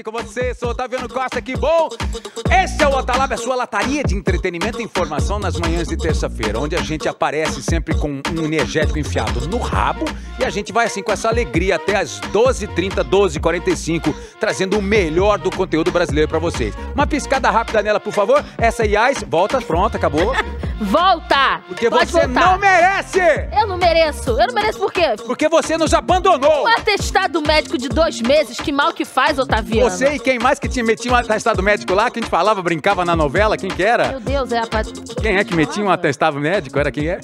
aqui com você, sou Otaviano Costa, que bom! Esse é o Otalab, a sua lataria de entretenimento e informação nas manhãs de terça-feira, onde a gente aparece sempre com um energético enfiado no rabo e a gente vai assim com essa alegria até as 12h30, 12h45, trazendo o melhor do conteúdo brasileiro pra vocês. Uma piscada rápida nela, por favor. Essa IAS, volta, pronto, acabou. Volta! Porque Pode você voltar. não merece! Eu não mereço. Eu não mereço por quê? Porque você nos abandonou! Um atestado médico de dois meses, que mal que faz, Otaviano. Você e quem mais que tinha metido um atestado médico lá, que a gente falava, brincava na novela, quem que era? Meu Deus, é a... pat- Quem é que metia um atestado médico? Era quem é?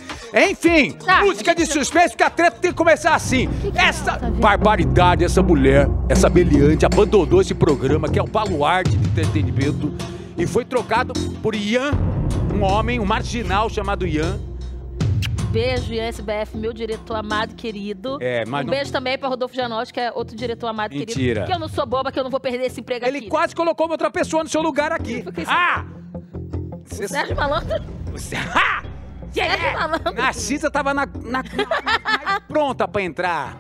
Enfim, Tá. música de suspense, porque a treta tem que começar assim. Que que é, essa Otávio? barbaridade, essa mulher, essa beliante, abandonou esse programa, que é o baluarte de entretenimento, e foi trocado por Ian, um homem, um marginal chamado Ian. Beijo, Ian SBF, meu diretor amado e querido. É, mas um não- beijo também pra Rodolfo Janotti, que é outro diretor amado e Mentira. querido. Que eu não sou boba, que eu não vou perder esse emprego Ele aqui. quase colocou outra pessoa no seu lugar aqui. Ah! Você Sérgio Malandro? Você... Ah! Sérgio Malandro. Narcisa tava na, na- na- pronta pra entrar,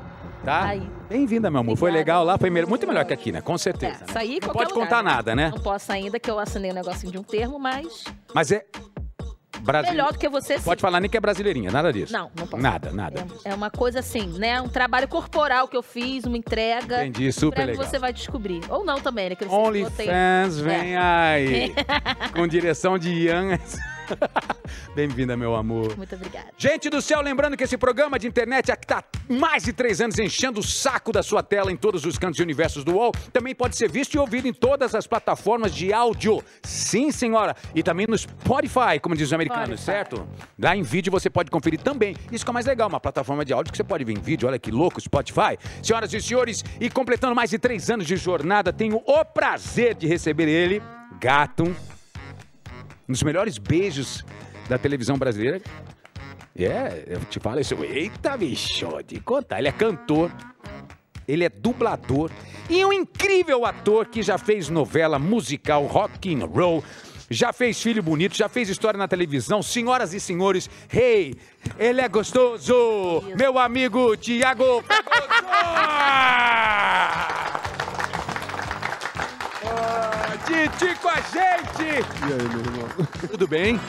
tá? Aí. Bem-vinda, meu amor. Foi Obrigada. legal lá, foi muito melhor que aqui, né? Com certeza. É, né? isso aí, Não pode lugar, contar né? nada, né? Não posso ainda, que eu assinei um negocinho de um termo, mas Mas é. Brasil... melhor do que você sim. Pode falar nem que é brasileirinha, nada disso. Não, não posso. Nada, nada. É, é uma coisa assim, né? Um trabalho corporal que eu fiz, uma entrega. Entendi, super legal. você vai descobrir. Ou não também, né? Botei- OnlyFans, vem É. aí. Com direção de Ian. Bem-vinda, meu amor. Muito obrigada. Gente do céu, lembrando que esse programa de internet aqui tá há mais de três anos enchendo o saco da sua tela em todos os cantos e universos do UOL. Também pode ser visto e ouvido em todas as plataformas de áudio. Sim, senhora. E também no Spotify, como diz os americanos, Spotify. certo? Lá em vídeo você pode conferir também. Isso que é mais legal, uma plataforma de áudio que você pode ver em vídeo. Olha que louco, Spotify. Senhoras e senhores, e completando mais de três anos de jornada, tenho o prazer de receber ele, Gato, um dos melhores beijos da televisão brasileira. É, eu te falo isso. Eita, bicho, de contar. Ele é cantor, ele é dublador e um incrível ator que já fez novela musical, rock and roll, já fez Filho Bonito, já fez história na televisão. Senhoras e senhores, hey, ele é gostoso! Meu amigo Tiago Ah, Titi com a gente! E aí, meu irmão? Tudo bem?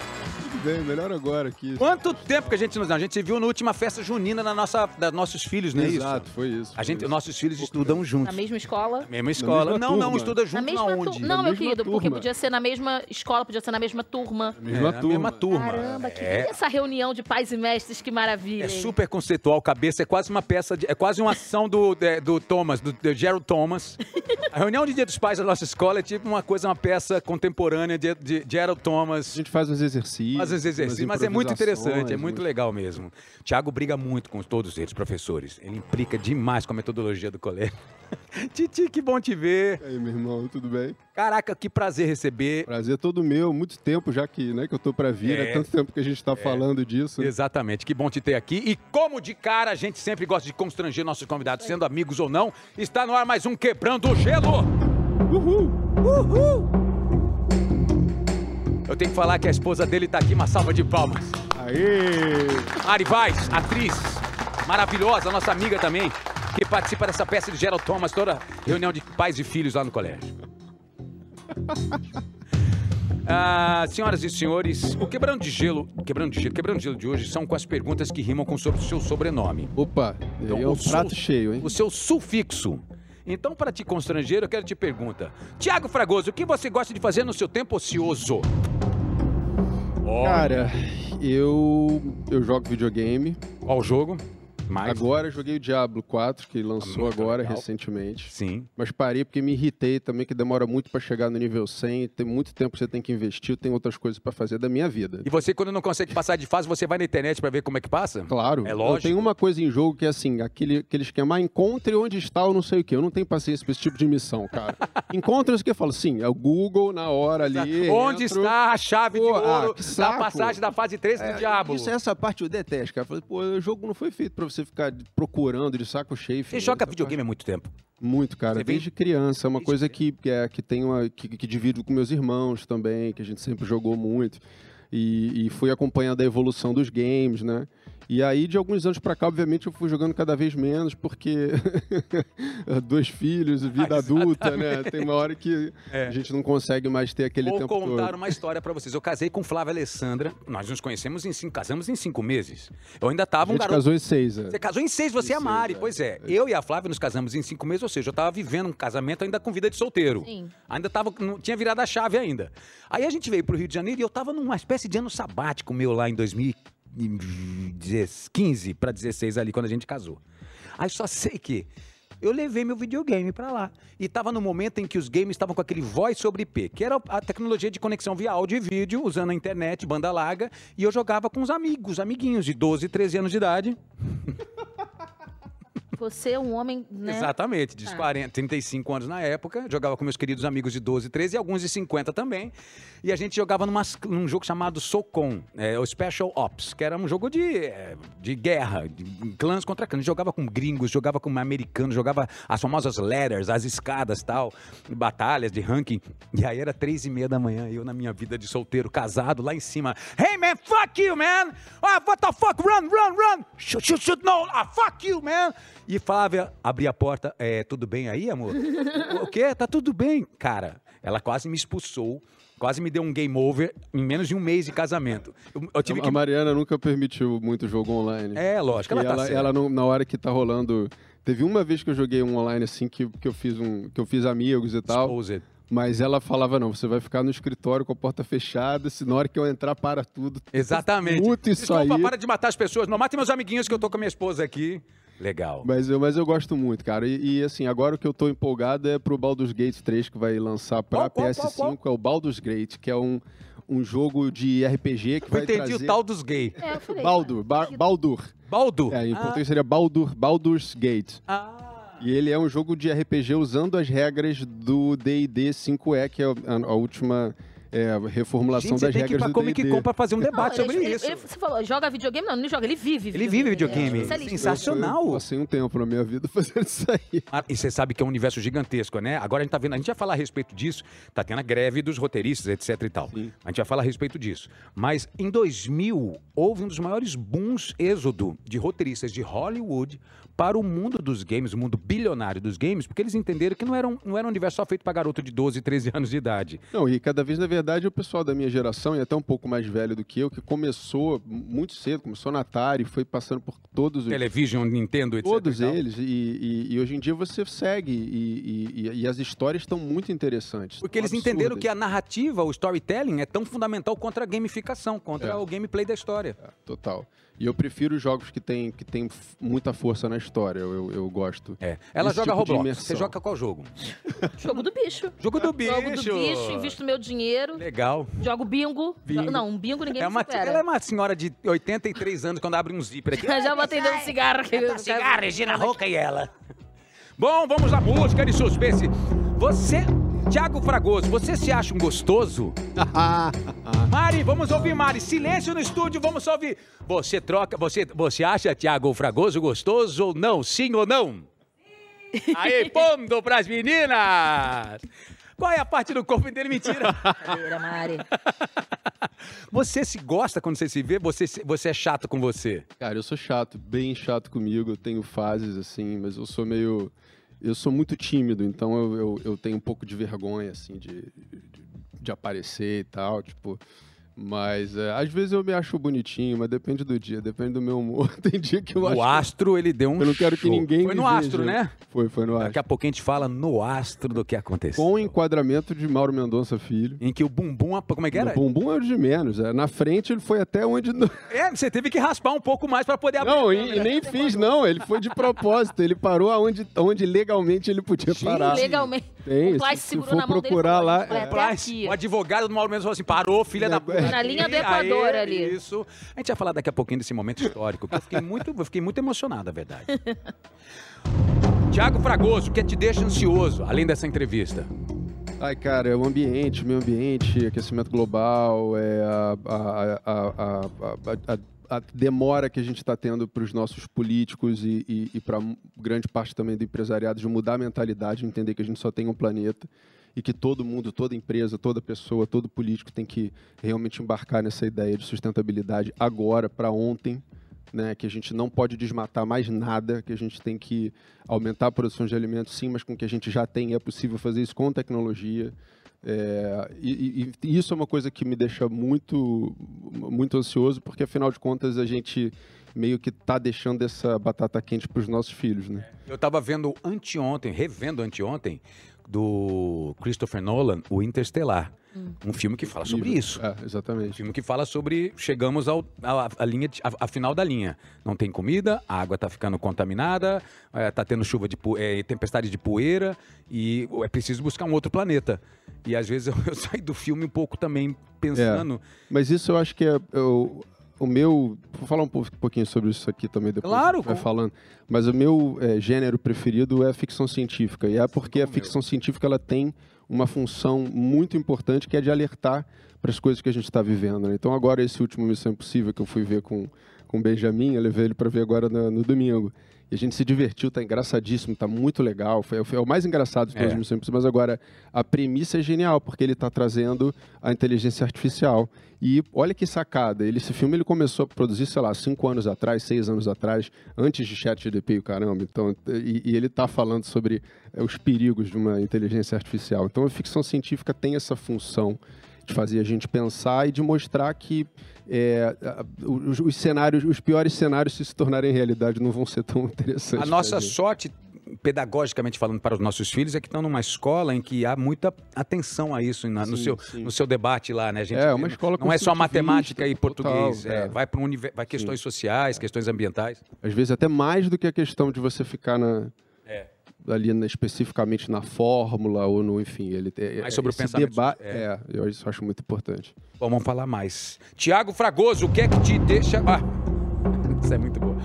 Bem, melhor agora aqui. Quanto tempo que a gente nos A gente se viu na última festa junina na nossa, da nossos filhos, não é isso? Exato, foi isso. A foi gente, isso. nossos filhos estudam Na juntos. mesma escola. Mesma escola. mesma não, não, turma. estuda Na junto mesma aonde? turma. Não, Na meu mesma querido, porque turma. podia ser na mesma escola, podia ser na mesma turma. Mesma é, turma. mesma turma. Caramba, que é, essa reunião de pais e mestres, que maravilha. é hein? super conceitual, cabeça é quase uma peça, de- é quase uma ação do, de- do Thomas, do, do Gerald Thomas. A reunião de Dia dos Pais da nossa escola é tipo uma coisa, uma peça contemporânea de, de Gerald A Thomas. gente faz uns exercícios. Faz os exercícios, mas é muito interessante, é muito legal mesmo. Tiago briga muito com todos eles, professores. Ele implica demais com a metodologia do colégio. Titi, que bom te ver. E aí, meu irmão, tudo bem? Caraca, que prazer receber. Prazer todo meu, muito tempo já que, né, que eu tô pra vir, É. é tanto tempo que a gente tá falando disso. Exatamente, que bom te ter aqui. E como de cara a gente sempre gosta de constranger nossos convidados, sendo amigos ou não, está no ar mais um Quebrando o Gelo. Uhul! Eu tenho que falar que a esposa dele tá aqui, uma salva de palmas. Aê! Ari Vaz, atriz maravilhosa, nossa amiga também, que participa dessa peça de Gerald Thomas, toda reunião de pais e filhos lá no colégio. Ah, senhoras e senhores, o quebrando de gelo, quebrando de gelo, quebrando de gelo de hoje são com as perguntas que rimam com o seu- sobrenome. Opa, Então, aí é o um prato sul- cheio, hein? O seu sufixo. Então, para te constranger, eu quero te perguntar. Tiago Fragoso, o que você gosta de fazer no seu tempo ocioso? Olha, Cara, eu eu jogo videogame. Qual jogo? Mais? Agora joguei o Diablo 4, que lançou muito agora legal. recentemente. Sim. Mas parei porque me irritei também, que demora muito pra chegar no nível 100, tem muito tempo que você tem que investir, tem outras coisas pra fazer da minha vida. E você, quando não consegue passar de fase, você vai na internet para ver como é que passa? Claro. É lógico. Tenho uma coisa em jogo que é assim, aquele, aquele esquema, ah, encontre onde está o não sei o quê. Eu não tenho paciência pra esse tipo de missão, cara. encontre isso que eu falo, sim, é o Google na hora ali. Onde entro. está a chave de Pô, ah, ouro que da passagem da fase 3 do É, Diabo? Isso, essa parte eu detesto, cara. Eu Falei, pô, o jogo não foi feito pra você ficar procurando de saco cheio. Você joga videogame há muito tempo. Muito, cara. Você vem- Desde criança. É uma Desde coisa que, que, é, que, tem uma, que, que divido com meus irmãos também, que a gente sempre jogou muito. e, e fui acompanhando a evolução dos games, né? E aí, de alguns anos pra cá, obviamente, eu fui jogando cada vez menos, porque dois filhos, vida Ah, adulta, né? Tem uma hora que É. a gente não consegue mais ter aquele Vou tempo contar todo. uma história pra vocês. Eu casei com Flávia Alessandra. Nós nos conhecemos em cinco, casamos em cinco meses. Eu ainda A tava um gente garoto. casou em seis, é. Você casou em seis, você Em é a Mari. seis, é. Pois é. Eu e a Flávia nos casamos em cinco meses, ou seja, eu tava vivendo um casamento ainda com vida de solteiro. Sim. Ainda tava, não tinha virado a chave ainda. Aí a gente veio pro Rio de Janeiro e eu tava numa espécie de ano sabático meu lá em 2015 para 16 ali, quando a gente casou. Aí só sei que eu levei meu videogame pra lá. E tava no momento em que os games estavam com aquele voz sobre IP, que era a tecnologia de conexão via áudio e vídeo, usando a internet, banda larga, e eu jogava com os amigos, amiguinhos de 12, 13 anos de idade. Você é um homem, né? Exatamente, de Ah. 40, 35 anos na época, jogava com meus queridos amigos de 12, 13 e alguns de 50 também. E a gente jogava numas- num jogo chamado Socom, é, o Special Ops, que era um jogo de, é, de guerra, de clãs contra clãs. Jogava com gringos, jogava com americanos, jogava as famosas ladders, as escadas tal, batalhas de ranking. E aí era três e meia da manhã, eu na minha vida de solteiro, casado, lá em cima. Hey man, fuck you, man! Ah, what the fuck, run, run, run! Shoot, shoot, shoot, no! Ah, fuck you, man! E Flávia abria a porta, é, tudo bem aí, amor? o, quê? Tá tudo bem. Cara, ela quase me expulsou, quase me deu um game over em menos de um mês de casamento. Eu, eu tive A que... Mariana nunca permitiu muito jogo online. É, lógico, ela E tá ela, ela não- na hora que tá rolando. Teve uma vez que eu joguei um online assim que, que eu fiz um. que eu fiz amigos e tal. Exposed. Mas ela falava, não, você vai ficar no escritório com a porta fechada, se na hora que eu entrar, para tudo. Exatamente. Muito isso Desculpa, aí. para de matar as pessoas. Não mate meus amiguinhos que eu tô com a minha esposa aqui. Legal. Mas eu, mas eu gosto muito, cara. E, e, assim, agora o que eu tô empolgado é pro Baldur's Gate 3, que vai lançar pra Qual, qual, PS5. qual, É o Baldur's Gate, que é um, um jogo de RPG que Eu vai entendi trazer... o tal dos gay. É, eu falei. Baldur, Ba- Baldur. Baldo. É, em ah, português seria Baldur, Baldur's Gate. ah. E ele é um jogo de RPG usando as regras do D&D 5e, que é a, a última é, reformulação Gente, você das tem que ir regras pra do Comic D&D. Con pra fazer um Não, debate ele- sobre ele- isso. ele- você falou, joga videogame? Não, ele não joga, ele vive Ele vive videogame. É. Sensacional. Eu passei um tempo na minha vida fazendo isso aí. Ah, e você sabe que é um universo gigantesco, né? Agora a gente tá vendo, a gente vai falar a respeito disso, tá tendo a greve dos roteiristas, etc e tal. Sim. A gente vai falar a respeito disso. Mas em 2000, houve um dos maiores booms êxodo de roteiristas de Hollywood para o mundo dos games, o mundo bilionário dos games, porque eles entenderam que não era um, não era um universo só feito para garoto de 12, 13 anos de idade. Não, e cada vez, na verdade, o pessoal da minha geração, e até um pouco mais velho do que eu, que começou muito cedo, começou na Atari, foi passando por todos os... Television, Nintendo, etc. Todos e eles, e, e- e hoje em dia você segue, e- e as histórias estão muito interessantes. Porque eles absurdas. entenderam que a narrativa, o storytelling, é tão fundamental contra a gamificação, contra É. o gameplay da história. É, total. E eu prefiro jogos que têm que tem muita força na história, eu, eu, eu gosto. É. Ela joga tipo Roblox. Você joga qual jogo? Jogo do bicho. Jogo do bicho. Jogo do bicho, invisto meu dinheiro. Legal. Jogo bingo. Bingo. Jogo- não, um bingo ninguém É uma, supera. ela é uma senhora de 83 anos quando abre um zíper aqui. Já botei dentro do cigarro. aqui. Cigarro, Regina Roca e ela. Bom, vamos à música de suspense. Você, Thiago Fragoso, você se acha um gostoso? Mari, vamos ouvir, Mari. Silêncio no estúdio, vamos só ouvir. Você troca, você, você acha Thiago Fragoso gostoso ou não? Sim ou não? Aí, pondo pras meninas! Qual é a parte do corpo dele? Mentira. Brincadeira, Mari. Você se gosta quando você se vê? Você, se- você é chato com você? Cara, eu sou chato, bem chato comigo, eu tenho fases assim, mas eu sou meio. Eu sou muito tímido, então eu, eu, eu tenho um pouco de vergonha, assim, de, de, de aparecer e tal, tipo. Mas é, às vezes eu me acho bonitinho, mas depende do dia, depende do meu humor. Tem dia que eu acho. O astro, ele deu um Eu não quero que show. ninguém Foi me no astro, veja. né? Foi, foi no Daqui astro. a pouquinho a gente fala no astro do que aconteceu. Com o enquadramento de Mauro Mendonça Filho. Em que o bumbum, como é que O era? bumbum é o de menos. É. Na frente ele foi até onde. não- É, você teve que raspar um pouco mais pra poder abrir. Não, e, e nem fiz, não. Ele foi de propósito. Ele parou aonde, aonde legalmente ele podia Gente, parar. Legalmente. Tem, o Plas se- se segurou for na mão dele procurar falou, lá, "A gente vai é. aqui. o advogado do Mauro Mendes falou assim: parou, filha da puta. Na linha do Aí, Equador ali. Isso. A gente vai falar daqui a pouquinho desse momento histórico, que eu fiquei muito, eu fiquei muito emocionado, a verdade. Tiago Fragoso, o que te deixa ansioso, além dessa entrevista? Ai, cara, é o ambiente, meio ambiente, aquecimento global, é a, a, a, a, a- demora que a gente está tendo para os nossos políticos e, e, para grande parte também do empresariado de mudar a mentalidade, entender que a gente só tem um planeta e que todo mundo, toda empresa, toda pessoa, todo político tem que realmente embarcar nessa ideia de sustentabilidade agora, para ontem, né, que a gente não pode desmatar mais nada, que a gente tem que aumentar a produção de alimentos, sim, mas com o que a gente já tem é possível fazer isso com tecnologia. É, e, e, isso é uma coisa que me deixa muito, muito ansioso, porque afinal de contas a gente meio que está deixando essa batata quente para os nossos filhos, né? Eu estava vendo anteontem, revendo anteontem, do Christopher Nolan, o Interstellar. Hum. Um filme que fala sobre isso. É, exatamente. Um filme que fala sobre chegamos ao, a, a linha de, a, a, final da linha. Não tem comida, a água está ficando contaminada, está é, tendo chuva de é, tempestade de poeira e é preciso buscar um outro planeta. E às vezes eu, eu saio do filme um pouco também pensando. É, mas isso eu acho que é, eu, o meu. Vou falar um pouquinho sobre isso aqui também depois. Claro, vai falando. Mas o meu é, gênero preferido é a ficção científica. E é porque a ficção científica ela tem uma função muito importante que é de alertar para as coisas que a gente está vivendo. Né? Então, agora, esse último Missão Impossível que eu fui ver com, com o Benjamin, eu levei ele para ver agora no, no domingo. E a gente se divertiu, tá engraçadíssimo, tá muito legal. Foi, foi o mais engraçado de todos é. os Missões mas agora a premissa é genial, porque ele está trazendo a inteligência artificial. E olha que sacada, ele, esse filme ele começou a produzir, sei lá, cinco anos atrás, seis anos atrás, antes de ChatGPT e o caramba. Então, e, e ele está falando sobre é, os perigos de uma inteligência artificial. Então a ficção científica tem essa função de fazer a gente pensar e de mostrar que é, os, os, cenários, os piores cenários, se se tornarem realidade, não vão ser tão interessantes. A nossa sorte, pedagogicamente falando para os nossos filhos, é que estão numa escola em que há muita atenção a isso na, sim, no, seu, no seu debate lá, né? Gente, é, uma escola não é só matemática e português, total, é, é. vai para um, vai questões sim. sociais, questões ambientais. Às vezes até mais do que a questão de você ficar na. Ali na, especificamente na fórmula ou no, enfim, ele tem mais sobre o pensamento. Deba é. é, eu isso acho muito importante. Bom, vamos falar mais. Tiago Fragoso, o que é que te deixa. Ah, isso é muito bom.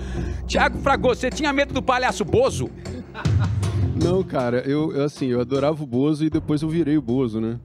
Tiago Fragoso, você tinha medo do palhaço Bozo? Não, cara, eu, eu assim, eu adorava o Bozo e depois eu virei o Bozo, né?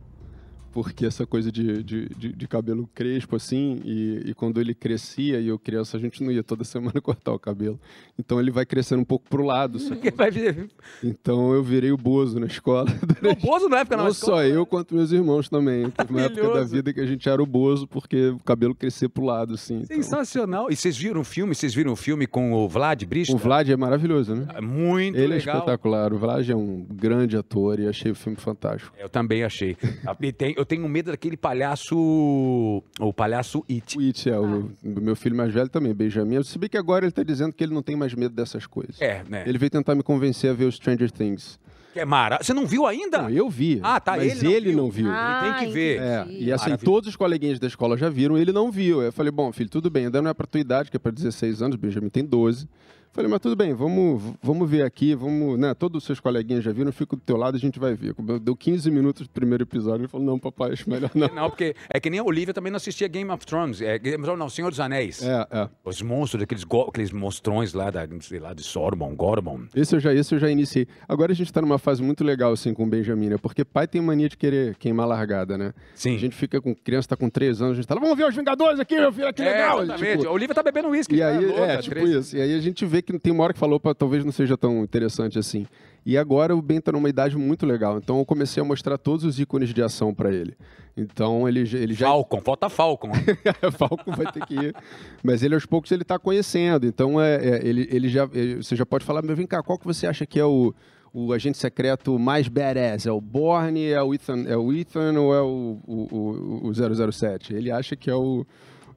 Porque essa coisa de, de, de, de cabelo crespo, assim, e, e, quando ele crescia e eu criança, a gente não ia toda semana cortar o cabelo. Então ele vai crescendo um pouco pro lado. então eu virei o Bozo na escola. O Bozo na época não escola? Não só eu, quanto meus irmãos também. Teve uma época da vida que a gente era o Bozo, porque o cabelo crescia pro lado, assim. Então. Sensacional. Então... E vocês viram o filme? Vocês viram o filme com o Vlad Brista? O Vlad é maravilhoso, né? É muito ele é legal. é espetacular. O Vlad é um grande ator e achei o filme fantástico. Eu também achei. E tem, eu tenho medo daquele palhaço. O palhaço It. O It, é. Ah. O, meu filho mais velho também, Benjamin. Se bem que agora ele está dizendo que ele não tem mais medo dessas coisas. É, né? Ele veio tentar me convencer a ver o Stranger Things. Que é mara. Você não viu ainda? Não, eu vi. Ah, tá. Mas ele, ele não viu. Não viu. Ah, ele tem que ver. É, e assim, todos os coleguinhas da escola já viram, ele não viu. Eu falei, bom, filho, tudo bem, ainda não é pra tua idade, que é pra 16 anos, Benjamin tem 12. Falei, mas tudo bem, vamos, vamos ver aqui, vamos, né? Todos os seus coleguinhas já viram, fico do teu lado e a gente vai ver. Deu 15 minutos do primeiro episódio, ele falou, não, papai, acho melhor não. Não, porque é que nem a Olivia também não assistia Game of Thrones, é, Game of Thrones não, Senhor dos Anéis. É, é. Os monstros, aqueles, aqueles monstrões lá, da, sei lá, de Sormon, Gormon. Esse eu, já, esse eu já iniciei. Agora a gente tá numa fase muito legal, assim, com o Benjamin, né? Porque pai tem mania de querer queimar largada, né? Sim. A gente fica com criança, tá com 3 anos, a gente tá lá, vamos ver os Vingadores aqui, meu filho, que é, legal. Exatamente. Tipo, a Olivia tá bebendo uísque. E aí, louca, é, tipo 3... isso. E aí a gente vê que tem uma hora que falou, talvez não seja tão interessante assim. E agora o Ben está numa idade muito legal. Então eu comecei a mostrar todos os ícones de ação para ele. Então ele, ele já. Falcon, falta Falcon. Falcon vai ter que ir. Mas ele aos poucos ele está conhecendo. Então é, é, ele, ele já. Ele, você já pode falar, mas vem cá, qual que você acha que é o, o agente secreto mais badass? É o Borne, é o Ethan, é o Ethan ou é o, o, o, o 007? Ele acha que é o.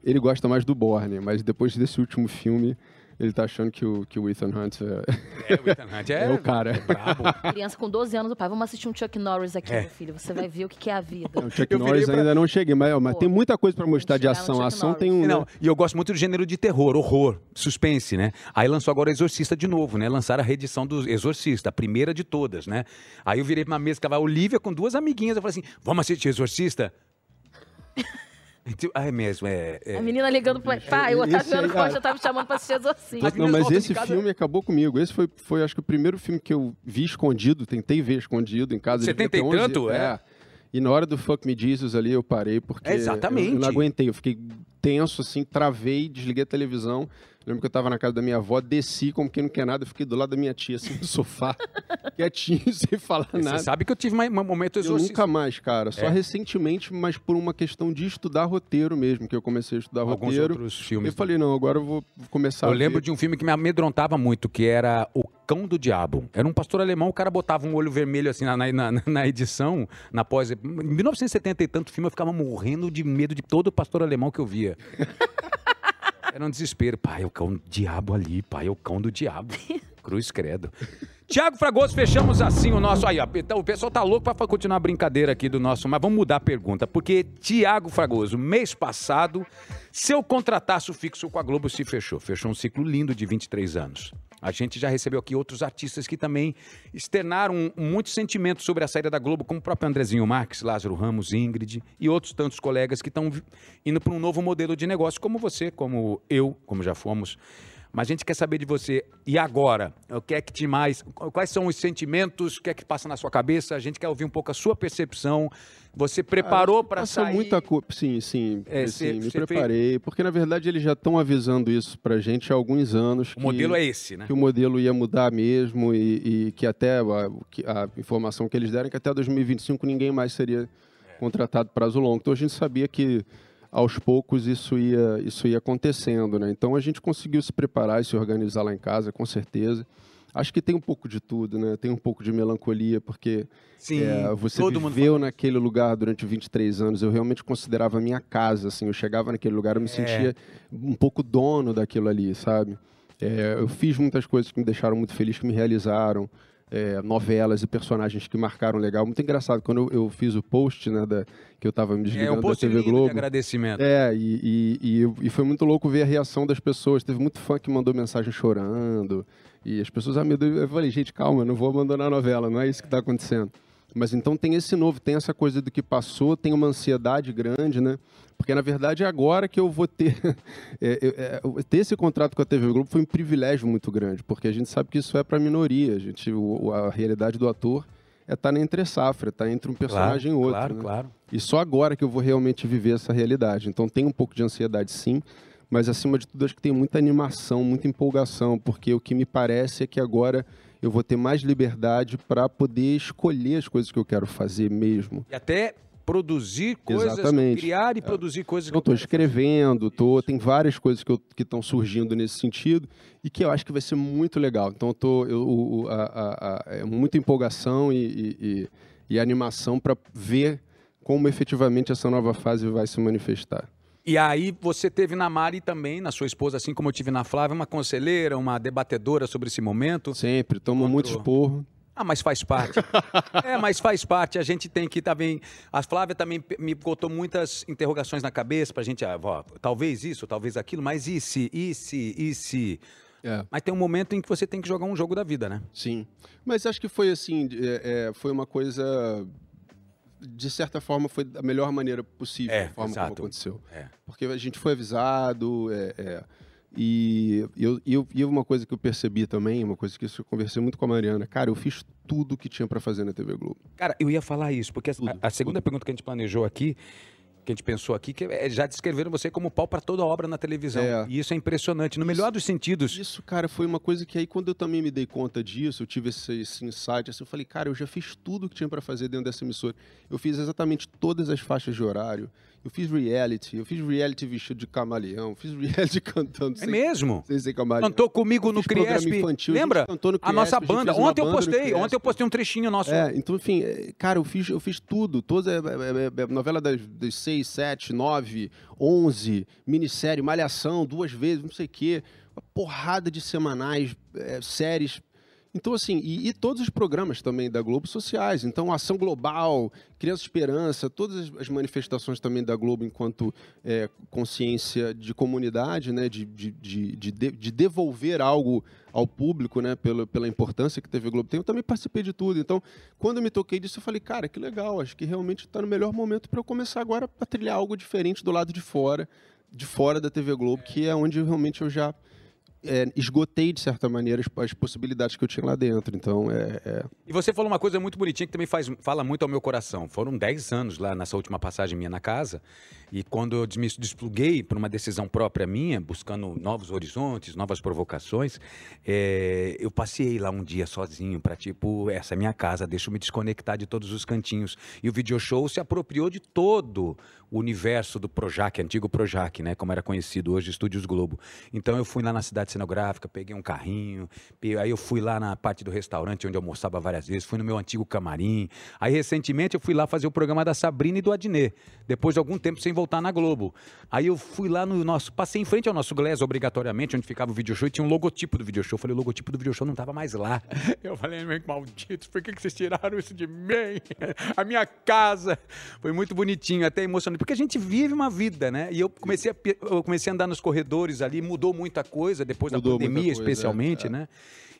Ele gosta mais do Borne, mas depois desse último filme ele tá achando que o, que o Ethan Hunt é... É, o Ethan Hunt é, é o cara. É brabo. Criança com 12 anos, o pai, vamos assistir um Chuck Norris aqui, é. meu filho. Você vai ver o que é a vida. Não, o Chuck Norris pra... ainda não cheguei, mas, mas tem muita coisa para mostrar de ação. A ação tem um... Não, né? e eu gosto muito do gênero de terror, horror, suspense, né? Aí lançou agora o Exorcista de novo, né? Lançaram a reedição do Exorcista, a primeira de todas, né? Aí eu virei pra uma mesa, que tava a Olivia com duas amiguinhas, eu falei assim, vamos assistir Exorcista? Ah, é mesmo, é, é. A menina ligando pro pai, o Otaviano Costa tava me chamando pra assistir Exorcista. Não, mas esse filme acabou comigo. Esse foi, foi, acho que, o primeiro filme que eu vi escondido, tentei ver escondido em casa. Você tenta tanto? É. é. E na hora do Fuck Me Jesus ali, eu parei, porque é exatamente. Eu, eu não aguentei. Eu fiquei tenso, assim, travei, desliguei a televisão, Lembro que eu tava na casa da minha avó, desci como quem não quer nada, fiquei do lado da minha tia, assim, no sofá, quietinho, sem falar nada. Você sabe que eu tive um momento Eu nunca mais, cara. Só É. recentemente, mas por uma questão de estudar roteiro mesmo, que eu comecei a estudar Alguns roteiro. outros filmes. Eu falei, não, agora eu vou começar Eu lembro ver. de um filme que me amedrontava muito, que era O Cão do Diabo. Era um pastor alemão, o cara botava um olho vermelho assim na, na, na- na edição, na pós. Em 1970 e tanto filme, eu ficava morrendo de medo de todo pastor alemão que eu via. Era um desespero. Pai, é o cão do diabo ali, pai, é o cão do diabo. Cruz credo. Tiago Fragoso, fechamos assim o nosso. Aí, ó, então, o pessoal tá louco pra continuar a brincadeira aqui do nosso. Mas vamos mudar a pergunta. Porque Tiago Fragoso, mês passado, seu contrataço fixo com a Globo se fechou. Fechou um ciclo lindo de 23 anos. A gente já recebeu aqui outros artistas que também externaram muitos sentimentos sobre a saída da Globo, como o próprio Andrezinho Marques, Lázaro Ramos, Ingrid e outros tantos colegas que estão indo para um novo modelo de negócio, como você, como eu, como já fomos. Mas a gente quer saber de você. E agora? O que é que te mais. Quais são os sentimentos? O que é que passa na sua cabeça? A gente quer ouvir um pouco a sua percepção. Você preparou para Passou sair? muita coisa. Sim, sim. É, sim, cê- me cê preparei. Porque, na verdade, eles já estão avisando isso pra gente há alguns anos. O modelo é esse, né? que o modelo ia mudar mesmo e, e que até a, que- a informação que eles deram é que até 2025 ninguém mais seria contratado prazo longo. Então a gente sabia que aos poucos isso ia isso ia acontecendo, né? Então a gente conseguiu se preparar e se organizar lá em casa, com certeza. Acho que tem um pouco de tudo, né? Tem um pouco de melancolia porque Sim, é, você viveu naquele lugar durante 23 anos. Eu realmente considerava a minha casa, assim. Eu chegava naquele lugar, eu me É. sentia um pouco dono daquilo ali, sabe? É, eu fiz muitas coisas que me deixaram muito feliz, que me realizaram. É, novelas e personagens que marcaram legal. Muito engraçado, quando eu, eu fiz o post, né, da, que eu estava me É desligando um da TV lindo de Globo. agradecimento. É, e, e, e, e foi muito louco ver a reação das pessoas. Teve muito fã que mandou mensagem chorando. E as pessoas, ah, meu Deus, eu falei, gente, calma, não vou abandonar a novela, não é isso que está acontecendo. Mas então tem esse novo, tem essa coisa do que passou, tem uma ansiedade grande, né? Porque na verdade é agora que eu vou ter. é, é, ter esse contrato com a TV Globo foi um privilégio muito grande, porque a gente sabe que isso é para a minoria. A, gente, o- a realidade do ator é estar na entre safra, estar entre um personagem e outro. Claro, né? claro. E só agora que eu vou realmente viver essa realidade. Então tem um pouco de ansiedade, sim, mas acima de tudo acho que tem muita animação, muita empolgação, porque o que me parece é que agora eu vou ter mais liberdade para poder escolher as coisas que eu quero fazer mesmo. E até produzir coisas, Exatamente. criar e produzir coisas que Eu estou escrevendo, tô, tem várias coisas que estão surgindo nesse sentido e que eu acho que vai ser muito legal. Então eu tô, eu, a- a- a- é muita empolgação e- e- e animação para ver como efetivamente essa nova fase vai se manifestar. E aí você teve na Mari também, na sua esposa, assim como eu tive na Flávia, uma conselheira, uma debatedora sobre esse momento. Sempre, tomo muito Encontrou. esporro. Ah, mas faz parte. é, mas faz parte. A gente tem que também. A Flávia também me botou muitas interrogações na cabeça pra gente. Ah, ó, talvez isso, talvez aquilo, mas e se, e se, e se. É. Mas tem um momento em que você tem que jogar um jogo da vida, né? Sim. Mas acho que foi assim, é, é, foi uma coisa. De certa forma, foi da melhor maneira possível É, a forma exato. como aconteceu. É. Porque a gente foi avisado, é, é, e eu, eu, e uma coisa que eu percebi também, uma coisa que eu conversei muito com a Mariana, cara, eu fiz tudo que tinha para fazer na TV Globo. Cara, eu ia falar isso, porque a- Tudo, a, a segunda pergunta que a gente planejou aqui, que a gente pensou aqui, que é, já descreveram você como pau para toda obra na televisão. É. E isso é impressionante. No melhor dos sentidos. Isso, cara, foi uma coisa que aí quando eu também me dei conta disso, eu tive esse, esse insight, assim, eu falei, cara, eu já fiz tudo que tinha para fazer dentro dessa emissora. Eu fiz exatamente todas as faixas de horário. Eu fiz reality, eu fiz reality vestido de camaleão, fiz reality cantando É sem, mesmo? sem ser camaleão. Cantou comigo Eu no Criesp. infantil, a Lembra? A nossa Criesp, a gente banda. uma Ontem eu postei. Ontem eu postei um trechinho nosso. É, então, enfim, é, cara, eu fiz, eu fiz tudo. Toda é, é, é, novela das, das 6, 7, 9, 11, minissérie, malhação, duas vezes, não sei o quê. Uma porrada de semanais, é, séries. Então, assim, e, e todos os programas também da Globo sociais. Então, Ação Global, Criança Esperança, todas as, manifestações também da Globo enquanto é, consciência de comunidade, né, de, de, de, de, de- de devolver algo ao público, né, pela, pela importância que a TV Globo tem. Eu também participei de tudo. Então, quando eu me toquei disso, eu falei, cara, que legal, acho que realmente está no melhor momento para eu começar agora a trilhar algo diferente do lado de fora, de fora da TV Globo, que é onde realmente eu já é, esgotei, de certa maneira, as, possibilidades que eu tinha lá dentro. Então, é, é, E você falou uma coisa muito bonitinha que também faz, fala muito ao meu coração. Foram 10 anos lá nessa última passagem minha na casa. E quando eu me despluguei por uma decisão própria minha, buscando novos horizontes, novas provocações, é, eu passei lá um dia sozinho para tipo, essa é minha casa, deixa eu me desconectar de todos os cantinhos. E o video show se apropriou de todo o universo do Projac, antigo Projac, né, como era conhecido hoje, Estúdios Globo. Então eu fui lá na cidade cenográfica, peguei um carrinho, aí eu fui lá na parte do restaurante onde eu almoçava várias vezes, fui no meu antigo camarim. Aí recentemente eu fui lá fazer o programa da Sabrina e do Adnet, depois de algum tempo sem voltar na Globo. Aí eu fui lá no nosso, passei em frente ao nosso Glass obrigatoriamente, onde ficava o video show e tinha um logotipo do video show. Eu falei, o logotipo do video show não estava mais lá. Eu falei, malditos, por que, que vocês tiraram isso de mim? A minha casa. Foi muito bonitinho, até emocionante porque a gente vive uma vida, né? E eu comecei a, eu comecei a andar nos corredores ali, mudou muita coisa depois mudou da pandemia, coisa, especialmente, é, é. né?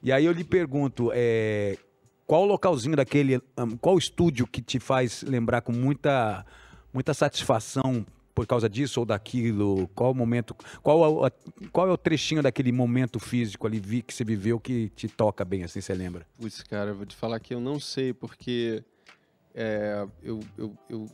E aí eu lhe pergunto, é, qual localzinho daquele, qual estúdio que te faz lembrar com muita, muita satisfação por causa disso ou daquilo? Qual o momento, qual, qual é o trechinho daquele momento físico ali que você viveu que te toca bem, assim, você lembra? Putz, cara, eu vou te falar que eu não sei, porque é, eu, eu, eu,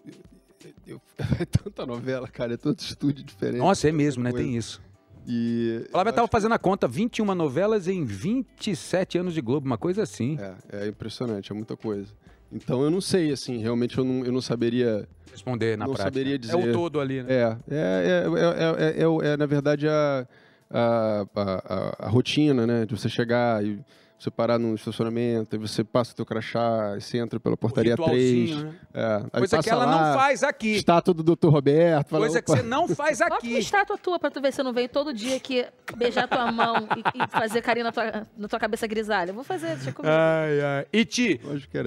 eu, é tanta novela, cara, é tanto estúdio diferente. Nossa, é mesmo, né? Tem isso. E Flávia estava fazendo a conta, 21 novelas em 27 anos de Globo, uma coisa assim. É, é impressionante, é muita coisa. Então eu não sei, assim, realmente eu não, eu não saberia responder na não prática. saberia dizer. É o todo ali, né? É, é, é, é, é na verdade a, a, a, a, rotina, né? De você chegar e você parar num estacionamento, aí você passa o teu crachá, você entra pela portaria 3. Né? É, Coisa que ela lá, não faz aqui. Estátua do Dr. Roberto. Fala, Coisa Opa. que você não faz aqui. Bota uma estátua tua pra tu ver se não veio todo dia aqui beijar tua mão e, e, fazer carinho na tua, na tua cabeça grisalha. vou fazer, deixa comigo. Ai, ai. E Ti,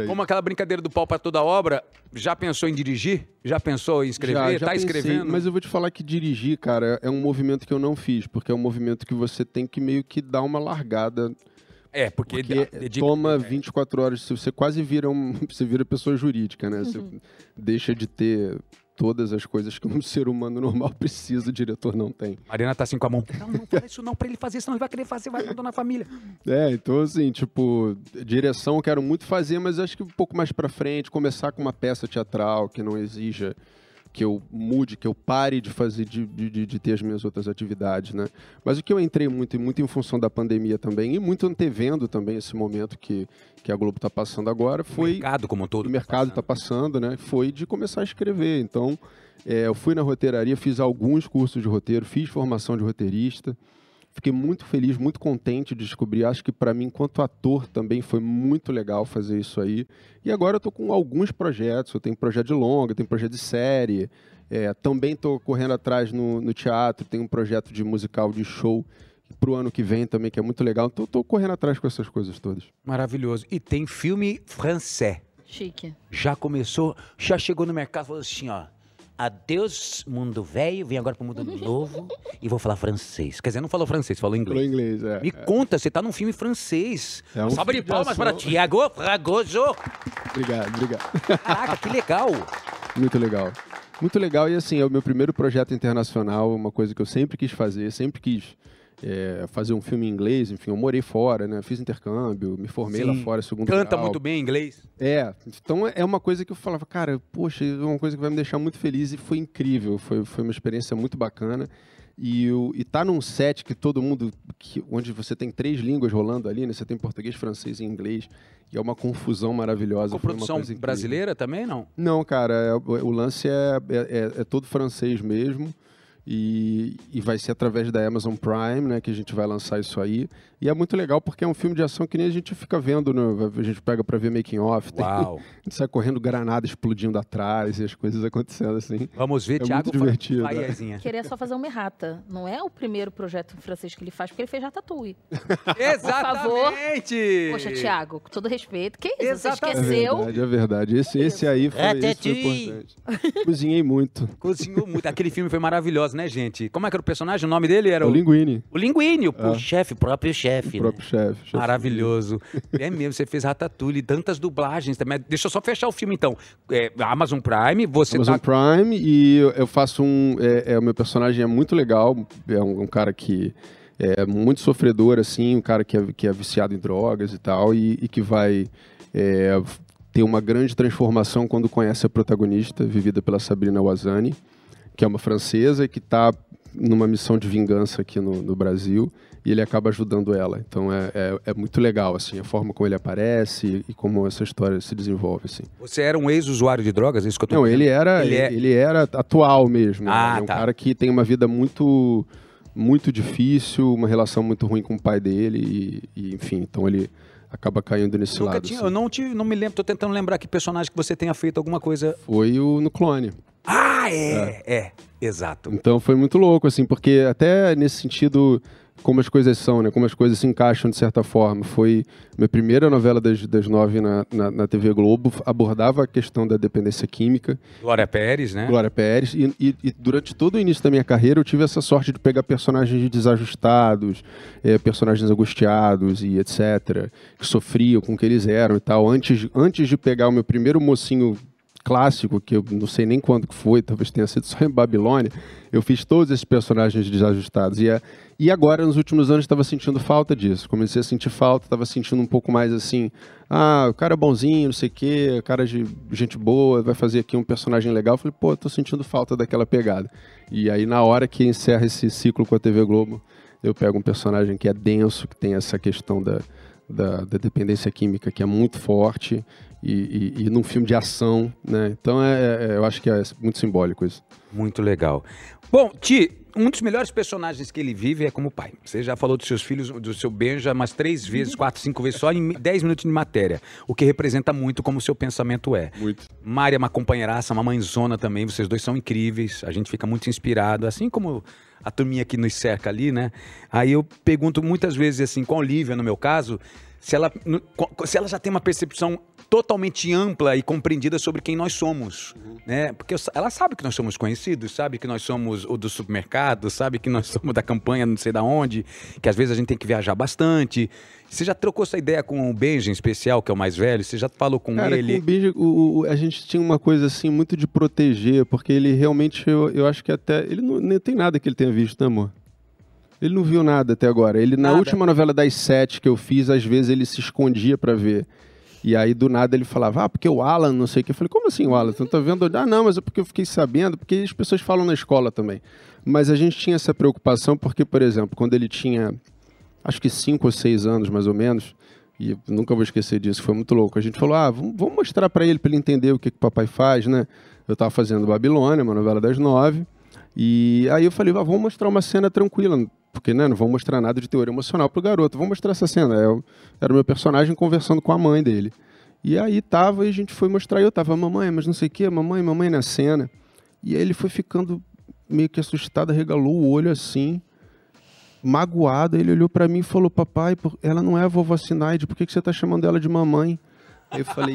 como aquela brincadeira do pau pra toda obra, já pensou em dirigir? Já pensou em escrever? Já, já tá pensei, escrevendo? Mas eu vou te falar que dirigir, cara, é um movimento que eu não fiz, porque é um movimento que você tem que meio que dar uma largada é, porque, porque dedica... toma 24 horas, você quase vira um, você vira pessoa jurídica, né? Você uhum. deixa de ter todas as coisas que um ser humano normal precisa, o diretor não tem. Mariana tá assim com a mão. Não, não fala isso não pra ele fazer, senão ele vai querer fazer, vai abandonar a família. É, então assim, tipo, direção eu quero muito fazer, mas acho que um pouco mais pra frente, começar com uma peça teatral que não exija que eu mude, que eu pare de fazer, de, de, de, ter as minhas outras atividades, né? Mas o que eu entrei muito, e muito em função da pandemia também, e muito antevendo também esse momento que, que a Globo está passando agora, foi... O mercado como todo. O mercado está passando. passando, né? Foi de começar a escrever. Então, é, eu fui na roteiraria, fiz alguns cursos de roteiro, fiz formação de roteirista, Fiquei muito feliz, muito contente de descobrir. Acho que para mim, enquanto ator, também foi muito legal fazer isso aí. E agora eu estou com alguns projetos. Eu tenho projeto de longa, tenho projeto de série. É, também estou correndo atrás no, no teatro. Tenho um projeto de musical, de show para o ano que vem também, que é muito legal. Então, estou correndo atrás com essas coisas todas. Maravilhoso. E tem filme francês. Chique. Já começou, já chegou no mercado e falou assim, ó adeus mundo velho, vem agora pro mundo novo e vou falar francês. Quer dizer, não falou francês, falou inglês. Falou inglês, é. Me é. conta, você tá num filme francês. É um Salve de palmas para Tiago Fragoso. Obrigado, obrigado. Caraca, que legal. Muito legal. Muito legal e assim, é o meu primeiro projeto internacional, uma coisa que eu sempre quis fazer, sempre quis é, fazer um filme em inglês, enfim, eu morei fora, né? Fiz intercâmbio, me formei Sim. lá fora, segundo Canta grau. muito bem inglês. É, então é uma coisa que eu falava, cara, poxa, é uma coisa que vai me deixar muito feliz e foi incrível, foi, foi uma experiência muito bacana. E, o, e tá num set que todo mundo, que, onde você tem três línguas rolando ali, né? Você tem português, francês e inglês, e é uma confusão maravilhosa. Com produção brasileira também, não? Não, cara, é, o lance é, é, é, é todo francês mesmo. E, e, vai ser através da Amazon Prime, né, que a gente vai lançar isso aí. E é muito legal porque é um filme de ação que nem a gente fica vendo, né? a gente pega para ver making off, tem, a gente sai correndo granada explodindo atrás e as coisas acontecendo assim. Vamos ver, é Thiago. Muito divertido. Né? Queria só fazer uma errata. Não é o primeiro projeto francês que ele faz, porque ele fez Ratatouille. Exatamente. Poxa, Thiago, com todo respeito, que isso? Exatamente. Você esqueceu? É verdade, é verdade. Esse, esse aí foi, esse foi importante. Cozinhei muito. Cozinhou muito. Aquele filme foi maravilhoso, né, gente? Como é que era o personagem? O nome dele era o, o Linguini. O Linguini, o, é. chefe, próprio chefe chefe. O próprio né? chefe. Maravilhoso. é mesmo, você fez Ratatouille, tantas dublagens também. Deixa eu só fechar o filme então. É, Amazon Prime, você Amazon tá... Prime e eu faço um... É, é, o meu personagem é muito legal, é um, um cara que é muito sofredor, assim, um cara que é, que é viciado em drogas e tal, e, e que vai é, ter uma grande transformação quando conhece a protagonista, vivida pela Sabrina Wazani, que é uma francesa e que está numa missão de vingança aqui no, no, Brasil e ele acaba ajudando ela. Então é, é, é, muito legal assim a forma como ele aparece e como essa história se desenvolve assim. Você era um ex-usuário de drogas, é isso que eu tô Não, ele era ele, é... ele, era atual mesmo. Ah, né? é um tá. cara que tem uma vida muito muito difícil, uma relação muito ruim com o pai dele e, e enfim, então ele acaba caindo nesse Nunca lado. Tinha, assim. Eu não, te, não me lembro, tô tentando lembrar que personagem que você tenha feito alguma coisa. Foi o no clone. Ah, é, é, é exato. Então foi muito louco, assim, porque até nesse sentido como as coisas são, né? Como as coisas se encaixam de certa forma. Foi minha primeira novela das, das nove na, na, na TV Globo, abordava a questão da dependência química. Glória Pérez, né? Glória Pérez. E, e, e, durante todo o início da minha carreira eu tive essa sorte de pegar personagens desajustados, é, personagens angustiados e etc., que sofriam com o que eles eram e tal. Antes, antes de pegar o meu primeiro mocinho clássico, que eu não sei nem quando que foi, talvez tenha sido só em Babilônia, eu fiz todos esses personagens desajustados. E, é, e agora, nos últimos anos, estava sentindo falta disso. Comecei a sentir falta, estava sentindo um pouco mais assim, ah, o cara é bonzinho, não sei o quê, cara de gente boa, vai fazer aqui um personagem legal. Falei, pô, tô sentindo falta daquela pegada. E aí, na hora que encerra esse ciclo com a TV Globo, eu pego um personagem que é denso, que tem essa questão da, da, da dependência química que é muito forte e, e, e, num filme de ação, né? Então é, é, eu acho que é muito simbólico isso. Muito legal. Bom, Ti, um dos melhores personagens que ele vive é como pai. Você já falou dos seus filhos, do seu Benja, umas três vezes, quatro, cinco vezes, só em dez minutos de matéria. O que representa muito como o seu pensamento é. Muito. Mária é uma companheiraça, uma mãezona também. Vocês dois são incríveis. A gente fica muito inspirado. Assim como a turminha que nos cerca ali, né? Aí eu pergunto muitas vezes assim, com a Olivia, no meu caso, se ela, se ela já tem uma percepção totalmente ampla e compreendida sobre quem nós somos, uhum. né? Porque ela sabe que nós somos conhecidos, sabe que nós somos o do supermercado, sabe que nós somos da campanha não sei da onde, que às vezes a gente tem que viajar bastante. Você já trocou essa ideia com o Benji, em especial, que é o mais velho? Você já falou com Cara, ele? Com o Benji, o, o, a gente tinha uma coisa assim muito de proteger, porque ele realmente, eu, eu acho que até. Ele não, não tem nada que ele tenha visto, né, amor? Ele não viu nada até agora. Ele, nada. na última novela das sete que eu fiz, às vezes ele se escondia para ver. E aí, do nada, ele falava, ah, porque o Alan, não sei o que. Eu falei, como assim o Alan? Você não tá vendo? Ah, não, mas é porque eu fiquei sabendo, porque as pessoas falam na escola também. Mas a gente tinha essa preocupação porque, por exemplo, quando ele tinha, acho que cinco ou seis anos, mais ou menos, e nunca vou esquecer disso, foi muito louco. A gente falou, ah, vamos mostrar para ele, para ele entender o que, que o papai faz, né? Eu estava fazendo Babilônia, uma novela das nove, e aí eu falei, ah, vamos mostrar uma cena tranquila, porque né, não vão mostrar nada de teoria emocional pro garoto. Vamos mostrar essa cena. Eu, é era o meu personagem conversando com a mãe dele. E aí tava, e a gente foi mostrar, e eu tava, mamãe, mas não sei o que, mamãe, mamãe na cena. E aí ele foi ficando meio que assustado, regalou o olho assim, magoado. Ele olhou para mim e falou, papai, ela não é a vovó Sinaide, por que, que você tá chamando ela de mamãe? Aí eu falei,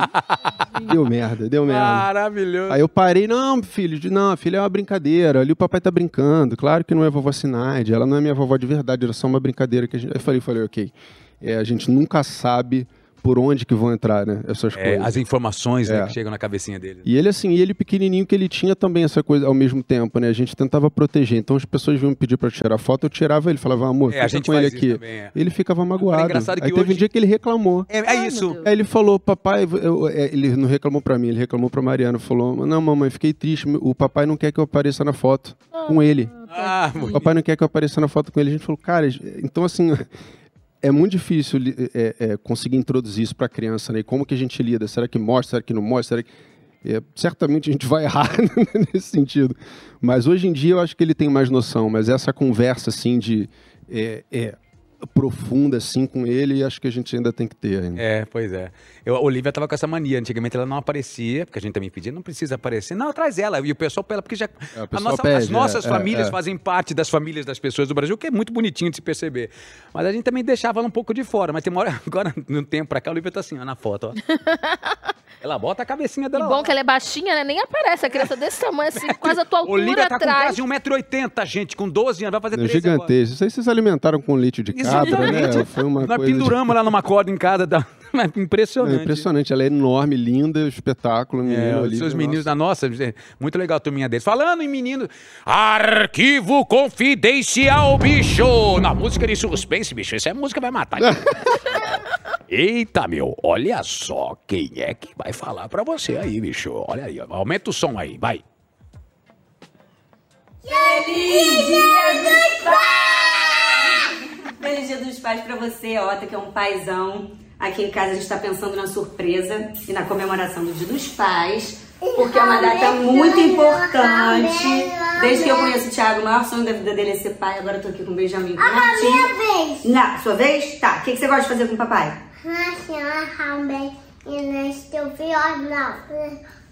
deu merda, deu merda. Maravilhoso. Aí eu parei, não, filho, não, filho, é uma brincadeira. Ali o papai tá brincando. Claro que não é vovó Sinaide, ela não é minha vovó de verdade, era só uma brincadeira que a gente. Aí eu falei, falei, ok. É, a gente nunca sabe por onde que vão entrar, né? Essas é, coisas. As informações né, É. que chegam na cabecinha dele. E ele, assim, e ele pequenininho que ele tinha também essa coisa ao mesmo tempo, né? A gente tentava proteger. Então as pessoas vinham me pedir pra tirar foto, eu tirava ele, falava, amor, É, a fica gente com ele aqui. também, é. Ele ficava magoado. engraçado que Aí teve hoje- um dia que ele reclamou. É, é isso. Aí ele falou, papai, eu- é, ele não reclamou pra mim, ele reclamou pra Mariana. Falou, não, mamãe, fiquei triste, o papai não quer que eu apareça na foto com ele. Ah, O papai não quer que eu apareça na foto com ele. A gente falou, cara, então assim, é muito difícil é, é, conseguir introduzir isso pra criança, né? E como que a gente lida? Será que mostra? Será que não mostra? Que... é, certamente a gente vai errar nesse sentido. Mas hoje em dia eu acho que ele tem mais noção. Mas essa conversa, assim, de... é, é, profunda, assim, com ele, acho que a gente ainda tem que ter ainda. É, pois é. Eu, a Olivia tava com essa mania. Antigamente ela não aparecia, porque a gente também pedia, não precisa aparecer. Não, traz ela. E o pessoal pela, porque já. É, nossa- pede, as nossas é, famílias é. fazem parte das famílias das pessoas do Brasil, o que é muito bonitinho de se perceber. Mas a gente também deixava ela um pouco de fora. Mas tem uma hora, agora, no tempo pra cá, a Olivia tá assim, ó, na foto, ó. ela bota a cabecinha E dela bom lá. que ela é baixinha, né? Nem aparece. A criança desse tamanho, assim, quase a tua altura Olivia tá com atrás. quase 1,80m, gente, com 12 anos, vai fazer É 13 agora. gigantesco. Isso aí vocês alimentaram com leite de cabra, Exatamente. né? Foi uma Nós coisa de- penduramos lá numa corda em casa da. Impressionante. É impressionante, ela é enorme, linda, espetáculo, menino É, ali. os seus nossa. meninos da nossa, é, muito legal a turminha deles. Falando em menino, arquivo confidencial, bicho! Na música de suspense, bicho, essa música vai matar. Eita, meu, olha só quem é que vai falar pra você aí, bicho. Olha aí, ó, aumenta o som aí, vai. Feliz Dia dos Pais! Feliz Dia dos Pais pra você, Ota, que é um paizão. Aqui em casa a gente tá pensando na surpresa e na comemoração do Dia dos Pais, porque é uma data muito importante. Desde que eu conheço o Thiago, o maior sonho da vida dele é ser pai. Agora eu tô aqui com o Benjamin com o Martim. minha vez. Na sua vez? Tá. O que, que você gosta de fazer com o papai?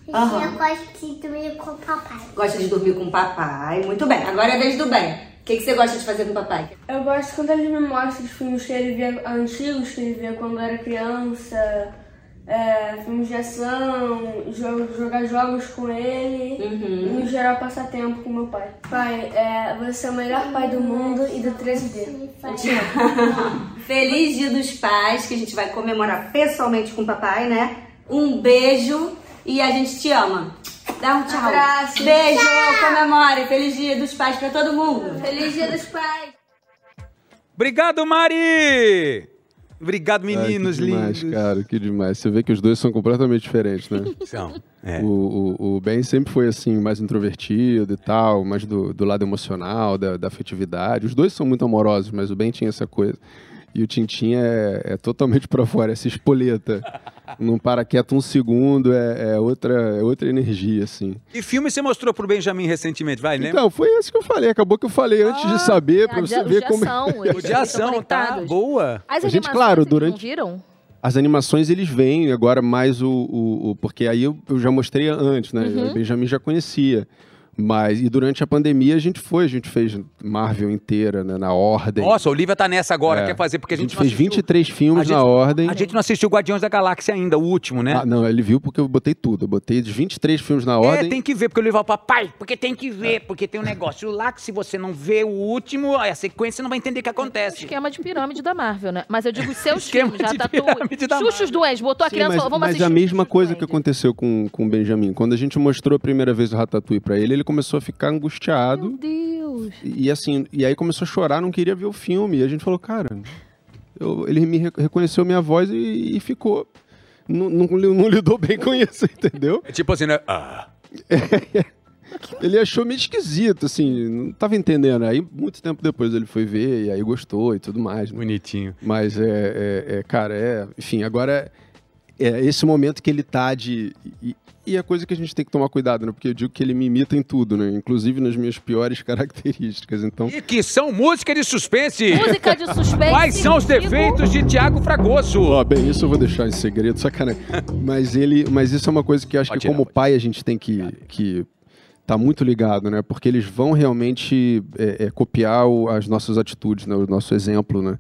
E. Eu gosto de dormir com o papai. Gosta de dormir com o papai. Muito bem. Agora é a vez do bem. O que, que você gosta de fazer com o papai? Eu gosto quando ele me mostra os filmes que ele via antigos, que ele via quando era criança, é, filmes de ação, jo- jogar jogos com ele e no geral passar tempo com meu pai. Pai, é, você é o melhor pai do mundo e do 13D. Eu te amo. Feliz Dia dos Pais, que a gente vai comemorar pessoalmente com o papai, né? Um beijo e a gente te ama. Dá um tchau. Abraço. Beijo, comemore. Feliz Dia dos Pais pra todo mundo. Feliz Dia dos Pais! Obrigado, Mari! Obrigado, Ai, meninos que demais, lindos. cara, que demais. Você vê que os dois são completamente diferentes, né? São, é. O, o, o Ben sempre foi assim, mais introvertido e tal, mais do, do lado emocional, da, da afetividade. Os dois são muito amorosos, mas o Ben tinha essa coisa. E o Tintin é, é totalmente pra fora, é se espoleta. Não para quieto um segundo, é, é outra, é outra energia, assim. Que filme você mostrou pro Benjamin recentemente? Vai, lembra? Então, foi isso que eu falei. Acabou que eu falei antes de saber, pra Ah, você ver como. o de ação, tá? Boa. As A gente, animações, claro, durante- viram? As animações eles vêm agora mais o, o- o- porque aí eu, eu já mostrei antes, né? Uhum. O Benjamin já conhecia. Mas e durante a pandemia a gente foi, a gente fez Marvel inteira, né, na ordem. Nossa, a Olivia tá nessa agora, É. quer fazer, porque a a gente, gente não fez assistiu- 23 filmes a gente- na ordem. A gente não assistiu Guardiões da Galáxia ainda, o último, né? Ah, não, ele viu porque eu botei tudo. Eu botei os 23 filmes na ordem. É, tem que ver, porque eu levar o papai, porque tem que ver, porque tem um negócio lá que se você não vê o último, a sequência você não vai entender o que acontece. Esquema de pirâmide da Marvel, né? Mas eu digo os seus Esquema filmes, de Ratatouille. pirâmide da Xuxa os Duendes, botou a criança e mas, falou, vamos mas assistir a o mesma coisa que aconteceu com, com o Benjamin. Quando a gente mostrou a primeira vez o Ratatouille pra ele, ele começou a ficar angustiado. Meu Deus. E assim, e aí começou a chorar, não queria ver o filme. E a gente falou, cara, eu- ele me re- reconheceu minha voz e, e ficou. Não, não, não lidou bem com isso, entendeu? É tipo assim, né? Ah, Ele achou meio esquisito, assim, não tava entendendo. Aí, muito tempo depois, ele foi ver, e aí gostou e tudo mais. né? bonitinho. Mas é, é- é, cara, é. Enfim, agora é esse momento que ele tá de. E, a coisa que a gente tem que tomar cuidado, né? Porque eu digo que ele me imita em tudo, né? Inclusive nas minhas piores características. Então. E que são música de suspense. Música de suspense. Quais são os defeitos de Tiago Fragoso? Ó, bem, isso eu vou deixar em segredo, sacanagem. mas ele, mas isso é uma coisa que eu acho Pode que tirar, como pode pai a gente tem que que tá muito ligado, né? Porque eles vão realmente é, é, copiar o- as nossas atitudes, né? O nosso exemplo, né?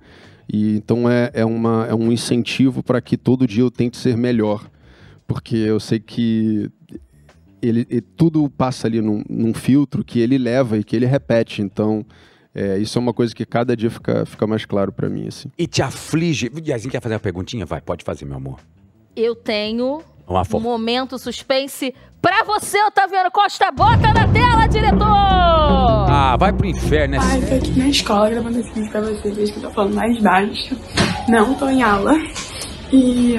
E então é, é, uma, é um incentivo para que todo dia eu tente ser melhor, porque eu sei que ele, e tudo passa ali num, num filtro que ele leva e que ele repete. Então é, isso é uma coisa que cada dia fica, fica mais claro para mim, assim. E te aflige. Yasin quer fazer uma perguntinha? Vai, pode fazer, meu amor. Eu tenho Uma um momento suspense pra você, Otaviano Costa. Bota na tela, diretor! Ah, vai pro inferno, né? Ai, tô aqui na escola gravando esse vídeo pra vocês, vejo que eu tô falando mais baixo. Não tô em aula. E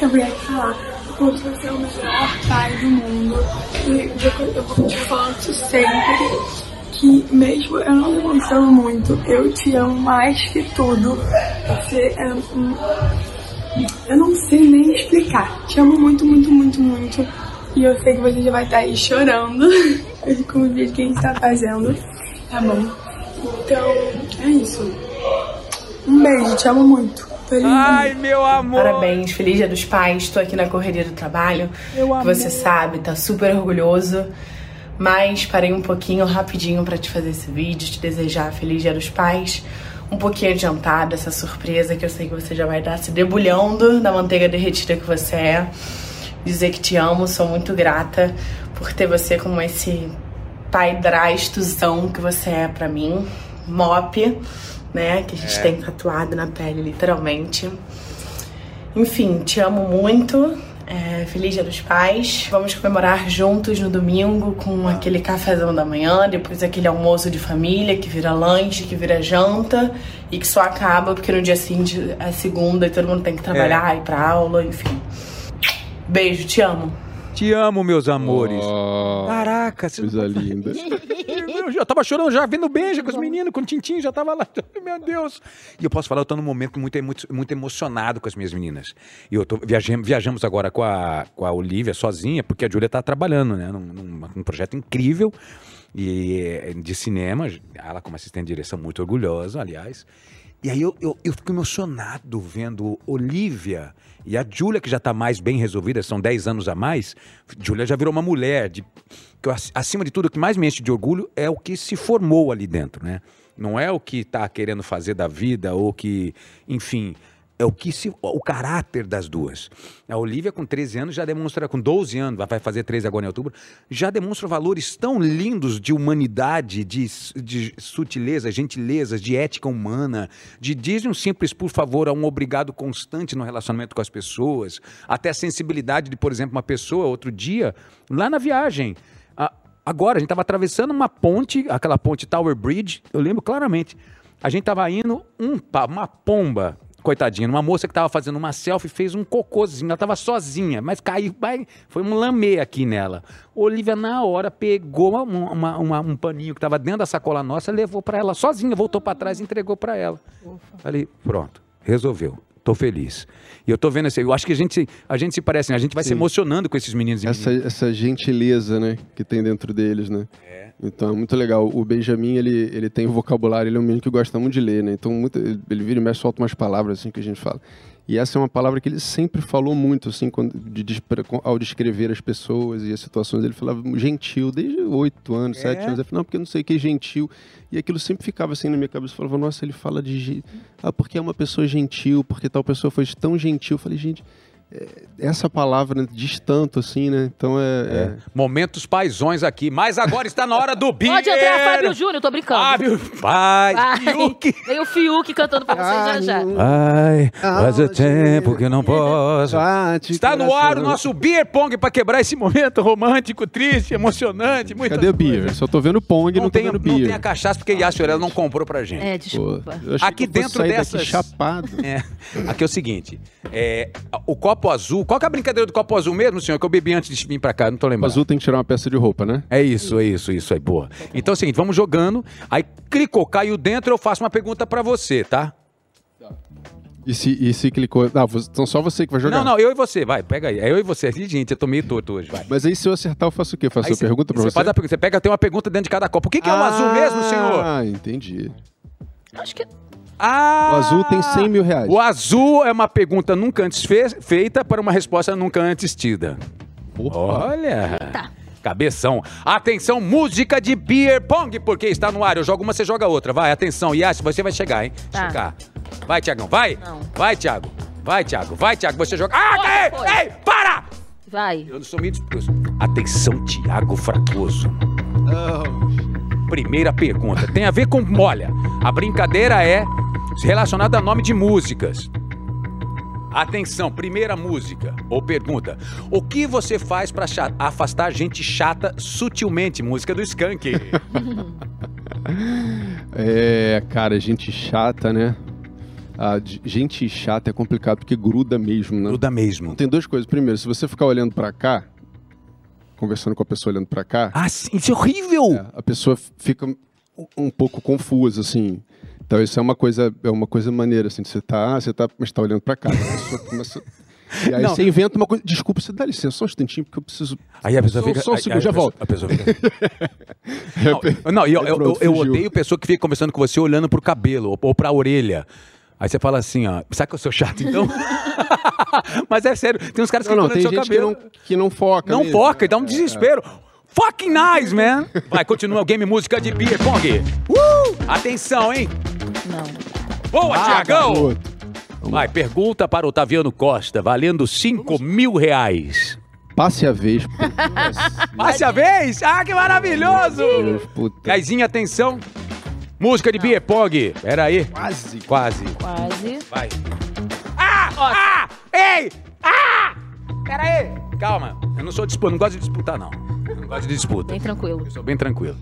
eu vim aqui falar porque você é o melhor pai do mundo. E eu vou te isso sempre. Que mesmo eu não demonstrando muito, eu te amo mais que tudo. Você é um. Eu não sei nem explicar. Te amo muito, muito, muito, muito. E eu sei que você já vai estar aí chorando com o vídeo que a gente tá fazendo. Tá bom? Então, é isso. Um beijo, te amo muito. Tô linda. Ai, meu amor. Parabéns, feliz dia dos pais. Tô aqui na correria do trabalho. que você sabe, tá super orgulhoso. Mas parei um pouquinho rapidinho pra te fazer esse vídeo, te desejar feliz dia dos pais. Um pouquinho adiantado essa surpresa que eu sei que você já vai estar se debulhando na manteiga derretida que você é. Dizer que te amo, sou muito grata por ter você como esse pai drastozão que você é pra mim. Mop, né? Que a gente tem tatuado na pele, literalmente. Enfim, te amo muito. É, feliz Dia dos Pais. Vamos comemorar juntos no domingo com aquele cafezão da manhã, depois aquele almoço de família que vira lanche, que vira janta e que só acaba porque no dia seguinte é segunda e todo mundo tem que trabalhar, É. ir pra aula, enfim. Beijo, te amo. Te amo, meus amores. Oh, Caraca, você coisa linda. Eu tava chorando, já vendo beijo com os meninos, com o Tintim, já tava lá. Meu Deus. E eu posso falar, eu tô num momento muito, muito, muito emocionado com as minhas meninas. E eu tô, viajamos, viajamos agora com a, com a Olivia sozinha, porque a Júlia tá trabalhando, né? Num, num, num projeto incrível e, eh, de cinema. Ela, como assistente de direção, muito orgulhosa, aliás. E aí eu, eu, eu fico emocionado vendo Olivia e a Júlia, que já está mais bem resolvida, são 10 anos a mais. Júlia já virou uma mulher. De, que eu, ac- acima de tudo, o que mais me enche de orgulho é o que se formou ali dentro, né? Não é o que está querendo fazer da vida ou que, enfim, é o que se, o caráter das duas. A Olivia, com 13 anos, já demonstra, com 12 anos, vai fazer 13 agora em outubro, já demonstra valores tão lindos de humanidade, de, de sutileza, gentileza, de ética humana, de dizer um simples por favor a um obrigado constante no relacionamento com as pessoas, até a sensibilidade de, por exemplo, uma pessoa, outro dia, lá na viagem. Agora, a gente estava atravessando uma ponte, aquela ponte Tower Bridge, eu lembro claramente. A gente estava indo, um, uma pomba, coitadinha, uma moça que estava fazendo uma selfie fez um cocôzinho, ela estava sozinha, mas caiu, foi um lamê aqui nela. Olivia, na hora, pegou uma- uma- uma- um paninho que estava dentro da sacola nossa, levou para ela sozinha, voltou para trás e entregou para ela. Falei, pronto, resolveu. Tô feliz. E eu tô vendo assim, eu acho que a gente, a gente se parece, né? a gente vai se Sim. emocionando com esses meninos e essa, meninas. essa gentileza, né, que tem dentro deles, né? É. Então é muito legal. O Benjamin, ele, ele tem vocabulário, ele é um menino que gosta muito de ler, né? Então muito, ele, ele vira e mexe, solta umas palavras assim que a gente fala. E essa é uma palavra que ele sempre falou muito, assim, quando, de, despre- ao descrever as pessoas e as situações. Ele falava gentil, desde oito anos, É? sete anos. Ele falava, não, porque não sei o que é gentil. E aquilo sempre ficava assim na minha cabeça. Eu falava, nossa, ele fala de... Ah, porque é uma pessoa gentil, porque tal pessoa foi tão gentil. Eu falei, gente, é, essa palavra né, diz tanto, assim, né? Então é... é- Momentos paisões aqui, mas agora está na hora do Beer. Pode entrar, Fábio Júnior, tô brincando. Fábio, vai, Vai. Fiuk. Vem o Fiuk cantando pra vocês já já. Ai, faz o Aonde tempo que eu não posso. Bate, Está no ar o nosso Beer Pong para quebrar esse momento romântico, triste, emocionante. Cadê o beer? Só tô vendo Pong e Não, não, tô tem, vendo não beer. tem a cachaça porque Yassi Orella não comprou pra gente. É, Pô, desculpa. eu achei Aqui que eu fosse dentro dessas- daqui chapado. É. Aqui é o seguinte: é, o copo azul. Qual que é a brincadeira do copo azul mesmo, senhor? Que eu bebi antes de vir pra cá, não tô O lembrando. azul tem que tirar uma peça de roupa, né? É isso, é isso, isso aí, boa. Então é o seguinte, vamos jogando, aí clicou, caiu dentro, eu faço uma pergunta pra você, tá? E se, e se clicou. Ah, você- então só você que vai jogar. Não, não, eu e você, vai, pega aí. É eu e você. Ih, Gente, eu tô meio torto hoje, vai. Mas aí se eu acertar, eu faço o quê? Faço Aí a pergunta pra você você? faz a pergunta, você pega, tem uma pergunta dentro de cada copo. O que, que é o azul mesmo, senhor? Ah, entendi. Acho que. Ah! O azul tem 100 mil reais. O azul é uma pergunta nunca antes fe- feita para uma resposta nunca antes tida. Olha! Cabeção. Atenção, música de beer pong, porque está no ar. Eu jogo uma, você joga outra. Vai, atenção. Yassi, você vai chegar, hein? Tá. Chegar. Vai, Tiagão, vai. Não. Vai, Thiago. Vai, Thiago. Vai, Thiago. Você joga. Ah, Foi, ei, foi. ei, para! Vai. Eu não sou meio... sou- Atenção, Tiago Fragoso. Primeira pergunta. Tem a ver com. Olha, a brincadeira é relacionada a nome de músicas. Atenção, primeira música ou pergunta. O que você faz pra cha- afastar gente chata sutilmente? Música do Skank. É, cara, gente chata, né? Ah, gente chata é complicado porque gruda mesmo, né? Gruda mesmo. Tem duas coisas. Primeiro, se você ficar olhando pra cá, conversando com a pessoa olhando pra cá, Ah, sim, isso é horrível! é, a pessoa fica um pouco confusa, assim. Então isso é uma coisa, é uma coisa maneira, assim, você tá, você tá, mas tá olhando pra cá. A pessoa começa... E aí Não. você inventa uma coisa. Desculpa, você dá licença só um instantinho, porque eu preciso. Aí a pessoa Só- fica. só um segundo, já volto. A pessoa fica. Não, não, eu, eu, eu fugiu. odeio pessoa que fica conversando com você olhando pro cabelo ou, pra orelha. Aí você fala assim, ó, sabe que eu sou chato então? Mas é sério, tem uns caras que Não, não, tem seu gente que cabelo. não, que não foca. Não mesmo. foca e dá um desespero. Fucking nice, man! Vai, continua o game música de beer pong. Uh! Atenção, hein? Não. Boa, Ah, Tiagão! Vai, pergunta para o Otaviano Costa, valendo 5 mil reais. Passe a vez. Passe a vez! Ah, que maravilhoso! Puta. Gaizinho, atenção. Música de beer pong. Pera aí. Quase. Quase. Quase. Vai. Ah! Ah! Ei! Ah! Pera aí! Calma, eu não sou disputa, não gosto de disputar, não. Eu não gosto de disputa. Bem tranquilo. Eu sou bem tranquilo.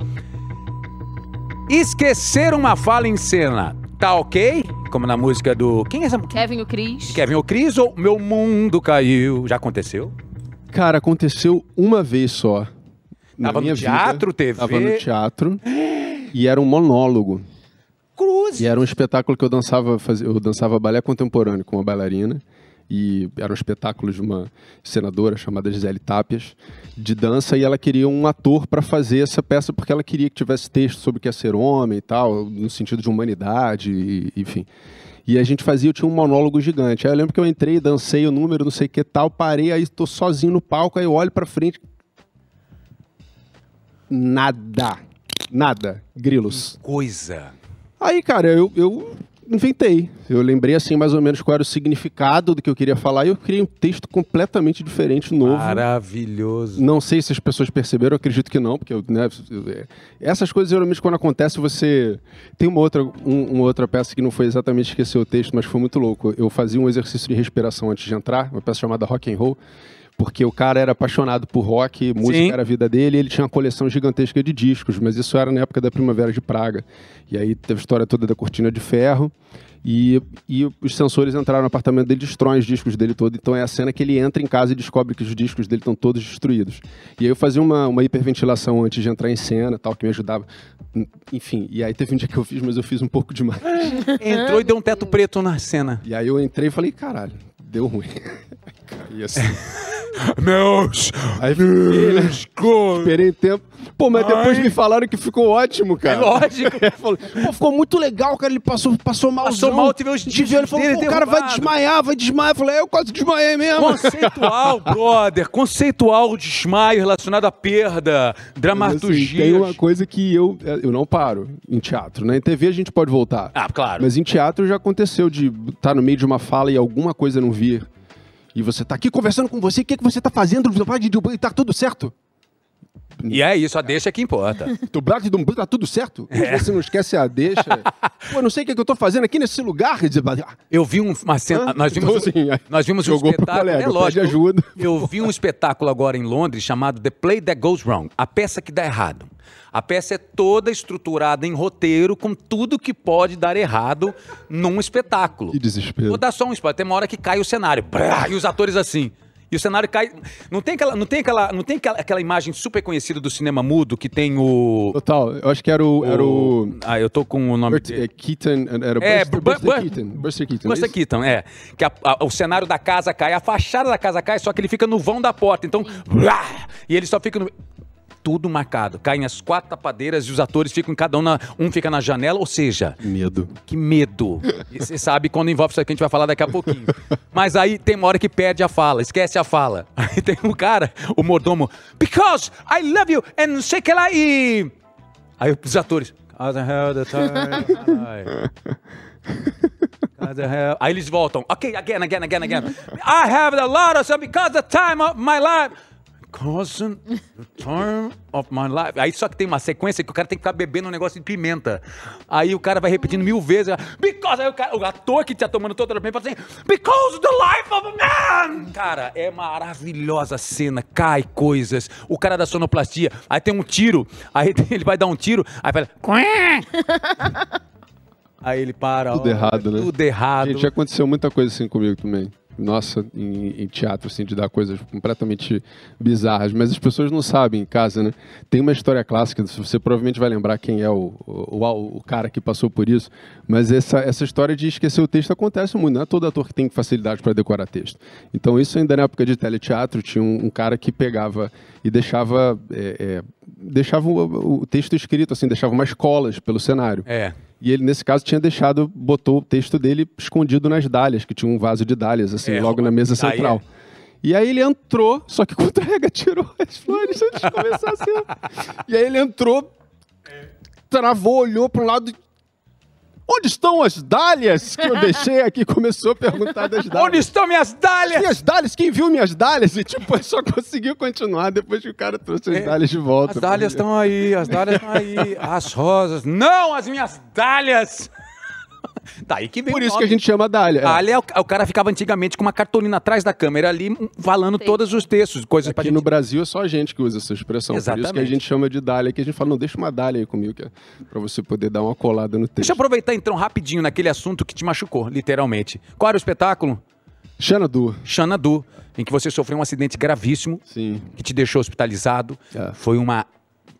Esquecer uma fala em cena, tá ok? Como na música do. Quem é essa? Kevin e o Cris. Kevin ou Cris ou Meu Mundo Caiu? Já aconteceu? Cara, aconteceu uma vez só. na Tava no minha teatro, vida. TV? Tava no teatro. E era um monólogo. Cruz! E era um espetáculo que eu dançava, fazia- eu dançava balé contemporâneo com uma bailarina. E era um espetáculo de uma senadora chamada Gisele Tapias, de dança, e ela queria um ator para fazer essa peça porque ela queria que tivesse texto sobre o que é ser homem e tal, no sentido de humanidade, e, enfim. E a gente fazia, eu tinha um monólogo gigante. Aí eu lembro que eu entrei, dancei o número, não sei o que tal, parei, aí tô sozinho no palco, aí eu olho pra frente. Nada. Nada. Grilos. Coisa. Aí, cara, eu, eu inventei. Eu lembrei, assim, mais ou menos qual era o significado do que eu queria falar e eu criei um texto completamente diferente, novo. Maravilhoso. Não sei se as pessoas perceberam, eu acredito que não, porque eu, né, eu- essas coisas geralmente quando acontece você tem uma outra um- uma outra peça que não foi exatamente esquecer o texto, mas foi muito louco. Eu fazia um exercício de respiração antes de entrar, uma peça chamada Rock and Roll, porque o cara era apaixonado por rock, música Sim. era a vida dele, e ele tinha uma coleção gigantesca de discos, mas isso era na época da Primavera de Praga. E aí teve a história toda da cortina de ferro. E, e os sensores entraram no apartamento dele, destroem os discos dele todo. Então é a cena que ele entra em casa e descobre que os discos dele estão todos destruídos. E aí eu fazia uma, uma hiperventilação antes de entrar em cena, tal, que me ajudava. Enfim, e aí teve um dia que eu fiz, mas eu fiz um pouco demais. Entrou e deu um teto preto na cena. E aí eu entrei e falei, caralho, deu ruim. Caí assim. Meus. Aí fiquei, esperei tempo. Pô, mas depois Ai. me falaram que ficou ótimo, cara. É lógico. É, falou, Pô, ficou muito legal, cara. Ele passou, passou mal. Passou mal, teve os Ele falou, pô, o cara vai desmaiar, vai desmaiar. Eu falei, "É, eu quase desmaiei mesmo. Conceitual, brother. Conceitual desmaio relacionado à perda, Mas, assim, dramaturgia. tem uma coisa que eu, eu não paro em teatro, né? Em TV a gente pode voltar. Ah, claro. Mas em teatro já aconteceu de estar no meio de uma fala e alguma coisa não vir. E você tá aqui conversando com você, o que, que você tá fazendo? E tá tudo certo? E é isso, a deixa que importa. Do Black do tá tudo certo? É. Você não esquece a deixa. Pô, eu não sei o que, que eu tô fazendo aqui nesse lugar. Ah, Eu vi um- uma cena. Hã? Nós vimos, Então, assim, nós vimos um espetáculo. colega, é lógico. ajuda. Eu vi um espetáculo agora em Londres chamado The Play That Goes Wrong a peça que dá errado. A peça é toda estruturada em roteiro com tudo que pode dar errado num espetáculo. Que desespero. Vou dar só um spoiler. Tem uma hora que cai o cenário. brá, e os atores assim. E o cenário cai. Não tem aquela, não tem aquela, não tem aquela, aquela imagem super conhecida do cinema mudo que tem o. Total, eu acho que era o. Era o... Ah, eu tô com o nome Burt, é, Keaton, era É, Buster, Bu- Buster Bu- Keaton. Buster Keaton. Buster é? Keaton, é. Que a- a- o cenário da casa cai, a fachada da casa cai, só que ele fica no vão da porta. Então, blá, e ele só fica no. Tudo marcado. Caem as quatro tapadeiras e os atores ficam cada um na. Um fica na janela, ou seja, Medo. que medo. E você sabe quando envolve isso aqui, a gente vai falar daqui a pouquinho. Mas aí tem uma hora que perde a fala, esquece a fala. Aí tem um cara, o mordomo, because I love you, and não sei que lá, e. Aí os atores. "Cause I the time." Cause I have- Aí eles voltam. Ok, again, again, again, again. I have a lot of stuff because the time of my life. The time of my life. Aí só que tem uma sequência que o cara tem que ficar bebendo um negócio de pimenta. Aí o cara vai repetindo mil vezes. Because aí o, cara- o ator que tá tomando toda a pimenta fala assim: Because the life of a man. Cara, é maravilhosa a cena. Cai coisas. O cara da sonoplastia. Aí tem um tiro. Aí ele vai dar um tiro. Aí fala. Aí ele para. Tudo ó, errado, né? Tudo errado. Gente, já aconteceu muita coisa assim comigo também. Nossa, em, em teatro, assim, de dar coisas completamente bizarras. Mas as pessoas não sabem em casa, né? Tem uma história clássica, você provavelmente vai lembrar quem é o, o, o- cara que passou por isso. Mas essa, essa história de esquecer o texto acontece muito. Não é todo ator que tem facilidade para decorar texto. Então, isso ainda na época de teleteatro, tinha um, um cara que pegava e deixava, é, é, deixava o, o texto escrito, assim, deixava umas colas pelo cenário. É. E ele, nesse caso, tinha deixado, botou o texto dele escondido nas dálias, que tinha um vaso de dálias, assim, É, logo na mesa aí central. é. E aí ele entrou, só que o Contrarrega tirou as flores antes de começar a cena. E aí ele entrou, travou, olhou para um lado. Onde estão as dálias que eu deixei aqui? Começou a perguntar das dálias. Onde estão minhas dálias? Minhas dálias? Quem viu minhas dálias? E tipo, só conseguiu continuar depois que o cara trouxe as É, dálias de volta. As dálias estão aí, as dálias estão aí. As rosas. Não, as minhas dálias! Daí que vem Por o isso que nome. a gente chama Dália. É. Ali é o, o cara ficava antigamente com uma cartolina atrás da câmera ali, hum, falando todos os textos, coisas pra Aqui gente... no Brasil é só a gente que usa essa expressão. Por isso que a Exatamente. gente chama de Dália. Que a gente fala, não, deixa uma Dália aí comigo, que é pra você poder dar uma colada no texto. Deixa eu aproveitar então rapidinho naquele assunto que te machucou, literalmente. Qual era o espetáculo? Xanadu. Xanadu, em que você sofreu um acidente gravíssimo, Sim. que te deixou hospitalizado. É. Foi uma,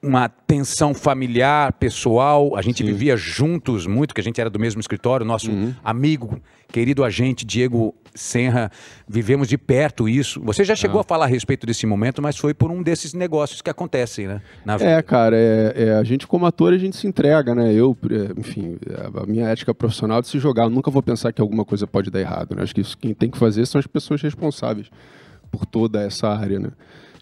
uma tensão familiar, pessoal. A gente vivia juntos muito, que a gente era do mesmo escritório. Nosso Uhum. amigo, querido agente Diego Senra, vivemos de perto isso. Você já chegou a falar a respeito desse momento, mas foi por um desses negócios que acontecem, né? Na vida. É, cara, é, é, a gente como ator, a gente se entrega, né? Eu, é, enfim, a minha ética profissional de se jogar, eu nunca vou pensar que alguma coisa pode dar errado, né? Acho que isso, quem tem que fazer são as pessoas responsáveis por toda essa área, né?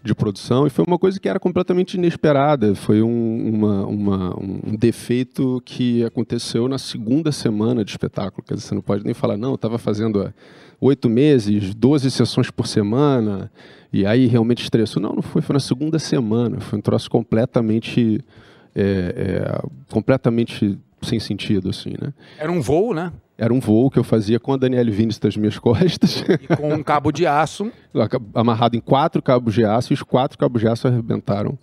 De produção, e foi uma coisa que era completamente inesperada. Foi um, uma- uma- um defeito que aconteceu na segunda semana de espetáculo. Quer dizer, você não pode nem falar, não, eu estava fazendo há oito meses, 12 sessões por semana, e aí realmente estressou. Não, não foi, foi na segunda semana. Foi um troço completamente. é, é, completamente sem sentido, assim, né? Era um voo, né? Era um voo que eu fazia com a Daniele Vinicius das minhas costas, E com um cabo de aço. amarrado em quatro cabos de aço, e os quatro cabos de aço arrebentaram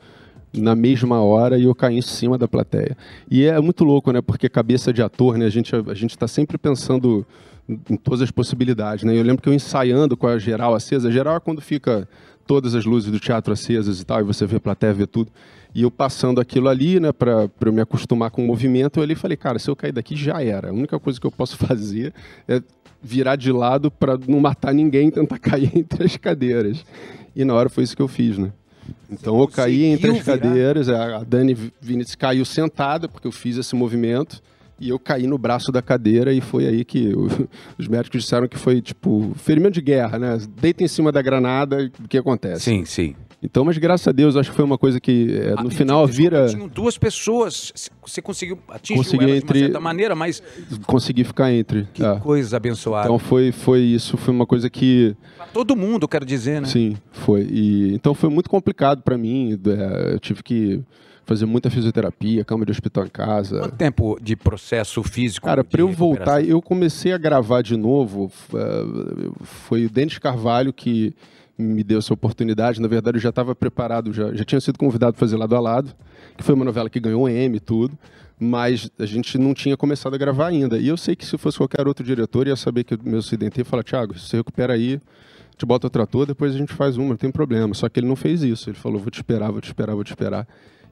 na mesma hora e eu caí em cima da plateia. E é muito louco, né? Porque cabeça de ator, né? A gente a gente está sempre pensando em todas as possibilidades, né? Eu lembro que eu ensaiando com a geral acesa, geral é quando fica todas as luzes do teatro acesas e tal, e você vê a plateia, vê tudo. E eu passando aquilo ali, né, para eu me acostumar com o movimento, eu ali falei, cara, se eu cair daqui já era. A única coisa que eu posso fazer é virar de lado para não matar ninguém e tentar cair entre as cadeiras. E na hora foi isso que eu fiz, né? Então eu caí entre as virar? cadeiras, a a Dani Vinicius caiu sentada, porque eu fiz esse movimento, e eu caí no braço da cadeira, e foi aí que o- os médicos disseram que foi, tipo, ferimento de guerra, né? Deita em cima da granada, o que acontece? Sim, sim. Então, mas graças a Deus, acho que foi uma coisa que é, no Ah, final desculpa, vira... Tinham duas pessoas. Você conseguiu atingir Consegui elas de entre- uma certa maneira, mas Consegui ficar entre. que é. coisa abençoada. Então foi, foi isso, foi uma coisa que... Pra todo mundo, quero dizer, né? Sim, foi. E, então foi muito complicado para mim. é, eu tive que fazer muita fisioterapia, cama de hospital em casa. Quanto tempo de processo físico? Cara, de para eu voltar, eu comecei a gravar de novo. eh, Foi o Denis Carvalho que me deu essa oportunidade. Na verdade, eu já estava preparado, já, já tinha sido convidado para fazer lado a lado, que foi uma novela que ganhou M e tudo. Mas a gente não tinha começado a gravar ainda. E eu sei que se fosse qualquer outro diretor, ia saber que o meu acidente ia falar: Thiago, você recupera aí, te bota outro ator, depois a gente faz uma, não tem problema. Só que ele não fez isso. Ele falou: vou te esperar, vou te esperar, vou te esperar.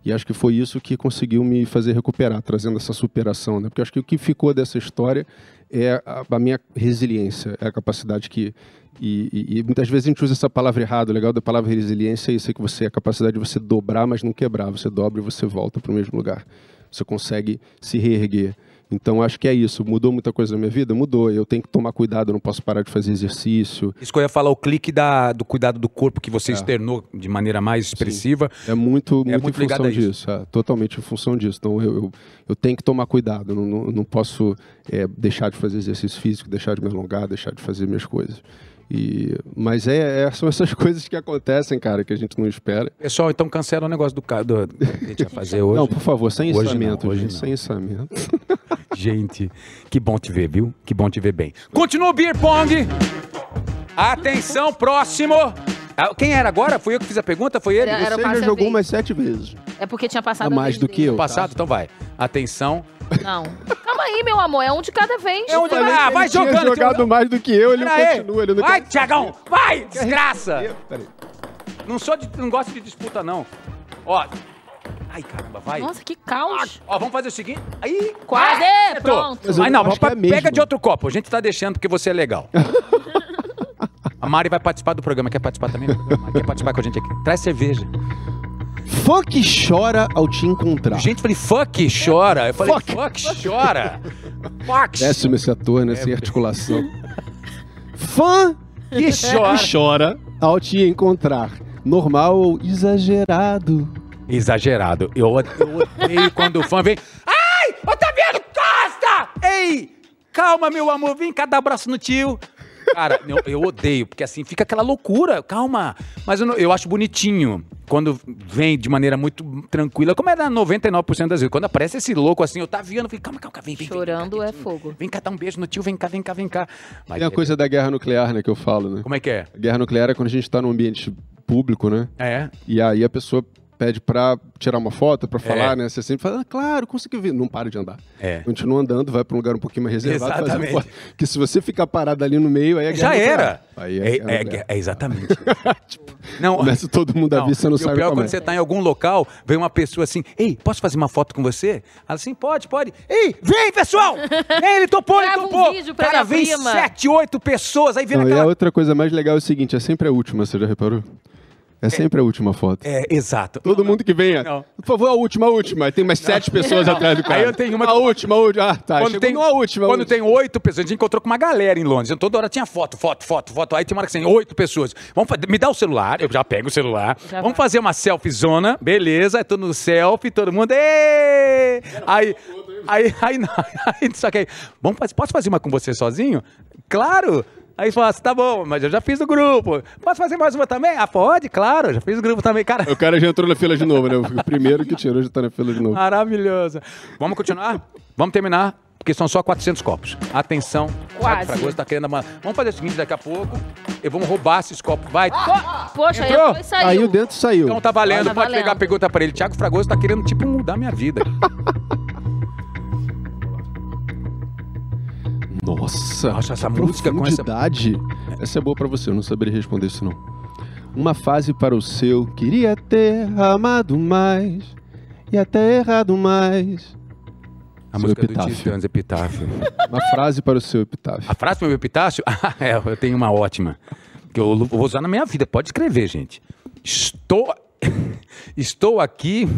E acho que foi isso que conseguiu me fazer recuperar, trazendo essa superação, né? Porque acho que o que ficou dessa história é a, a minha resiliência, é a capacidade que e, e- e muitas vezes a gente usa essa palavra errada. O legal da palavra resiliência é isso, é que você é a capacidade de você dobrar, mas não quebrar. Você dobra e você volta para o mesmo lugar. Você consegue se reerguer. Então acho que é isso. Mudou muita coisa na minha vida? Mudou. Eu tenho que tomar cuidado, eu não posso parar de fazer exercício. Isso que eu ia falar, o clique da, do cuidado do corpo que você É. externou de maneira mais expressiva. É muito, muito, muito em função disso, é, totalmente em função disso. Então eu, eu, eu tenho que tomar cuidado, eu não, não, não posso é, deixar de fazer exercício físico, deixar de me alongar, deixar de fazer minhas coisas. E, mas é, é- são essas coisas que acontecem, cara, que a gente não espera. Pessoal, então cancela o negócio do, ca- do que a gente ia fazer hoje. Não, por favor, sem Hoje não, hoje gente, não. sem ensamento. Gente, que bom te ver, viu? Que bom te ver bem. Continua o Beer Pong. Atenção, próximo. Ah, Quem era agora? Foi eu que fiz a pergunta? Foi ele? Era- era Você já jogou vez. umas sete vezes. É porque tinha passado A mais do que eu. Passado? Então vai. Atenção. Não. Calma aí, meu amor. É um de cada vez. É um de- Vai. Ah, vai Ele tinha jogando, jogado Tiagão. mais do que eu, ele Pera continua. Ele não Vai, quer- Tiagão. Vai, desgraça. Peraí. Não sou de, não gosto de disputa, não. Ó. Ai, caramba, vai. Nossa, que caos. Ó, vamos fazer o seguinte. Aí, Quase, pronto. Mas não, que é pa- mesmo. pega de outro copo. A gente tá deixando porque você é legal. A Mari vai participar do programa. Quer participar também? Quer participar com a gente aqui? Traz cerveja. Que chora ao te encontrar. Gente, falei, fuck, chora. Eu falei, fuck, chora. Fuck. Péssimo esse ator, né? Sem articulação. Fã que chora. chora. chora ao te encontrar. Normal ou exagerado? Exagerado. Eu, eu odeio quando o fã vem. Ai, Otaviano Costa! Ei, calma, meu amor. Vem cá dar abraço no tio. Cara, eu, eu odeio, porque assim fica aquela loucura. Calma. Mas eu, não- eu acho bonitinho quando vem de maneira muito tranquila, como é na 99% das vezes. Quando aparece esse louco assim, eu tá vendo, eu fico, calma, calma, vem, vem, vem. Chorando é fogo. Vem cá, dá um beijo no tio, vem cá, vem cá, vem cá. Mas Tem a coisa da guerra nuclear, né, que eu falo, né? Como é que é? A guerra nuclear é quando a gente tá num ambiente público, né? É. E aí a pessoa pede pra tirar uma foto, pra falar, É. né? Você sempre fala, ah, claro, consegui ver. Não para de andar. É. Continua andando, vai pra um lugar um pouquinho mais reservado. fazer Exatamente. foto. Porque se você ficar parado ali no meio, aí é guerra Já era. Aí É, é, é- é exatamente. não, Começa todo mundo a ver, você não e o sabe pior é como quando é. você tá em algum local, vem uma pessoa assim, ei, posso fazer uma foto com você? Ela assim, pode, pode. Ei, vem, pessoal! Vem, ele topou, ele um topou! vídeo pra Cara, vem prima. sete, oito pessoas, aí vem Não, e naquela... a outra coisa mais legal é o seguinte, é sempre a última, você já reparou? É sempre a última foto. É, exato. Todo mundo que venha, Não. por favor, a última, a última. Aí tem mais sete pessoas Não. atrás do cara. Aí eu tenho uma- A última, a última. Ah, tá. Quando tem, numa última. a quando última. tem oito pessoas, a gente encontrou com uma galera em Londres. Toda hora tinha foto, foto, foto, foto. Aí tem uma hora que tem oito pessoas. Vamos me dá o celular, eu já pego o celular. Já Vamos vai. fazer uma selfie zona, beleza? É todo no selfie, todo mundo. "Ê!" Aí, aí, aí, não, aí, só que aí, vamos fazer, posso fazer uma com você sozinho? Claro! Aí fala assim, tá bom, mas eu já fiz o grupo. Posso fazer mais uma também? Ah, pode, claro, já fiz o grupo também, cara. O cara já entrou na fila de novo, né? O primeiro que tirou já tá na fila de novo. Maravilhoso. Vamos continuar? Vamos terminar, porque são só 400 copos. Atenção. Quase. Thiago Fragoso tá querendo uma... Vamos fazer o seguinte, daqui a pouco, eu vou roubar esses copos. Vai. Poxa, Entrou? e saiu. Aí o dentro saiu. Então tá valendo, Tá pode valendo. pegar a pergunta pra ele. Thiago Fragoso tá querendo, tipo, mudar minha vida. Nossa, Nossa, essa música com essa-. Essa é boa pra você, eu não saberia responder isso não. Uma fase para o seu, queria ter amado mais e até errado mais. A Seu música do epitáfio. Titãs, Epitáfio. Uma frase para o seu epitáfio. A frase pro meu epitáfio? Ah, é, eu tenho uma ótima. Que eu vou usar na minha vida. Pode escrever, gente. Estou... Estou aqui,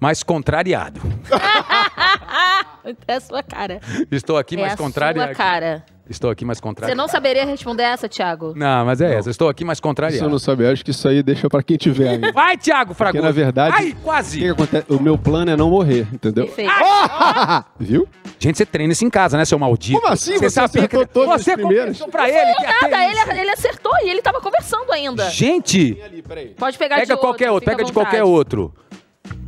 mas contrariado. É a sua cara. Estou aqui, é mas a contrariado. sua cara. Estou aqui, mas Você contrariado. não saberia responder essa, Thiago? Não, mas é essa. Estou aqui, mas Isso eu contrariado. não sabia, acho que isso aí deixa pra quem tiver ainda. Vai, Thiago Fragoso. Porque na verdade, Ai, o que, quase. que acontece? O meu plano é não morrer, entendeu? Perfeito. Viu? Gente, você treina isso em casa, né, seu maldito? Como assim? Você sabia acertou que... todos os Você primeiros? pra ele que ia ter Nada, ele, ele acertou e ele tava conversando ainda. Gente, Pode pegar de pega outro, qualquer outro, fica pega de qualquer outro.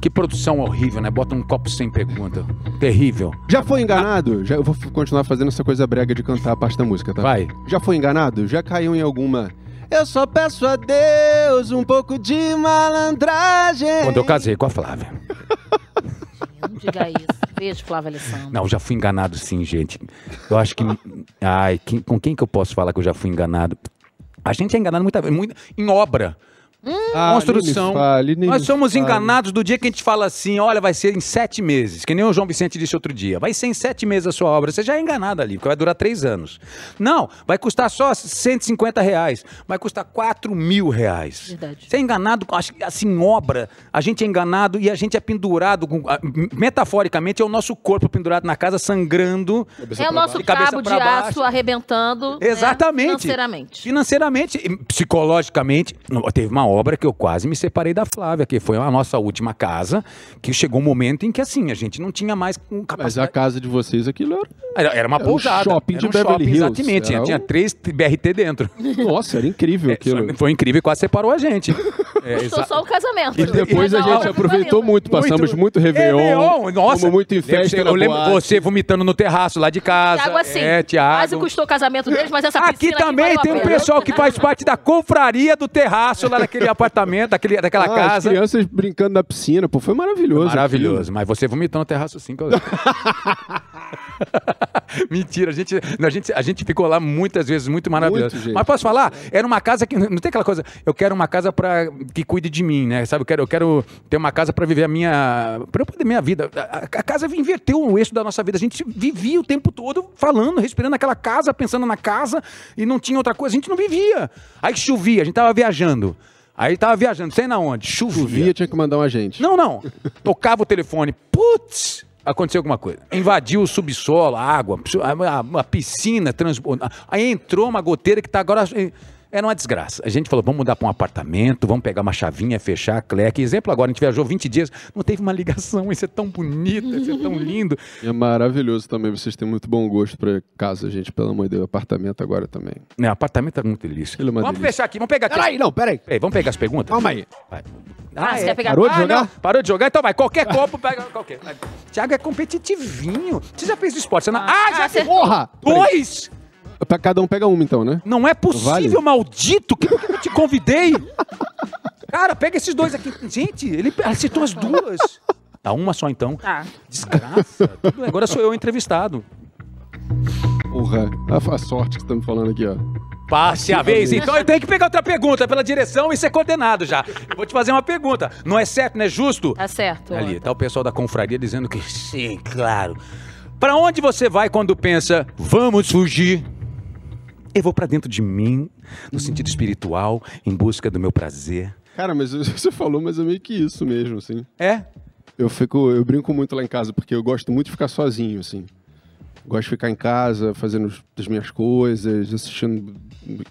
Que produção horrível, né? Bota um copo sem pergunta. Terrível. Já foi enganado? Já, eu vou continuar fazendo essa coisa brega de cantar a parte da música, tá? Vai. Já foi enganado? Já caiu em alguma. Eu só peço a Deus um pouco de malandragem. Quando eu casei com a Flávia. Não diga isso. Beijo, Flávia Alessandro. Não, já fui enganado sim, gente. Eu acho que. Ai, quem- com quem que eu posso falar que eu já fui enganado? A gente é enganado muita vez, muito, em obra. Ah, construção. fale, nem Nós somos fale. enganados do dia que a gente fala assim: olha, vai ser em sete meses. Que nem o João Vicente disse outro dia. Vai ser em sete meses a sua obra. Você já é enganado ali, porque vai durar três anos. Não, vai custar só 150 reais. Vai custar 4 mil reais. Verdade. Você é enganado, acho que, assim, obra. A gente é enganado e a gente é pendurado, com- metaforicamente, é o nosso corpo pendurado na casa, sangrando. É o nosso cabo de baixo. aço arrebentando. né, Exatamente. financeiramente. Financeiramente, e psicologicamente, não, teve uma obra que eu quase me separei da Flávia, que foi a nossa última casa, que chegou um momento em que assim, a gente não tinha mais um Mas capacidade. a casa de vocês, aquilo era. Era, era uma Era um pousada. shopping era de um Beverly shopping, Hills. Exatamente. Tinha, Era tinha um- três BRT dentro. Nossa, era incrível aquilo. Foi incrível e quase separou a gente. É, Custou exa- só o casamento. E depois a gente aproveitou muito, passamos muito, Réveillon, nossa. fomos muito em festa Eu lembro boate. você vomitando no terraço lá de casa. Thiago, assim, é, Thiago. quase custou o casamento deles, mas essa Aqui piscina também tem um pessoal que faz parte da confraria do terraço lá naquele apartamento, daquele, daquela Ah, As casa. crianças brincando na piscina, pô, foi maravilhoso. Maravilhoso, mas você vomitou no terraço sim. que eu- Mentira, a gente, a, gente, a gente ficou lá muitas vezes muito maravilhoso. Muito, mas posso falar? Era uma casa que. Não tem aquela coisa, eu quero uma casa para que cuide de mim, né? Sabe, eu quero, eu quero ter uma casa para viver a minha. para eu poder minha vida. A, a casa inverteu o eixo da nossa vida. A gente vivia o tempo todo falando, respirando aquela casa, pensando na casa e não tinha outra coisa. A gente não vivia. Aí chovia, a gente tava viajando. Aí tava viajando, sei na onde, chovia. Chovia, tinha que mandar um agente. Não, não. Tocava o telefone. Putz! Aconteceu alguma coisa. Invadiu o subsolo, a água, a, a- a piscina transbordou. Aí entrou uma goteira que tá agora. Era uma desgraça. A gente falou, vamos mudar para um apartamento, vamos pegar uma chavinha, fechar, cleque. Exemplo agora, a gente viajou 20 dias, não teve uma ligação, isso é tão bonito, isso é tão lindo. E é maravilhoso também, vocês têm muito bom gosto pra casa, gente, pelo amor de Deus. Apartamento agora também. Não, apartamento é muito delícia. É vamos delícia. fechar aqui, vamos pegar aqui. Peraí, não, peraí. Peraí, vamos pegar as perguntas? Calma aí. Vai. Ah, você é. quer pegar Parou de Ah, jogar? não, parou de jogar? Então vai, qualquer copo pega qualquer. Thiago é competitivinho. Você já fez esporte? Você não... Ah, já fez. Porra! Dois! Pra Cada um pega uma então, né? Não é possível, Vale? maldito! Que por que eu te convidei? Cara, pega esses dois aqui. Gente, ele acertou as duas. Tá uma só então. Tá. Desgraça. Tudo Agora sou eu entrevistado. Porra, a, a sorte que tá me falando aqui, ó. Passe a vez, então eu tenho que pegar outra pergunta pela direção e ser coordenado já. Vou te fazer uma pergunta. Não é certo, não é justo? Tá certo. Ali, tá o pessoal da confraria dizendo que sim, claro. Pra onde você vai quando pensa, vamos fugir? Eu vou pra dentro de mim, no sentido espiritual, em busca do meu prazer. Cara, mas você falou, mas é meio que isso mesmo, assim. É? Eu fico, eu brinco muito lá em casa, porque eu gosto muito de ficar sozinho, assim. Gosto de ficar em casa, fazendo as minhas coisas, assistindo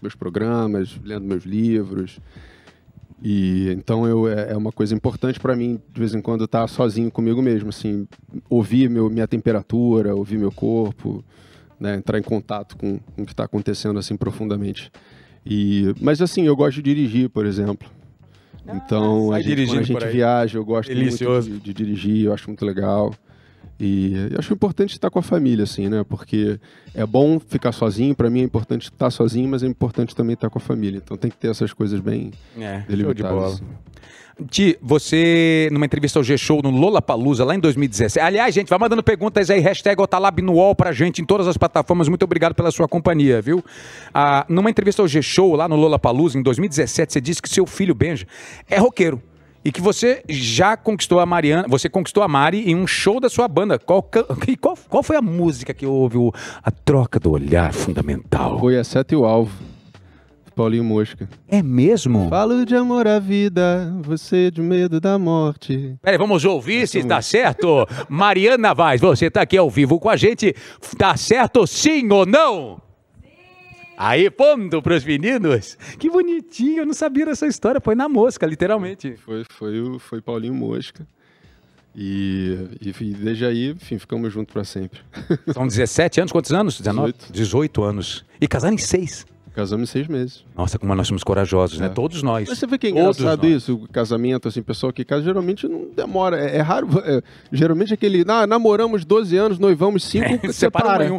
meus programas, lendo meus livros. E então eu, é, é uma coisa importante para mim, de vez em quando, estar sozinho comigo mesmo, assim, ouvir meu, minha temperatura, ouvir meu corpo, né, entrar em contato com, com o que está acontecendo assim profundamente. E, mas assim, eu gosto de dirigir, por exemplo. Então, sai a gente, quando a gente viaja, eu gosto Delicioso. muito de, de dirigir, eu acho muito legal. E eu acho importante estar com a família, assim, né? Porque é bom ficar sozinho, para mim é importante estar sozinho, mas é importante também estar com a família. Então tem que ter essas coisas bem É, show de delimitadas. bola. assim. Ti, você, numa entrevista ao G-Show no Lollapalooza, lá em 2017. Aliás, gente, vai mandando perguntas aí, hashtag Otalab no UOL pra gente em todas as plataformas. Muito obrigado pela sua companhia, viu? Ah, numa entrevista ao G-Show, lá no Lollapalooza, em 2017, você disse que seu filho Benja é roqueiro. E que você já conquistou a Mariana, você conquistou a Mari em um show da sua banda. Qual, qual, qual foi a música que houve a troca do olhar fundamental? Foi a seta e o alvo. Paulinho Mosca. É mesmo? Falo de amor à vida, você de medo da morte. Peraí, vamos ouvir se tá certo. Mariana Vaz, você tá aqui ao vivo com a gente. Tá certo sim ou não? Aí, ponto pros meninos. Que bonitinho, eu não sabia dessa história. Foi na mosca, literalmente. Foi, foi, o- foi Paulinho Mosca. E, e, e desde aí, enfim, ficamos juntos para sempre. São 17 anos, quantos anos? 19? 18. 18 anos. E casaram em seis. Casamos em seis meses. Nossa, como nós somos corajosos, né? É. Todos nós. Mas você vê que é engraçado isso, o casamento, assim, pessoal que casa, geralmente não demora. É, é raro. é, geralmente aquele. Ah, namoramos 12 anos, noivamos 5, É, separa um.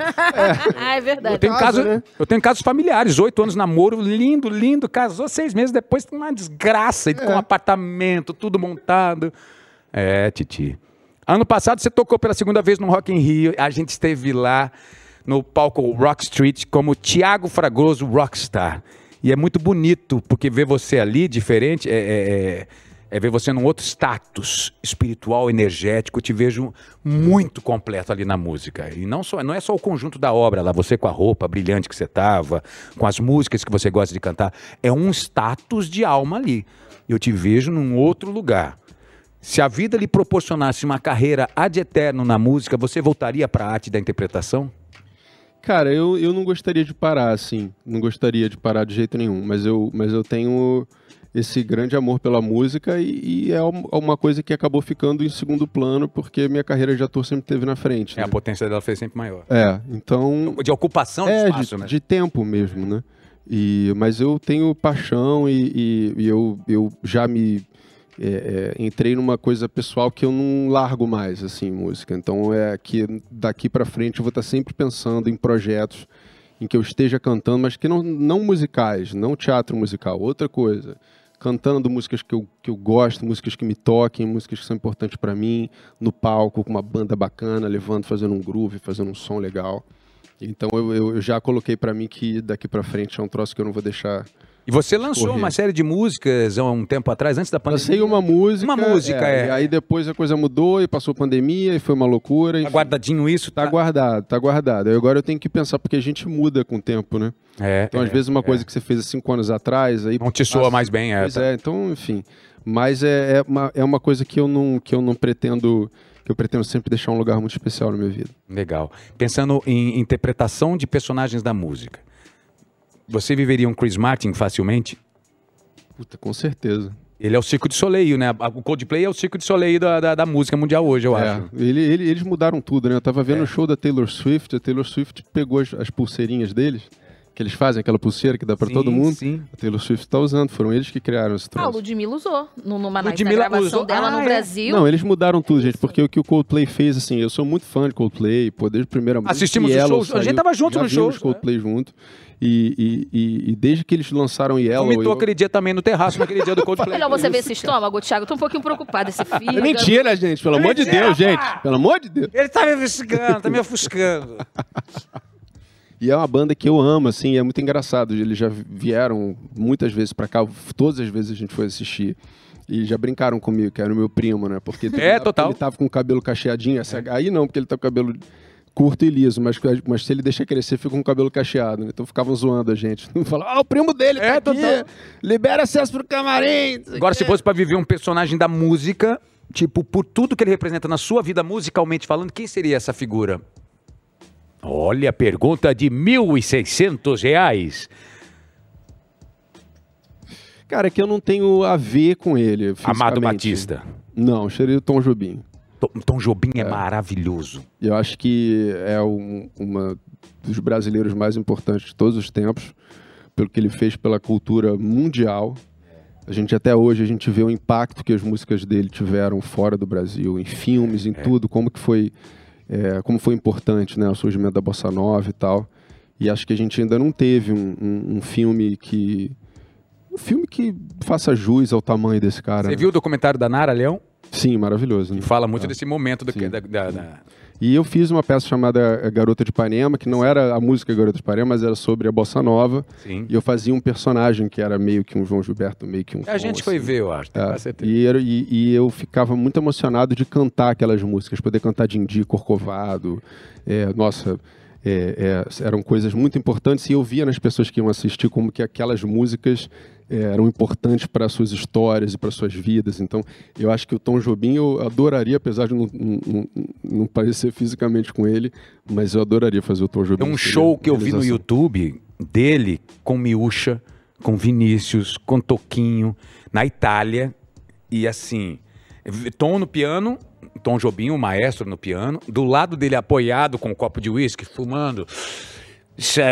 Ah, é verdade. Eu tenho, caso, né? eu tenho casos familiares, oito anos de namoro, lindo, lindo, casou seis meses depois, tem uma desgraça, com um apartamento, tudo montado. É, Titi. Ano passado você tocou pela segunda vez no Rock in Rio, a gente esteve lá no palco Rock Street como Tiago Fragoso Rockstar. E é muito bonito, porque ver você ali diferente é, é- é- é ver você num outro status espiritual, energético. Eu te vejo muito completo ali na música. E não, só, não é só o conjunto da obra lá, você com a roupa brilhante que você tava, com as músicas que você gosta de cantar. É um status de alma ali. Eu te vejo num outro lugar. Se a vida lhe proporcionasse uma carreira ad eterno na música, você voltaria para a arte da interpretação? Cara, eu, eu não gostaria de parar, assim. Não gostaria de parar de jeito nenhum. Mas eu, mas eu tenho esse grande amor pela música e, e é um- uma coisa que acabou ficando em segundo plano porque minha carreira de ator sempre esteve na frente. É, a né? potência dela foi sempre maior. É, então. De ocupação de é, espaço, de, né? de tempo mesmo, né? E, mas eu tenho paixão e, e- e eu, eu já me é, é, entrei numa coisa pessoal que eu não largo mais, assim, música. Então é que daqui pra frente eu vou estar sempre pensando em projetos em que eu esteja cantando, mas que não, não musicais, não teatro musical, outra coisa. Cantando músicas que eu, que eu gosto, músicas que me toquem, músicas que são importantes pra mim, no palco, com uma banda bacana, levando, fazendo um groove, fazendo um som legal. Então eu, eu- já coloquei pra mim que daqui pra frente é um troço que eu não vou deixar. E você lançou Correr. uma série de músicas há um tempo atrás, antes da pandemia. Lancei uma música. Uma música, é. E aí depois a coisa mudou e passou pandemia e foi uma loucura. Tá guardadinho isso? Tá guardado, tá guardado. Agora eu tenho que pensar, porque a gente muda com o tempo, né? É, Então, às é, vezes, uma é. coisa que você fez há cinco anos atrás, aí. Não te soa passa- mais bem, é. Pois tá. é, então, enfim. Mas é, é, uma, é uma coisa que eu não, que eu não pretendo. Que eu pretendo sempre deixar um lugar muito especial na minha vida. Legal. Pensando em interpretação de personagens da música. Você viveria um Chris Martin facilmente? Puta, com certeza. Ele é o Circo de Soleil, né? O Coldplay é o Circo de Soleil da, da, da música mundial hoje, eu É, acho. ele- ele- eles mudaram tudo, né? Eu tava vendo É. o show da Taylor Swift, a Taylor Swift pegou as, as pulseirinhas deles, que eles fazem, aquela pulseira que dá pra Sim, todo mundo. sim. A Taylor Swift tá usando, foram eles que criaram esse Ah, o troço. Ludmilla usou num- numa Ludmilla gravação usou- dela Ah, no é. Brasil. Não, eles mudaram tudo, gente, porque o que o Coldplay fez, assim, eu sou muito fã de Coldplay, pô, desde a primeira música. Assistimos o Yellow show, a gente tava junto no show, Coldplay junto. E, e, e, e desde que eles lançaram Yellow... Vomitou eu- aquele dia também no terraço, naquele dia do Coldplay. Melhor você ver esse estômago, Thiago. Eu tô um pouquinho preocupado, esse filho. É mentira, gente, pelo amor de Deus, gente, pá! pelo amor de Deus. Ele tá me ofuscando, tá me ofuscando. E é uma banda que eu amo, assim, é muito engraçado. Eles já vieram muitas vezes pra cá, todas as vezes a gente foi assistir. E já brincaram comigo, que era o meu primo, né? Porque É, total. Ele tava com o cabelo cacheadinho, essa- aí não, porque ele tá com o cabelo curto e liso, mas, mas se ele deixar crescer, fica com o cabelo cacheado, né? Então ficavam zoando a gente. Falavam, ah, o primo dele É, tá aqui, total. libera acesso pro camarim. Agora, se quê." fosse pra viver um personagem da música, tipo, por tudo que ele representa na sua vida musicalmente falando, quem seria essa figura? Olha, pergunta de 1.600 reais. Cara, é que eu não tenho a ver com ele. Amado. Batista. Não, o Tom Jobim. Tom, Tom Jobim é, maravilhoso. E eu acho que é um uma dos brasileiros mais importantes de todos os tempos, pelo que ele fez pela cultura mundial. A gente até hoje a gente vê o impacto que as músicas dele tiveram fora do Brasil, em filmes, em tudo, como que foi, é, como foi importante, né, o surgimento da bossa nova e tal. E acho que a gente ainda não teve um, um- um filme que um filme que faça jus ao tamanho desse cara. Você né? viu o documentário da Nara Leão? Sim, maravilhoso. né? Que fala muito É. desse momento do, Sim. da, da- da- E eu fiz uma peça chamada eh, Garota de Ipanema, que não era a música Garota de Ipanema, mas era sobre a bossa nova. Sim. E eu fazia um personagem que era meio que um João Gilberto, meio que um. A gente foi assim. ver, eu acho. tenho É, e, era- e- e eu ficava muito emocionado de cantar aquelas músicas, poder cantar Dindi, Corcovado. é, nossa, é, é, eram coisas muito importantes e eu via nas pessoas que iam assistir como que aquelas músicas eram importantes para suas histórias e para suas vidas. Então, eu acho que o Tom Jobim eu adoraria, apesar de não, não, não- parecer fisicamente com ele, mas eu adoraria fazer o Tom Jobim. Tem um show que eu vi no. YouTube dele com Miúcha, com Vinícius, com Toquinho, na Itália. E assim, Tom no piano, Tom Jobim, o maestro no piano, do lado dele apoiado com um copo de uísque, fumando.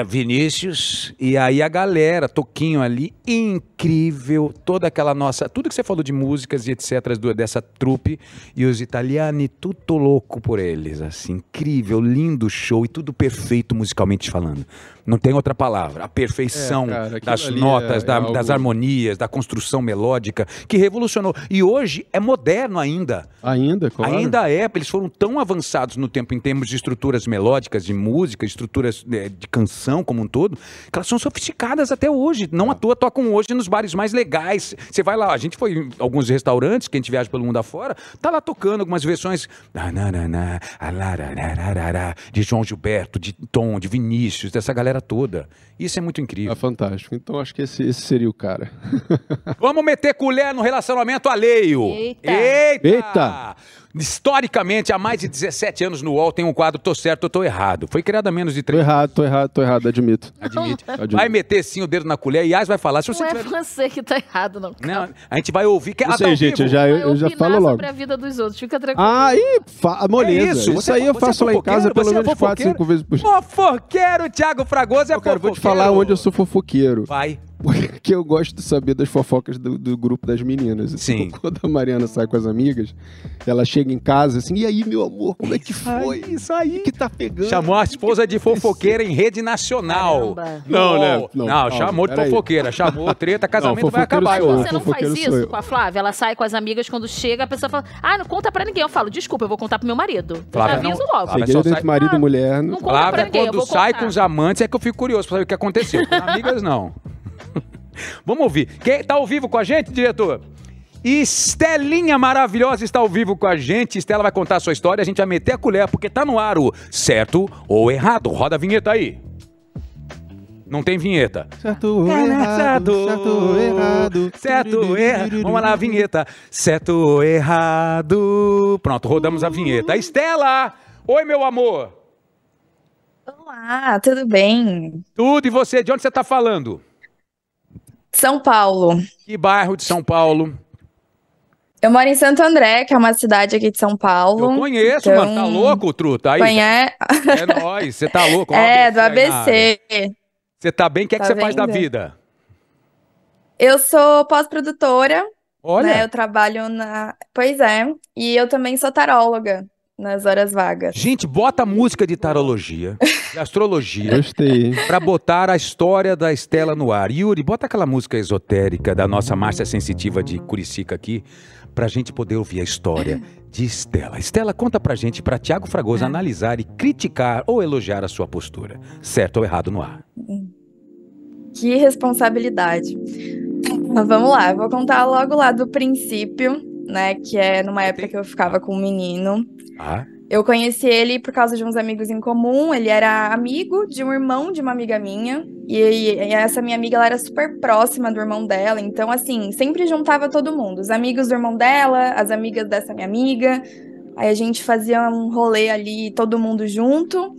Vinícius, e aí a galera, Toquinho ali, incrível, toda aquela nossa, tudo que você falou de músicas e etc, dessa trupe, e os italiani, tudo louco por eles, assim, incrível, lindo show e tudo perfeito musicalmente falando. Não tem outra palavra, a perfeição É, cara, das notas, é- da- é das harmonias, da construção melódica, que revolucionou. E hoje é moderno ainda. Ainda, claro. Ainda é, eles foram tão avançados no tempo em termos de estruturas melódicas, de música, estruturas né, de canção como um todo, que elas são sofisticadas até hoje. Não à toa tocam hoje nos bares mais legais. Você vai lá, a gente foi em alguns restaurantes que a gente viaja pelo mundo afora, tá lá tocando algumas versões de João Gilberto, de Tom, de Vinícius, dessa galera toda. Isso é muito incrível. É fantástico. Então acho que esse, esse seria o cara. Vamos meter colher no relacionamento alheio. Eita. Eita! Eita. Historicamente, há mais de 17 anos no UOL tem um quadro Tô Certo, Eu Tô Errado. Foi criado há menos de Tô 3 errado, tô errado, tô errado, admito. Admite. Admito. Vai meter sim o dedo na colher e Yas vai falar. Se você Não é tiver... você que tá errado, não. Não, a gente vai ouvir. Que... Não Ah, tá sei, ao gente, eu já, eu, eu já falo logo. sobre a vida dos outros. Fica tranquilo. Ah, e fa moleza. É isso, isso, você- aí eu você é faço lá em casa fofoqueiro, pelo você é menos quatro, fofoqueiro? cinco vezes por dia. Fofoqueiro, Thiago Fragoso é Eu quero, vou te fofoqueiro. falar onde eu sou fofoqueiro. Vai. Porque eu gosto de saber das fofocas do, do grupo das meninas. Então, Sim. Quando a Mariana sai com as amigas, ela chega em casa assim, e aí, meu amor, como é que foi? Isso aí. Que tá pegando? Chamou a esposa de fofoqueira em rede nacional. Caramba. Não, né? Não, Não, não, chamou de fofoqueira. Chamou, treta, casamento vai fofoqueiro acabar. sou eu eu. Você não faz isso eu. com a Flávia? Ela sai com as amigas, quando chega, a pessoa fala, ah, não conta pra ninguém. Eu falo, desculpa, eu vou contar pro meu marido. Eu Flávia, já aviso não- logo. Flávia, Segredo sai- marido Ah, e mulher. não Não... conta pra Flávia, ninguém, eu quando vou sai contar. com os amantes, é que eu fico curioso pra saber o que aconteceu. Com amigas, não. Vamos ouvir. Quem tá ao vivo com a gente, diretor? Estelinha maravilhosa está ao vivo com a gente. Estela vai contar a sua história, a gente vai meter a colher, porque tá no ar o certo ou errado. Roda a vinheta aí. Não tem vinheta. Certo ou errado, certo ou errado. Certo ou errado. Vamos lá, a vinheta. Certo ou errado. Pronto, rodamos a vinheta. Estela! Oi, meu amor. Olá, tudo bem? Tudo, e você? De onde você tá falando? São Paulo. Que bairro de São Paulo? Eu moro em Santo André, que é uma cidade aqui de São Paulo. Eu conheço, Então, mano. Tá louco, truta? Aí, Conhe... é nóis. Você tá louco? É, do. ABC. Você tá bem? O que é que Tá você faz da vida? Eu sou pós-produtora, Olha, né? Eu trabalho na. Pois é. E eu também sou taróloga nas horas vagas. gente, bota música de tarologia, de astrologia, Gostei, pra botar a história da Estela no ar. Yuri, bota aquela música esotérica da nossa Márcia Sensitiva de Curicica aqui, pra gente poder ouvir a história de Estela. Estela, conta pra gente, pra Tiago Fragoso É. analisar e criticar ou elogiar a sua postura. Certo ou errado no ar? Que responsabilidade. Mas vamos lá, vou contar logo lá do princípio, né? Que é numa época que eu ficava com um menino. Ah, Eu conheci ele por causa de uns amigos em comum. Ele era amigo de um irmão de uma amiga minha. E, e essa minha amiga, ela era super próxima do irmão dela. Então, assim, sempre juntava todo mundo. Os amigos do irmão dela, as amigas dessa minha amiga. Aí a gente fazia um rolê ali, todo mundo junto.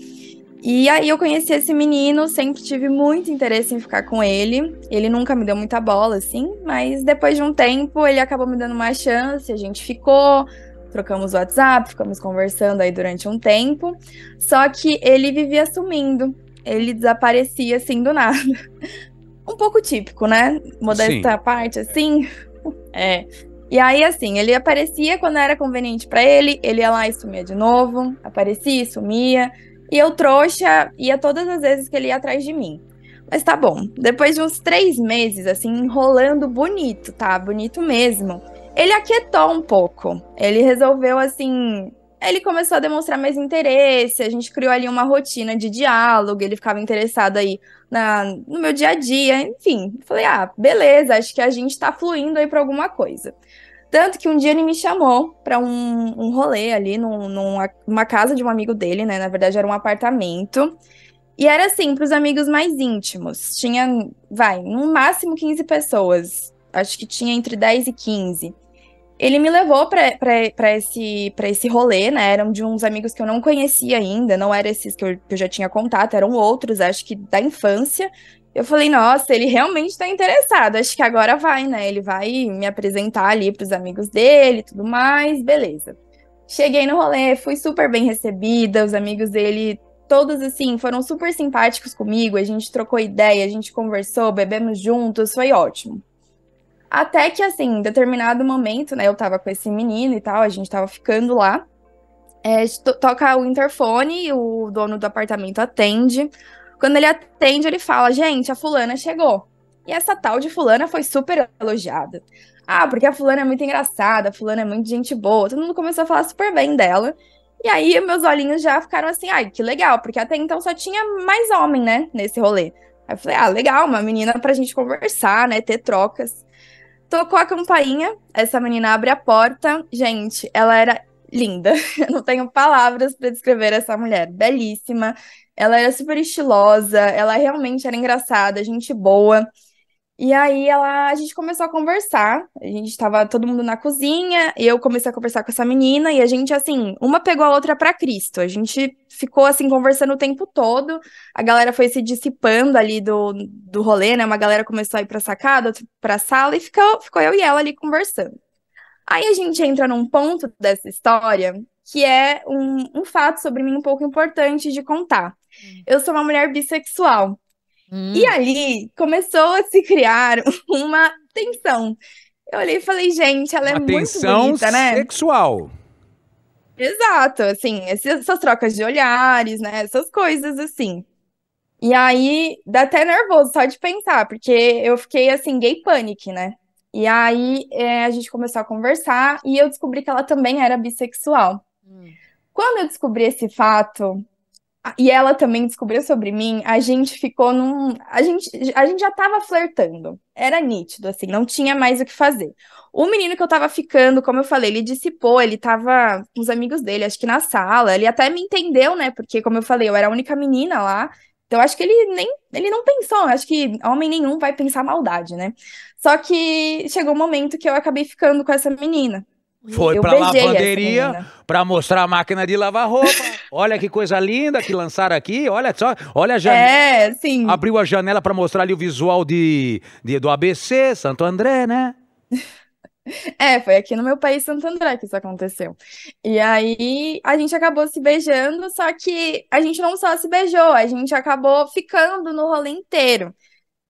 E aí eu conheci esse menino, sempre tive muito interesse em ficar com ele. Ele nunca me deu muita bola, assim, mas depois de um tempo ele acabou me dando uma chance, a gente ficou, trocamos o WhatsApp, ficamos conversando aí durante um tempo. Só que ele vivia sumindo, ele desaparecia assim do nada. Um pouco típico, né? Modesta à parte, assim. É. E aí, assim, ele aparecia quando era conveniente pra ele, ele ia lá e sumia de novo, aparecia e sumia. E eu, trouxa, ia todas as vezes que ele ia atrás de mim. Mas tá bom. Depois de uns três meses, assim, enrolando bonito, tá? Bonito mesmo. Ele aquietou um pouco. Ele resolveu, assim. Ele começou a demonstrar mais interesse. A gente criou ali uma rotina de diálogo. Ele ficava interessado aí na, no meu dia a dia. Enfim, falei, ah, beleza, acho que a gente tá fluindo aí pra alguma coisa. Tanto que um dia ele me chamou pra um, um rolê ali num- numa, casa de um amigo dele, né? Na verdade, era um apartamento. E era assim, pros amigos mais íntimos. Tinha, vai, no máximo 15 pessoas. Acho que tinha entre 10 e 15. Ele me levou pra esse, esse rolê, né? Eram de uns amigos que eu não conhecia ainda, não eram esses que eu, que eu já tinha contato, eram outros, acho que da infância. Eu falei, nossa, ele realmente tá interessado, acho que agora vai, né? Ele vai me apresentar ali pros amigos dele tudo mais, beleza. Cheguei no rolê, fui super bem recebida, os amigos dele, todos assim, foram super simpáticos comigo, a gente trocou ideia, a gente conversou, bebemos juntos, foi ótimo. Até que, assim, em determinado momento, né, eu tava com esse menino e tal, a gente tava ficando lá. É, to- toca o interfone, o dono do apartamento atende. Quando ele atende, ele fala: Gente, a fulana chegou. E essa tal de fulana foi super elogiada. Ah, porque a fulana é muito engraçada, a fulana é muito gente boa. Todo mundo começou a falar super bem dela. E aí, meus olhinhos já ficaram assim: ai, que legal, porque até então só tinha mais homem, né, nesse rolê. Aí eu falei: ah, legal, uma menina pra gente conversar, né, ter trocas. Tocou a campainha, essa menina abre a porta. Gente, ela era linda. Eu não tenho palavras para descrever essa mulher. Belíssima. Ela era super estilosa, ela realmente era engraçada, gente boa. E aí ela, a gente começou a conversar. A gente tava todo mundo na cozinha, eu comecei a conversar com essa menina e a gente assim, uma pegou a outra para Cristo. A gente ficou assim conversando o tempo todo. A galera foi se dissipando ali do, do rolê, né? Uma galera começou a ir pra sacada, outra pra sala e ficou, ficou eu e ela ali conversando. Aí a gente entra num ponto dessa história que é um, um fato sobre mim um pouco importante de contar. Eu sou uma mulher bissexual. E ali começou a se criar uma tensão. Eu olhei e falei, gente, ela é Uma muito bonita, né? sexual. Exato, assim, essas trocas de olhares, né? Essas coisas assim. E aí dá até nervoso só de pensar, porque eu fiquei assim, gay panic, né? E aí é, a gente começou a conversar e eu descobri que ela também era bissexual. Quando eu descobri esse fato, e ela também descobriu sobre mim, a gente ficou num. A gente, a gente já tava flertando. Era nítido, assim, não tinha mais o que fazer. O menino que eu tava ficando, como eu falei, ele dissipou, ele tava com os amigos dele, acho que na sala. Ele até me entendeu, né? Porque, como eu falei, eu era a única menina lá. Então, acho que ele nem. Ele não pensou. Acho que homem nenhum vai pensar maldade, né? Só que chegou um momento que eu acabei ficando com essa menina. Foi Eu pra lavanderia pra mostrar a máquina de lavar roupa. Olha que coisa linda que lançaram aqui. Olha só, olha a janela. É, sim. Abriu a janela pra mostrar ali o visual de, de- do ABC, Santo André, né? É, foi aqui no meu país, Santo André, que isso aconteceu. E aí a gente acabou se beijando, só que a gente não só se beijou, a gente acabou ficando no rolê inteiro.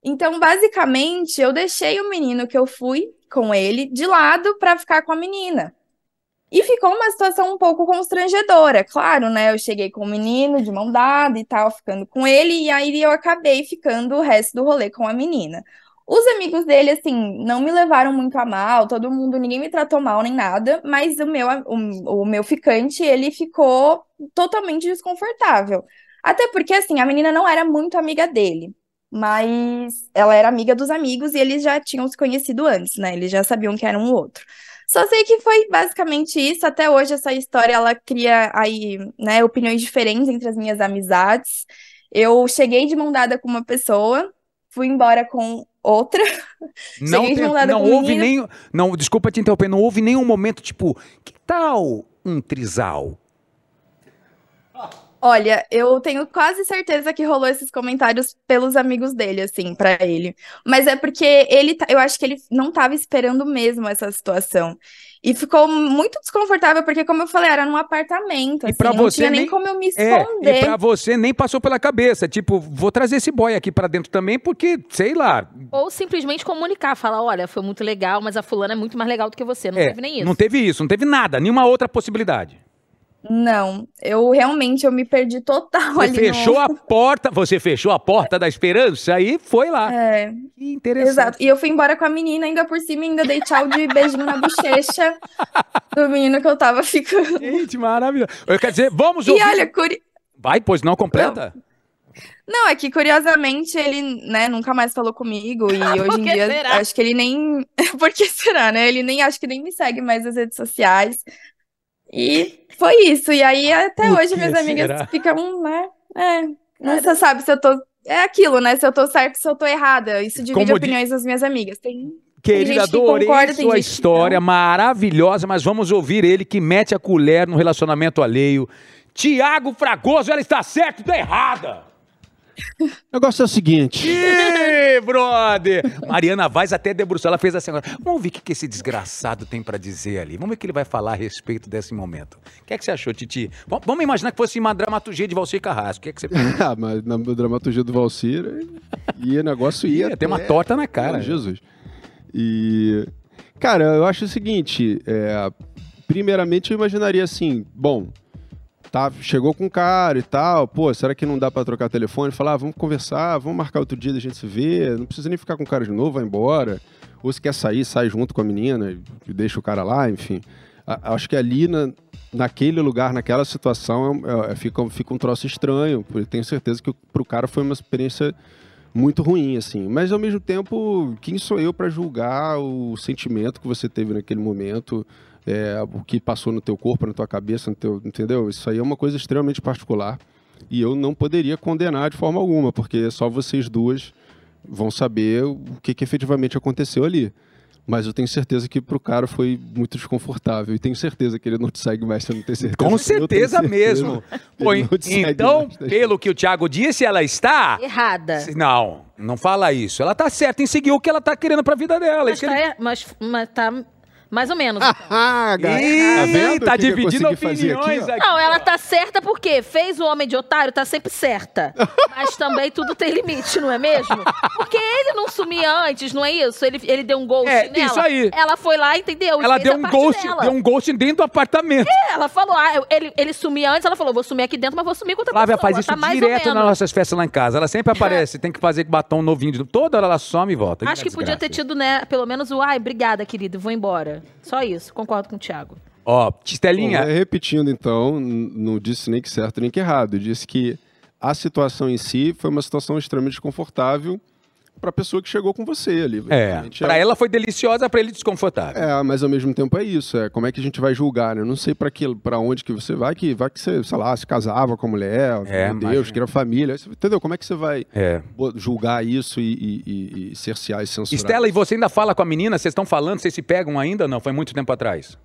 Então, basicamente, eu deixei o menino que eu fui com ele de lado pra ficar com a menina. E ficou uma situação um pouco constrangedora, claro, né? Eu cheguei com o menino de mão dada e tal, ficando com ele, e aí eu acabei ficando o resto do rolê com a menina. Os amigos dele, assim, não me levaram muito a mal, todo mundo, ninguém me tratou mal nem nada, mas o meu, o, o meu ficante, ele ficou totalmente desconfortável. Até porque, assim, a menina não era muito amiga dele, mas ela era amiga dos amigos e eles já tinham se conhecido antes, né? Eles já sabiam que era um outro. Só sei que foi basicamente isso. Até hoje, essa história, ela cria aí, né, opiniões diferentes entre as minhas amizades. Eu cheguei de mão dada com uma pessoa, fui embora com outra. Não, Cheguei de mão dada não com houve menino. nem. Não, desculpa te interromper, não houve nenhum momento tipo, que tal um trisal? Olha, eu tenho quase certeza que rolou esses comentários pelos amigos dele, assim, pra ele. Mas é porque ele, tá- eu acho que ele não tava esperando mesmo essa situação. E ficou muito desconfortável, porque, como eu falei, era num apartamento, assim, pra não você tinha nem nem- como eu me É, esconder. e pra você nem passou pela cabeça. Tipo, vou trazer esse boy aqui pra dentro também, porque, sei lá. Ou simplesmente comunicar, falar, olha, foi muito legal, mas a fulana é muito mais legal do que você. Não é, teve nem isso. Não teve isso, não teve nada, nenhuma outra possibilidade. Não, eu realmente eu me perdi total Você ali no- fechou a porta, você fechou a porta da esperança e foi lá. É, Que interessante. exato. E eu fui embora com a menina, ainda por cima, ainda dei tchau de beijinho na bochecha do menino que eu tava ficando. Gente, maravilhoso. Eu quero dizer, vamos E ouvir. olha, curi... Vai, pois não, completa. Não, é que curiosamente ele, né, nunca mais falou comigo e hoje em dia será? acho que ele nem. Por que será, né? Ele nem acho que nem me segue mais nas redes sociais. E foi isso. E aí até hoje que minhas amigas será? ficam, né? É, não você sabe se eu tô. É aquilo, né? Se eu tô certa, se eu tô errada. Isso divide Como opiniões das minhas amigas. Tem. Querida, que adorei concorda, tem sua que história maravilhosa, mas vamos ouvir ele que mete a colher no relacionamento alheio. Tiago Fragoso, ela está certa, está errada. O negócio é o seguinte. Ih, brother! Mariana Vaz até debruçou, ela fez assim agora. Vamos ver o que, esse desgraçado tem pra dizer ali. Vamos ver o que ele vai falar a respeito desse momento. O que é que você achou, Titi? Vamos imaginar que fosse uma dramaturgia de Valcir Carrasco. O que é que você ah, mas na dramaturgia do Valcir, ia negócio ia. Ia ter uma torta na cara. Ah, Jesus. E. Cara, eu acho o seguinte: é, primeiramente, eu imaginaria assim, bom. Tá, chegou com o cara e tal, pô, será que não dá pra trocar telefone? Falar, ah, vamos conversar, vamos marcar outro dia da gente se ver, não precisa nem ficar com o cara de novo, vai embora. Ou se quer sair, sai junto com a menina e deixa o cara lá, enfim. A- acho que ali na, naquele lugar, naquela situação, é- é- fica, fica um troço estranho, porque tenho certeza que pro cara foi uma experiência muito ruim, assim. Mas ao mesmo tempo, quem sou eu para julgar o sentimento que você teve naquele momento, é, o que passou no teu corpo, na tua cabeça, no teu, entendeu? Isso aí é uma coisa extremamente particular e eu não poderia condenar de forma alguma, porque só vocês duas vão saber o que, que efetivamente aconteceu ali. Mas eu tenho certeza que pro cara foi muito desconfortável. E tenho certeza que ele não te segue mais, você não tem certeza. Com tenho certeza mesmo. Pô, então, mais, né? pelo que o Thiago disse, ela está. Errada. Não, não fala isso. Ela tá certa em seguir o que ela tá querendo pra vida dela. Mas Isso que tá, ele- é- mas, mas tá mais ou menos. então. Ah, galera. Ih, Tá tá que que dividindo aqui, opiniões ó? aqui. Não, ela tá certa porque fez o homem de otário, tá sempre certa. Mas também tudo tem limite, não é mesmo? Porque ele não sumia antes, não é isso? Ele, ele deu um ghost É, nela. isso aí. Ela foi lá, entendeu? Ela deu um ghost, dela. deu um ghost dentro do apartamento. Ela falou, ah, ele, ele sumia antes, ela falou, vou sumir aqui dentro, mas vou sumir com outra Flávia pessoa. faz isso tá direto nas nossas festas lá em casa. Ela sempre aparece, tem que fazer batom novinho. de- Toda hora ela some e volta. Acho que podia ter tido, né, pelo menos o, ai, obrigada, querido, vou embora. Só isso, concordo com o Thiago. Ó, Bom, Tistelinha, mas repetindo então, não disse nem que certo nem que errado. Disse que a situação em si foi uma situação extremamente desconfortável para a pessoa que chegou com você ali. é, Realmente pra ela foi deliciosa, pra ele desconfortável. É, mas ao mesmo tempo é isso. É como é que a gente vai julgar, né? Eu não sei para que, para onde que você vai, que vai que você, sei lá, se casava com a mulher, É, meu Deus, imagina. que era família, entendeu? Como é que você vai É. julgar isso e, e- e- e cercear e censurar? Estela, e você ainda fala com a menina? Vocês estão falando? Vocês se pegam ainda? Não, foi muito tempo atrás.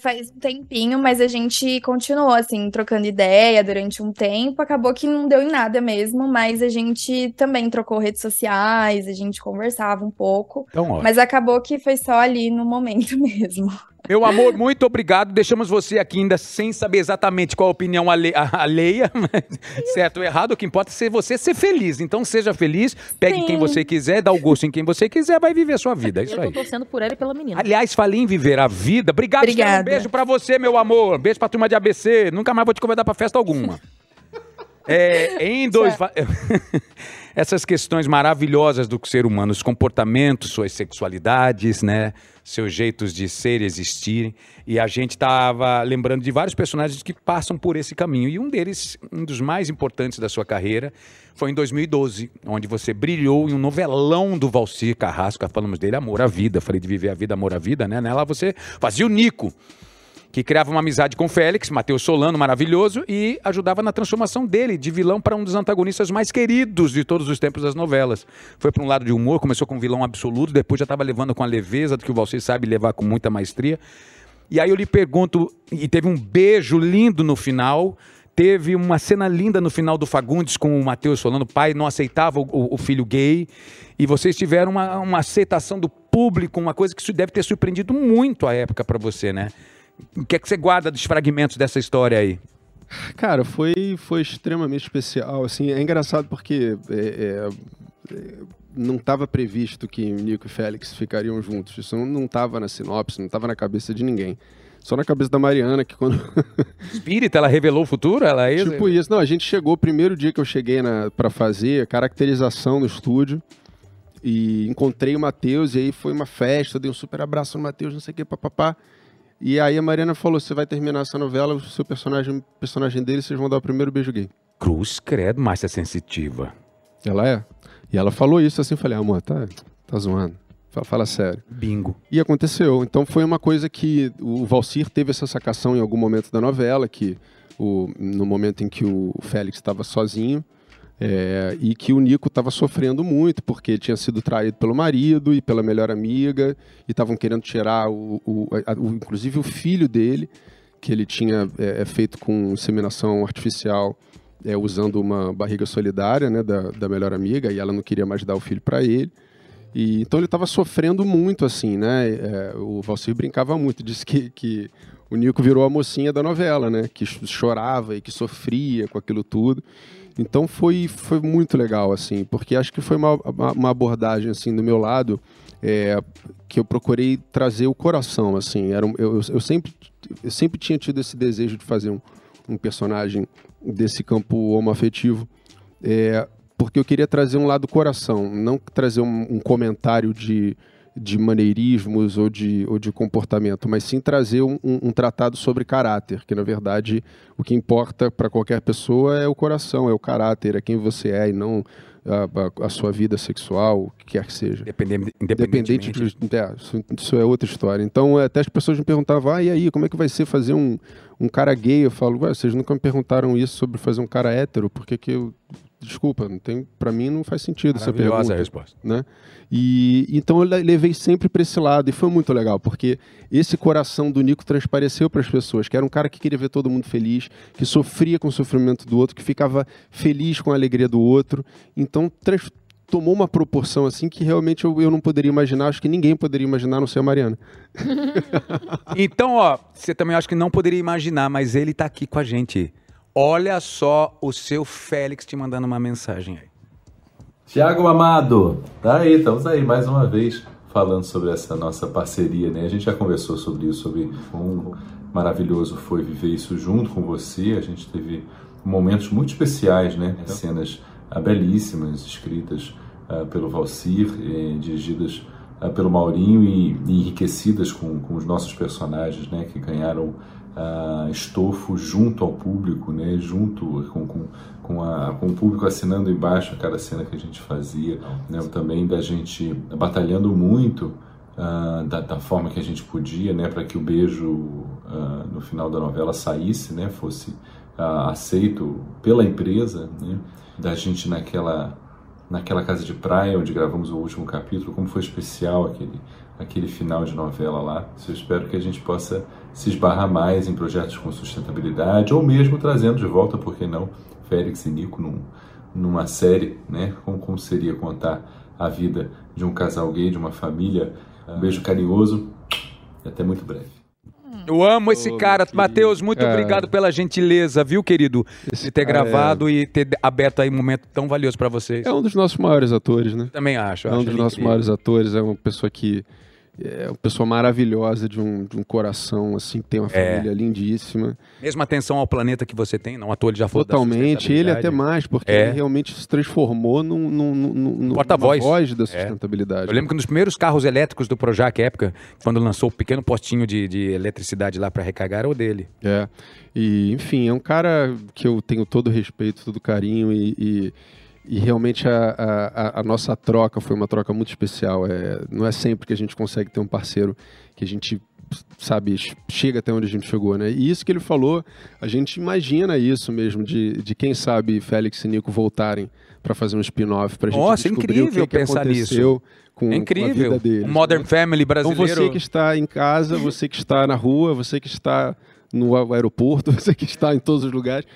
Faz um tempinho, mas a gente continuou, assim, trocando ideia durante um tempo. Acabou que não deu em nada mesmo, mas a gente também trocou redes sociais, a gente conversava um pouco. Então. Mas acabou que foi só ali no momento mesmo. Meu amor, muito obrigado. Deixamos você aqui ainda sem saber exatamente qual a opinião ale- a- alheia, mas certo ou errado. O que importa é ser você ser feliz. Então seja feliz, pegue Sim. quem você quiser, dá o gosto em quem você quiser, vai viver a sua vida. É isso Eu aí. tô torcendo por ela e pela menina. Aliás, falei em viver a vida. Obrigado, Estela. Um Obrigada. beijo pra você, meu amor. Beijo pra turma de ABC. Nunca mais vou te convidar pra festa alguma. É, em dois. Essas questões maravilhosas do ser humano, os comportamentos, suas sexualidades, né? Seus jeitos de ser e existirem. E a gente estava lembrando de vários personagens que passam por esse caminho. E um deles, um dos mais importantes da sua carreira, foi em 2012, onde você brilhou em um novelão do Valcir Carrasco. Falamos dele, Amor à Vida. Falei de viver a vida, amor à vida, né? Lá você fazia o Nico que criava uma amizade com Félix, Matheus Solano, maravilhoso, e ajudava na transformação dele de vilão para um dos antagonistas mais queridos de todos os tempos das novelas. Foi para um lado de humor, começou com um vilão absoluto, depois já estava levando com a leveza do que o Valsir sabe levar com muita maestria. E aí eu lhe pergunto, e teve um beijo lindo no final, teve uma cena linda no final do Fagundes com o Matheus Solano, o pai não aceitava o, o- filho gay, e vocês tiveram uma, uma aceitação do público, uma coisa que deve ter surpreendido muito a época para você, né? O que é que você guarda dos fragmentos dessa história aí? Cara, foi, foi extremamente especial. Assim, é engraçado porque é, é, é, não estava previsto que Nico e Félix ficariam juntos. Isso não estava na sinopse, não estava na cabeça de ninguém. Só na cabeça da Mariana, que quando. Espírita, ela revelou o futuro? Ela é tipo isso. Não, a gente chegou, o primeiro dia que eu cheguei para fazer a caracterização no estúdio. E encontrei o Matheus, e aí foi uma festa, dei um super abraço no Matheus, não sei o que, papapá. E aí a Mariana falou: você vai terminar essa novela, o seu personagem, personagem dele, vocês vão dar o primeiro beijo gay. Cruz, credo, Márcia Sensitiva. Ela é. E ela falou isso assim, eu falei, amor, tá, tá zoando. Fala, fala sério. Bingo. E aconteceu. Então foi uma coisa que o Valcir teve essa sacação em algum momento da novela, que o, no momento em que o Félix estava sozinho, é, e que o Nico estava sofrendo muito, porque tinha sido traído pelo marido e pela melhor amiga, e estavam querendo tirar, o, o- a- o- inclusive, o filho dele, que ele tinha é, é, feito com inseminação artificial, é, usando uma barriga solidária né, da, da melhor amiga, e ela não queria mais dar o filho para ele. E, então ele estava sofrendo muito, assim, né? É, o Valcir brincava muito, disse que, que o Nico virou a mocinha da novela, né? Que ch- chorava e que sofria com aquilo tudo. Então foi, foi muito legal, assim, porque acho que foi uma, uma, abordagem, assim, do meu lado, é, que eu procurei trazer o coração, assim. Era um- eu- eu sempre, eu sempre tinha tido esse desejo de fazer um, um personagem desse campo homoafetivo, é, porque eu queria trazer um lado coração, não trazer um, um comentário de, de maneirismos ou de, ou de comportamento, mas sim trazer um, um- um tratado sobre caráter, que na verdade o que importa para qualquer pessoa é o coração, é o caráter, é quem você é e não a, a- a sua vida sexual, o que quer que seja. Independente, de, é, isso, isso é outra história. Então, é, até as pessoas me perguntavam, ah, e aí, como é que vai ser fazer um, um cara gay? Eu falo, vocês nunca me perguntaram isso sobre fazer um cara hétero, por que que eu... Desculpa, não tem, para mim não faz sentido essa pergunta. A resposta. Né? E então eu le- levei sempre para esse lado e foi muito legal, porque esse coração do Nico transpareceu para as pessoas, que era um cara que queria ver todo mundo feliz, que sofria com o sofrimento do outro, que ficava feliz com a alegria do outro. Então trans- tomou uma proporção assim que realmente eu, eu não poderia imaginar, acho que ninguém poderia imaginar, não ser a Mariana. Então, ó, você também acho que não poderia imaginar, mas ele tá aqui com a gente. Olha só o seu Félix te mandando uma mensagem aí. Tiago Amado, tá aí, estamos aí mais uma vez falando sobre essa nossa parceria, né? A gente já conversou sobre isso, sobre um maravilhoso foi viver isso junto com você. A gente teve momentos muito especiais, né? Cenas ah, belíssimas, escritas ah, pelo Valcir, eh, dirigidas ah, pelo Maurinho e, e enriquecidas com, com os nossos personagens, né? Que ganharam ah, estofo junto ao público, né? Junto com, com, com, a, com o público assinando embaixo a cada cena que a gente fazia, né? Também da gente batalhando muito ah, da, da forma que a gente podia, né? Para que o beijo ah, no final da novela saísse, né? Fosse aceito pela empresa, né? Da gente naquela naquela casa de praia onde gravamos o último capítulo, como foi especial aquele aquele final de novela lá. Eu espero que a gente possa se esbarrar mais em projetos com sustentabilidade ou mesmo trazendo de volta, por que não, Félix e Nico num, numa série, né? Como, como seria contar a vida de um casal gay, de uma família. Um beijo carinhoso e até muito breve. Eu amo esse cara. Matheus, muito cara. obrigado pela gentileza, viu, querido? Esse De ter cara gravado e ter aberto aí um momento tão valioso pra vocês. É um dos nossos maiores atores, né? Também acho. É um dos nossos incrível. maiores atores, é uma pessoa que é uma pessoa maravilhosa de um, de um coração assim, tem uma É. família lindíssima. Mesma atenção ao planeta que você tem, não à toa ele já falou Totalmente, ele até mais, porque É. ele realmente se transformou num, num, num, Porta-voz. voz da É. sustentabilidade. Eu lembro que nos primeiros carros elétricos do Projac época, quando lançou o pequeno postinho de, de eletricidade lá pra recarregar, era o dele. É. E, enfim, é um cara que eu tenho todo o respeito, todo o carinho e, e, e realmente a, a, a nossa troca foi uma troca muito especial. É, não é sempre que a gente consegue ter um parceiro que a gente sabe, chega até onde a gente chegou, né? E isso que ele falou, a gente imagina isso mesmo, de, de quem sabe Félix e Nico voltarem para fazer um spin-off, pra gente Nossa, descobrir o incrível que, que pensar aconteceu nisso. com, É com a incrível. vida deles. O Modern né? Family Então brasileiro. você que está em casa, você que está na rua, você que está no a- aeroporto, você que está em todos os lugares,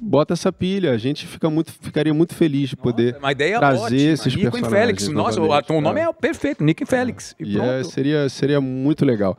bota essa pilha. A gente fica muito, ficaria muito feliz de poder Uma ideia trazer ótima. esses Nico e personagens. Félix. Nossa, o, o nome É. é perfeito, Nico e Félix. E E é, seria, seria muito legal.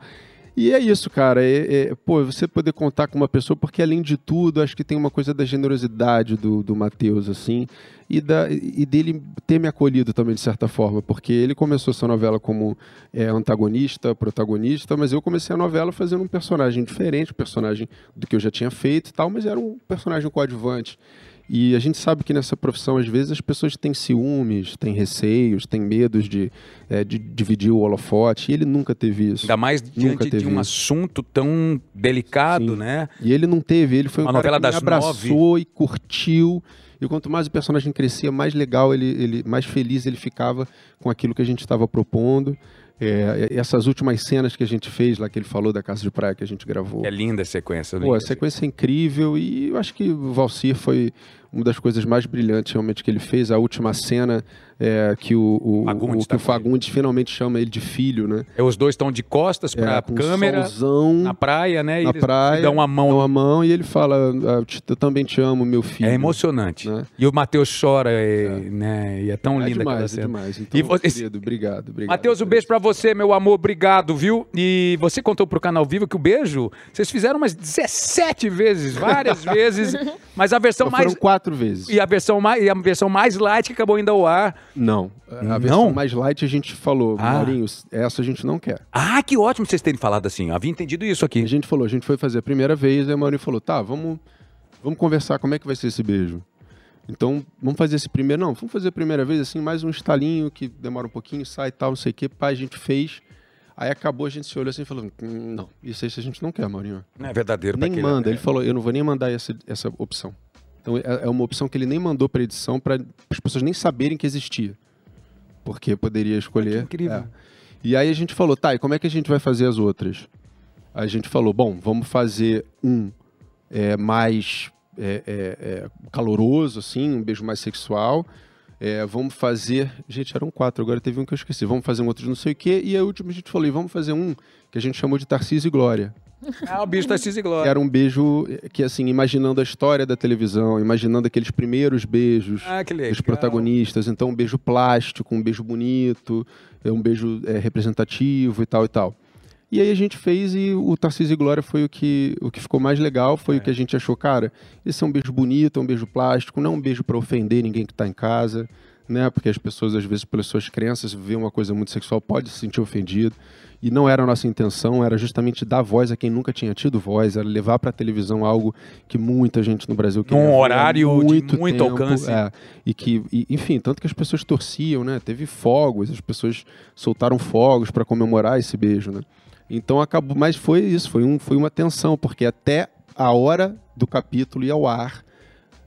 E é isso, cara. É, é, pô, você poder contar com uma pessoa, porque além de tudo, acho que tem uma coisa da generosidade do, do Matheus, assim, e, da, e dele ter me acolhido também, de certa forma, porque ele começou essa novela como é, antagonista, protagonista, mas eu comecei a novela fazendo um personagem diferente, um personagem do que eu já tinha feito e tal, mas era um personagem coadjuvante. E a gente sabe que nessa profissão, às vezes, as pessoas têm ciúmes, têm receios, têm medos de, é, de dividir o holofote, e ele nunca teve isso. Ainda mais Nunca diante de um isso. assunto tão delicado, Sim. né? E ele não teve, ele foi um Uma cara novela das abraçou e curtiu. E quanto mais o personagem crescia, mais legal ele, ele mais feliz ele ficava com aquilo que a gente estava propondo. É, essas últimas cenas que a gente fez lá, que ele falou da casa de praia que a gente gravou. É linda a sequência. Pô, a sequência é incrível e eu acho que o Valcir foi uma das coisas mais brilhantes realmente que ele fez. A última cena é, que o, o, Fagundes o, tá que o Fagundes finalmente chama ele de filho, né? É, Os dois estão de costas pra É, com câmera, solzão, na praia, né? Na praia, dão uma mão. dão a mão e ele fala, "Ah, eu, te- eu também te amo, meu filho. É emocionante. Né? E o Matheus chora, e, né? E é tão É linda aquela demais, é cena. demais. Então, E você- querido, obrigado, obrigado. Matheus, um beijo pra você, meu amor, obrigado, viu? E você contou pro Canal Vivo que o beijo, vocês fizeram umas 17 vezes, várias vezes, mas a versão Então, foram mais quatro vezes. e a versão mais e a versão mais light que acabou indo ao ar. Não, a Não? versão mais light a gente falou, Ah. Maurinho, essa a gente não quer. Ah, que ótimo vocês terem falado assim. Eu havia entendido isso A aqui. gente falou, a gente foi fazer a primeira vez, aí o Maurinho falou, tá, vamos, vamos conversar, como é que vai ser esse beijo? Então, vamos fazer esse primeiro, não, vamos fazer a primeira vez, assim, mais um estalinho que demora um pouquinho, sai e tal, não sei o que, pá, a gente fez. Aí acabou, a gente se olhou assim e falou, "Hum, não, isso aí a gente não quer, Maurinho. Não é verdadeiro pra Nem aquele- manda, ele falou, eu não vou nem mandar essa, essa opção. Então, é é uma opção que ele nem mandou pra edição, para as pessoas nem saberem que existia. Porque poderia escolher. incrível. É. E aí a gente falou, tá, e como é que a gente vai fazer as outras? A gente falou, bom, vamos fazer um é, mais é, é, é, caloroso, assim, um beijo mais sexual. É, vamos fazer. Gente, eram quatro, agora teve um que eu esqueci. Vamos fazer um outro de não sei o quê. E a última a gente falou, e vamos fazer um que a gente chamou de Tarcísio e Glória. Ah, o bicho da Cis e Glória. era um beijo que, assim, imaginando a história da televisão, imaginando aqueles primeiros beijos Ah, dos protagonistas. Então, um beijo plástico, um beijo bonito, é um beijo é, representativo e tal e tal. E aí a gente fez e o Tarcísio e Glória foi o que, o que ficou mais legal, foi o que a gente achou, cara, esse é um beijo bonito, é um beijo plástico, não é um beijo para ofender ninguém que está em casa, né? Porque as pessoas, às vezes, pelas suas crenças, veem uma coisa muito sexual, pode se sentir ofendido. E não era a nossa intenção, era justamente dar voz a quem nunca tinha tido voz, era levar para a televisão algo que muita gente no Brasil queria Num horário de muito alcance. é, e que, e, enfim, tanto que as pessoas torciam, né? Teve fogos, as pessoas soltaram fogos para comemorar esse beijo, né? Então acabou, mas foi isso, foi, um, foi uma tensão, porque até a hora do capítulo ir ao ar,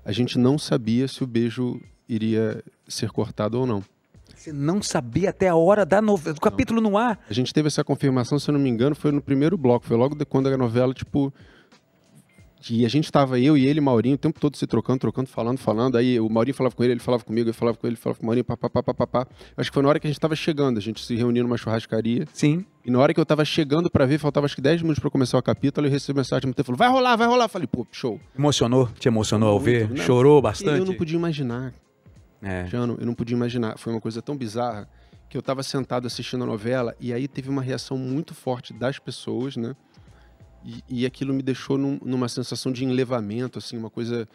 a gente não sabia se o beijo iria ser cortado ou não. Você não sabia até a hora da novela, do capítulo no ar. A gente teve essa confirmação, se eu não me engano, foi no primeiro bloco, foi logo de quando a novela, tipo, E a gente tava, eu e ele, Maurinho, o tempo todo se trocando, trocando, falando, falando. Aí o Maurinho falava com ele, ele falava comigo, eu falava com ele, ele falava com o Maurinho, papapá, papapá. Acho que foi na hora que a gente tava chegando, a gente se reuniu numa churrascaria. Sim. E na hora que eu tava chegando pra ver, faltava acho que 10 minutos pra começar o capítulo, eu recebi mensagem do falou, vai rolar, vai rolar. Falei, pô, show. Emocionou? Te emocionou ao ver? Muito, né? Chorou E bastante? Eu não podia imaginar, É. Jano, eu não podia imaginar. Foi uma coisa tão bizarra que eu tava sentado assistindo a novela e aí teve uma reação muito forte das pessoas, né? E, e aquilo me deixou num- numa sensação de enlevamento, assim, uma coisa.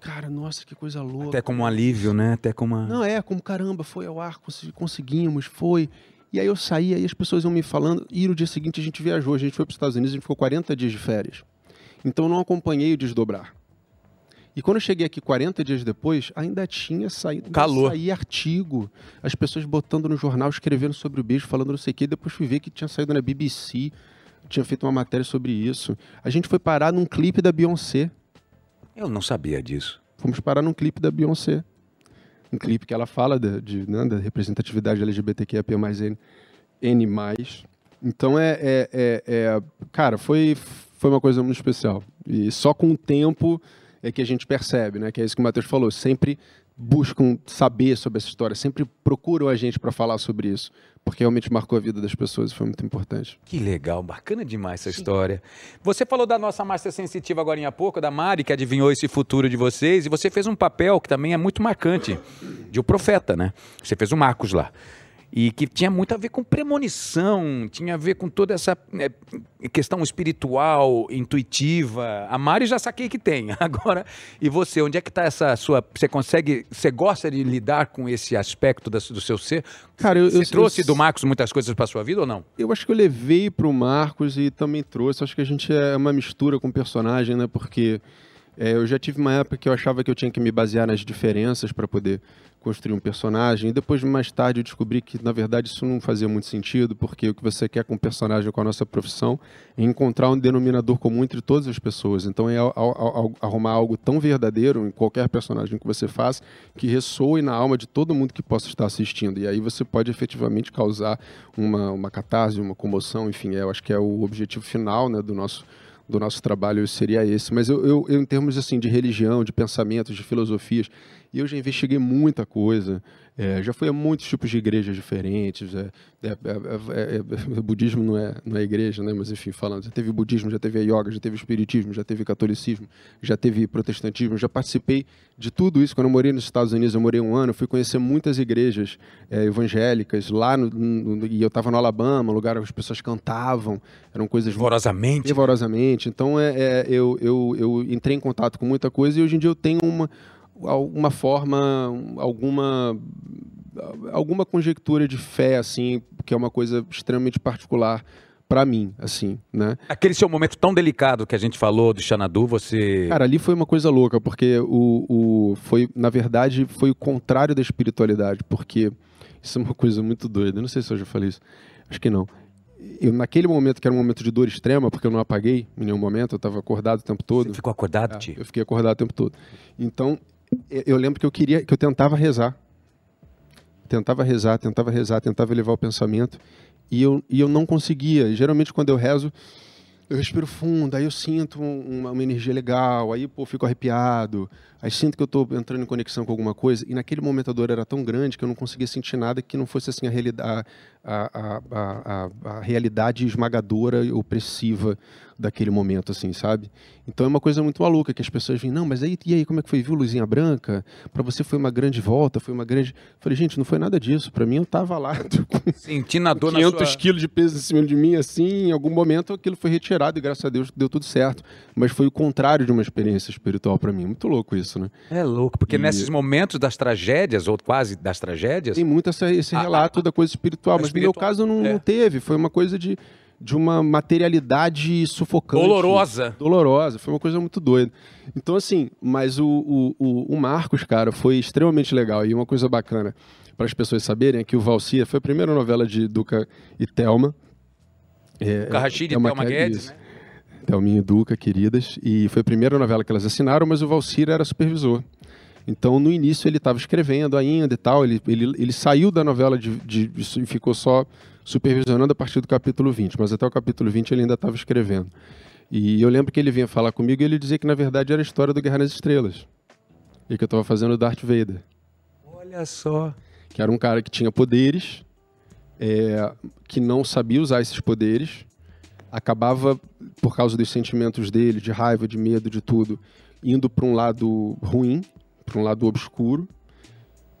Cara, nossa, que coisa louca. Até como um alívio, né? Até como uma... Não, é, como caramba, foi ao ar, consegui- conseguimos, foi. E aí eu saí, aí as pessoas iam me falando, e no dia seguinte a gente viajou, a gente foi para os Estados Unidos, a gente ficou 40 dias de férias. Então eu não acompanhei o desdobrar. E quando eu cheguei aqui 40 dias depois, ainda tinha saído Calor. sair artigo. As pessoas botando no jornal, escrevendo sobre o beijo, falando não sei o quê. Depois fui ver que tinha saído na BBC, tinha feito uma matéria sobre isso. A gente foi parar num clipe da Beyoncé. Eu não sabia disso. Fomos parar num clipe da Beyoncé. Um clipe que ela fala da, de, né, da representatividade LGBTQIA+, N, N+. Então, é, é, é, é- Cara, foi, foi uma coisa muito especial. E só com o tempo é que a gente percebe, né? Que é isso que o Matheus falou. Sempre buscam saber sobre essa história, sempre procuram a gente para falar sobre isso. Porque realmente marcou a vida das pessoas e foi muito importante. Que legal, bacana demais essa história. Você falou da nossa Márcia Sensitiva agora há pouco, da Mari, que adivinhou esse futuro de vocês, e você fez um papel que também é muito marcante, de o profeta, né? Você fez o Marcos lá. E que tinha muito a ver com premonição, tinha a ver com toda essa é, questão espiritual, intuitiva. A Mari já saquei que tem. Agora, e você, onde é que está essa sua. Você consegue. Você gosta de lidar com esse aspecto da- do seu ser? Cara, eu- você eu- trouxe eu- do Marcos muitas coisas para sua vida ou não? Eu acho que eu levei pro Marcos e também trouxe. Acho que a gente é uma mistura com o personagem, né? Porque é, eu já tive uma época que eu achava que eu tinha que me basear nas diferenças para poder construir um personagem. E depois, mais tarde, eu descobri que, na verdade, isso não fazia muito sentido, porque o que você quer com o personagem, com a nossa profissão, é encontrar um denominador comum entre todas as pessoas. Então, é al- al- al- arrumar algo tão verdadeiro em qualquer personagem que você faz, que ressoe na alma de todo mundo que possa estar assistindo. E aí você pode efetivamente causar uma, uma catarse, uma comoção, enfim, é, eu acho que é o objetivo final né, do nosso do nosso trabalho seria esse. Mas eu, eu, eu, em termos assim de religião, de pensamentos, de filosofias, eu já investiguei muita coisa. é, já fui a muitos tipos de igrejas diferentes. é, é, é, é, é, budismo não é, não é igreja, né? Mas enfim, falando, já teve budismo, já teve yoga, já teve espiritismo, já teve catolicismo, já teve protestantismo. Já participei de tudo isso. Quando eu morei nos Estados Unidos, eu morei um ano, fui conhecer muitas igrejas evangélicas lá no, no- e eu estava no Alabama, lugar onde as pessoas cantavam, eram coisas Fervorosamente. fervorosamente. Então é, é, eu, eu, eu entrei em contato com muita coisa e hoje em dia eu tenho uma alguma forma, alguma alguma conjectura de fé assim, que é uma coisa extremamente particular para mim, assim, né? Aquele seu momento tão delicado que a gente falou do Xanadu, você. Cara, ali foi uma coisa louca, porque o, o foi, na verdade, foi o contrário da espiritualidade, porque isso é uma coisa muito doida. Eu não sei se eu já falei isso. Acho que não. Eu, naquele momento, que era um momento de dor extrema, porque eu não apaguei em nenhum momento, eu estava acordado o tempo todo. Você ficou acordado, Tio? Eu fiquei acordado o tempo todo. Então, eu- lembro que eu queria, que eu tentava rezar. Tentava rezar, tentava rezar, tentava elevar o pensamento. E eu, e eu não conseguia. Geralmente, quando eu rezo, eu respiro fundo, aí eu sinto um- uma, uma energia legal, aí pô, fico arrepiado, aí sinto que eu estou entrando em conexão com alguma coisa, e naquele momento a dor era tão grande que eu não conseguia sentir nada que não fosse assim a, realidade, a, a, a, a, realidade esmagadora e opressiva daquele momento, assim, sabe? Então é uma coisa muito maluca que as pessoas vêm, não, mas aí, e aí, como é que foi? Viu luzinha branca? Para você foi uma grande volta, foi uma grande... Eu falei, gente, não foi nada disso, para mim eu tava lá Sentindo a dor na 500 sua... quilos de peso em cima de mim, assim, em algum momento aquilo foi retirado e graças a Deus deu tudo certo. Mas foi o contrário de uma experiência espiritual para mim. Muito louco isso, né? É louco, porque E- nesses momentos das tragédias, ou quase das tragédias. Tem muito essa- esse relato da coisa espiritual, mas no meu caso não, não teve. Foi uma coisa de, de uma materialidade sufocante. Dolorosa. Dolorosa. Foi uma coisa muito doida. Então, assim, mas o, o, o, o Marcos, cara, foi extremamente legal. E uma coisa bacana para as pessoas saberem é que o Valcia foi a primeira novela de Duca e Thelma. É, e Thelma Thelma Guedes, Guedes, né? Thelminha e Duca, queridas. E foi a primeira novela que elas assinaram, mas o Valcir era supervisor. Então, no início, ele estava escrevendo ainda e tal. Ele, ele, ele saiu da novela de, de, de- e ficou só supervisionando a partir do capítulo 20. Mas até o capítulo 20 ele ainda estava escrevendo. E eu lembro que ele vinha falar comigo e ele dizia que na verdade era a história do Guerra nas Estrelas. E que eu estava fazendo o Darth Vader. Olha só. Que era um cara que tinha poderes, é, que não sabia usar esses poderes, acabava, por causa dos sentimentos dele, de raiva, de medo, de tudo, indo para um lado ruim, para um lado obscuro.